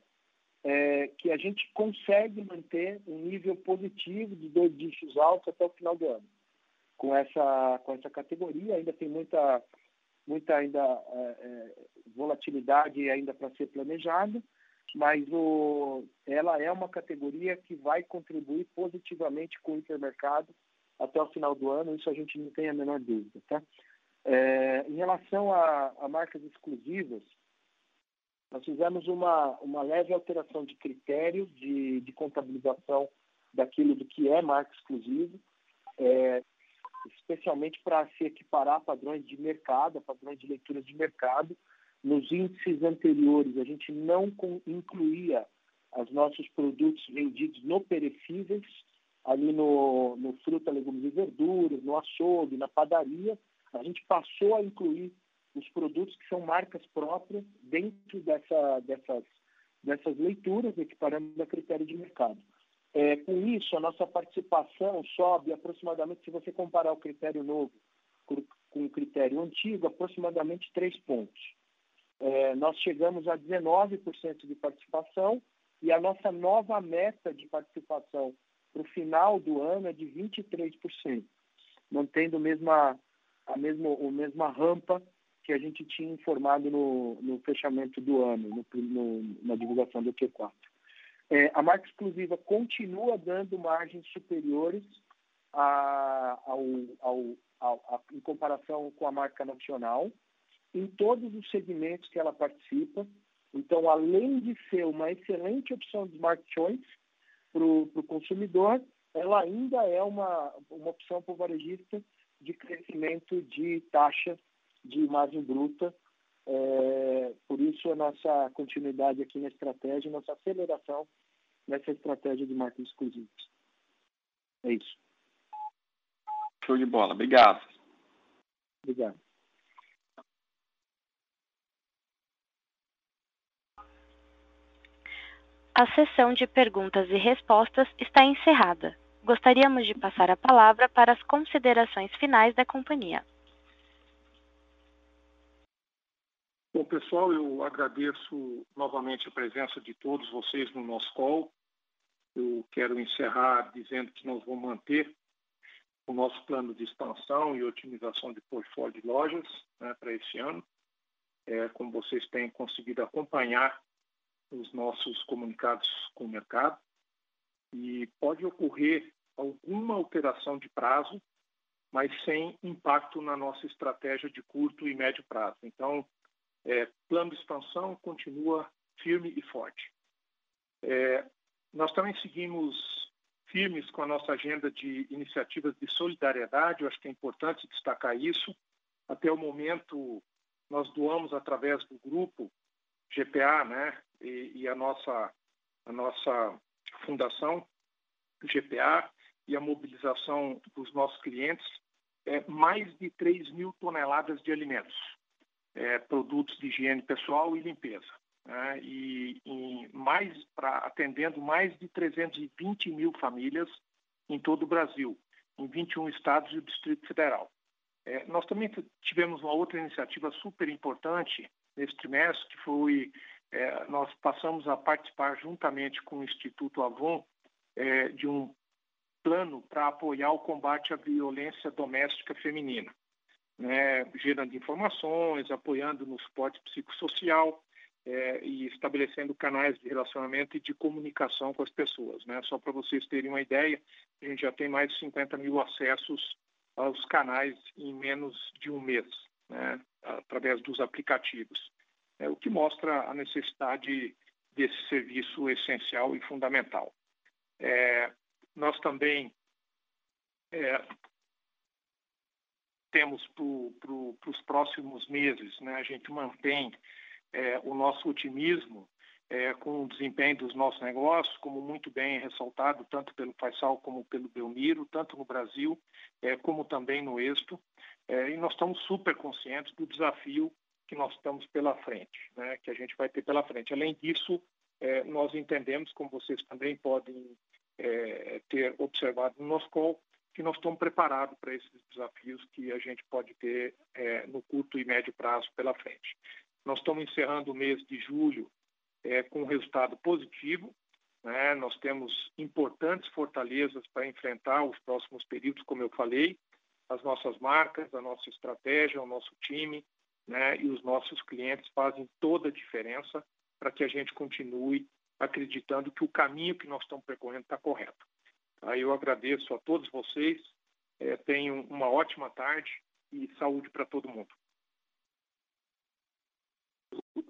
é, que a gente consegue manter um nível positivo de dois dígitos altos até o final do ano. Com essa, com essa categoria, ainda tem muita, muita ainda, é, é, volatilidade ainda para ser planejada, mas o, ela é uma categoria que vai contribuir positivamente com o hipermercado até o final do ano, isso a gente não tem a menor dúvida. Tá? É, em relação a, a marcas exclusivas, nós fizemos uma, uma leve alteração de critério de, de contabilização daquilo do que é marca exclusiva, é, especialmente para se equiparar a padrões de mercado, a padrões de leitura de mercado. Nos índices anteriores, a gente não incluía os nossos produtos vendidos no perecíveis, ali no, no fruta, legumes e verduras, no açougue, na padaria. A gente passou a incluir os produtos que são marcas próprias dentro dessa, dessas, dessas leituras, equiparando a critério de mercado. É, com isso, a nossa participação sobe aproximadamente, se você comparar o critério novo com o critério antigo, aproximadamente 3 pontos. É, nós chegamos a 19% de participação e a nossa nova meta de participação para o final do ano é de 23%, mantendo mesma, a mesma, a mesma rampa que a gente tinha informado no, no fechamento do ano, no, no, na divulgação do Q4. É, a marca exclusiva continua dando margens superiores a, ao, ao, ao, a, em comparação com a marca nacional, em todos os segmentos que ela participa. Então, além de ser uma excelente opção de Smart Choice para o consumidor, ela ainda é uma, uma opção para o varejista de crescimento de taxa de margem bruta. É, por isso, a nossa continuidade aqui na estratégia, nossa aceleração nessa estratégia de marcas exclusivas. É isso. Show de bola. Obrigado. Obrigado. A sessão de perguntas e respostas está encerrada. Gostaríamos de passar a palavra para as considerações finais da companhia. Bom, pessoal, eu agradeço novamente a presença de todos vocês no nosso call. Eu quero encerrar dizendo que nós vamos manter o nosso plano de expansão e otimização de portfólio de lojas né, para esse ano. É, como vocês têm conseguido acompanhar os nossos comunicados com o mercado. E pode ocorrer alguma alteração de prazo, mas sem impacto na nossa estratégia de curto e médio prazo. Então, é, plano de expansão continua firme e forte. É, nós também seguimos firmes com a nossa agenda de iniciativas de solidariedade, eu acho que é importante destacar isso. Até o momento, nós doamos através do grupo GPA, né, e, e a nossa a nossa fundação GPA e a mobilização dos nossos clientes é, mais de 3 mil toneladas de alimentos, é, produtos de higiene pessoal e limpeza. Né, e, mais para atendendo mais de 320 mil famílias em todo o Brasil, em 21 estados e o Distrito Federal. É, nós também tivemos uma outra iniciativa super importante nesse trimestre, que foi é, nós passamos a participar juntamente com o Instituto Avon é, de um plano para apoiar o combate à violência doméstica feminina, né, gerando informações, apoiando no suporte psicossocial é, e estabelecendo canais de relacionamento e de comunicação com as pessoas. Né? Só para vocês terem uma ideia, a gente já tem mais de 50 mil acessos aos canais em menos de um mês, né? através dos aplicativos, é, o que mostra a necessidade desse serviço essencial e fundamental. É, nós também é, temos para pro, os próximos meses, né, a gente mantém é, o nosso otimismo é, com o desempenho dos nossos negócios, como muito bem ressaltado, tanto pelo Faisal como pelo Belmiro, tanto no Brasil é, como também no êxito. É, e nós estamos super conscientes do desafio que nós estamos pela frente, né, que a gente vai ter pela frente. Além disso, é, nós entendemos, como vocês também podem é, ter observado no nosso call, que nós estamos preparados para esses desafios que a gente pode ter é, no curto e médio prazo pela frente. Nós estamos encerrando o mês de julho é, com um resultado positivo. Né? Nós temos importantes fortalezas para enfrentar os próximos períodos, como eu falei, as nossas marcas, a nossa estratégia, o nosso time né? e os nossos clientes fazem toda a diferença para que a gente continue acreditando que o caminho que nós estamos percorrendo está correto. Aí eu agradeço a todos vocês, é, tenham uma ótima tarde e saúde para todo mundo.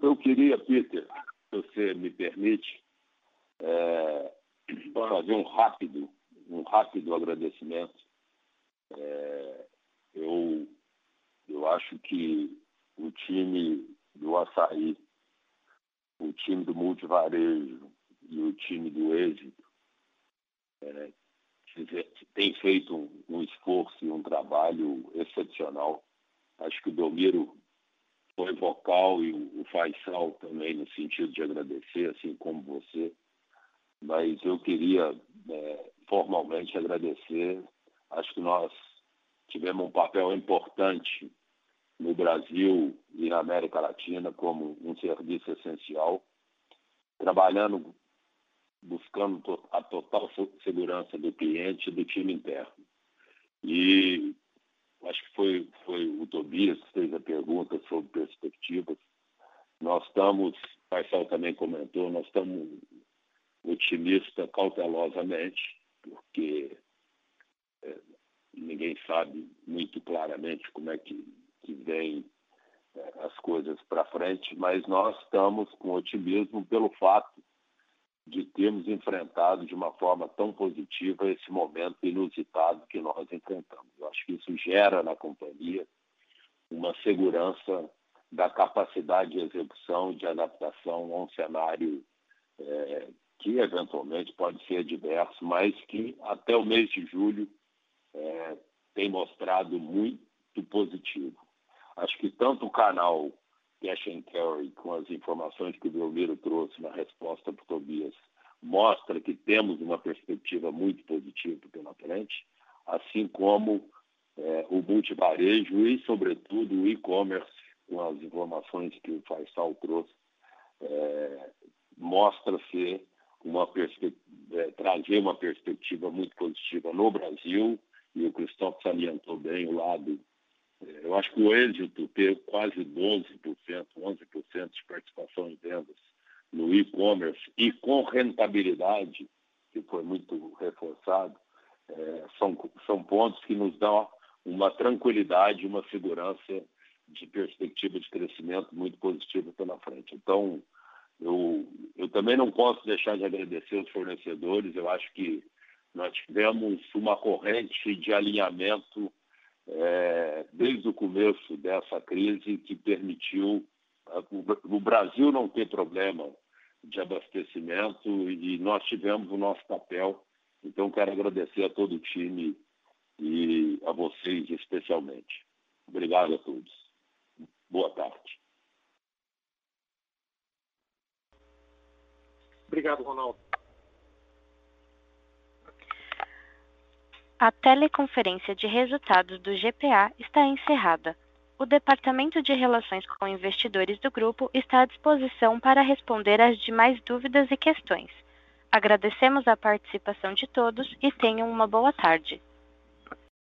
Eu queria, Peter, se você me permite, é, fazer um rápido, um rápido agradecimento. É, eu, eu acho que o time do Açaí, o time do Multivarejo e o time do Êxito é, tem feito um, um esforço e um trabalho excepcional. Acho que o Domiro foi vocal e o Faisal também no sentido de agradecer, assim como você. Mas eu queria é, formalmente agradecer. Acho que nós tivemos um papel importante no Brasil e na América Latina como um serviço essencial, trabalhando, buscando a total segurança do cliente e do time interno. E acho que foi, foi o Tobias que fez a pergunta sobre perspectivas. Nós estamos, o Marcel também comentou, nós estamos otimistas cautelosamente, porque é, ninguém sabe muito claramente como é que, que vem é, as coisas para frente, mas nós estamos com otimismo pelo fato de termos enfrentado de uma forma tão positiva esse momento inusitado que nós enfrentamos. Eu acho que isso gera na companhia uma segurança da capacidade de execução de adaptação a um cenário é, que eventualmente pode ser diverso, mas que até o mês de julho é, tem mostrado muito positivo. Acho que tanto o canal cash and carry, com as informações que o Belmiro trouxe na resposta para o Tobias, mostra que temos uma perspectiva muito positiva pela frente, assim como é, o multivarejo e, sobretudo, o e-commerce, com as informações que o Faisal trouxe, é, mostra ser uma é, trazer uma perspectiva muito positiva no Brasil, e o Cristóvão salientou bem o lado eu acho que o êxito ter quase 12%, 11% de participação em vendas no e-commerce e com rentabilidade, que foi muito reforçado, é, são, são pontos que nos dão uma tranquilidade, uma segurança de perspectiva de crescimento muito positiva pela frente. Então, eu, eu também não posso deixar de agradecer os fornecedores. Eu acho que nós tivemos uma corrente de alinhamento é, desde o começo dessa crise que permitiu o Brasil não ter problema de abastecimento e nós tivemos o nosso papel. Então, quero agradecer a todo o time e a vocês especialmente. Obrigado a todos. Boa tarde. Obrigado, Ronaldo. A teleconferência de resultados do GPA está encerrada. O Departamento de Relações com Investidores do grupo está à disposição para responder às demais dúvidas e questões. Agradecemos a participação de todos e tenham uma boa tarde.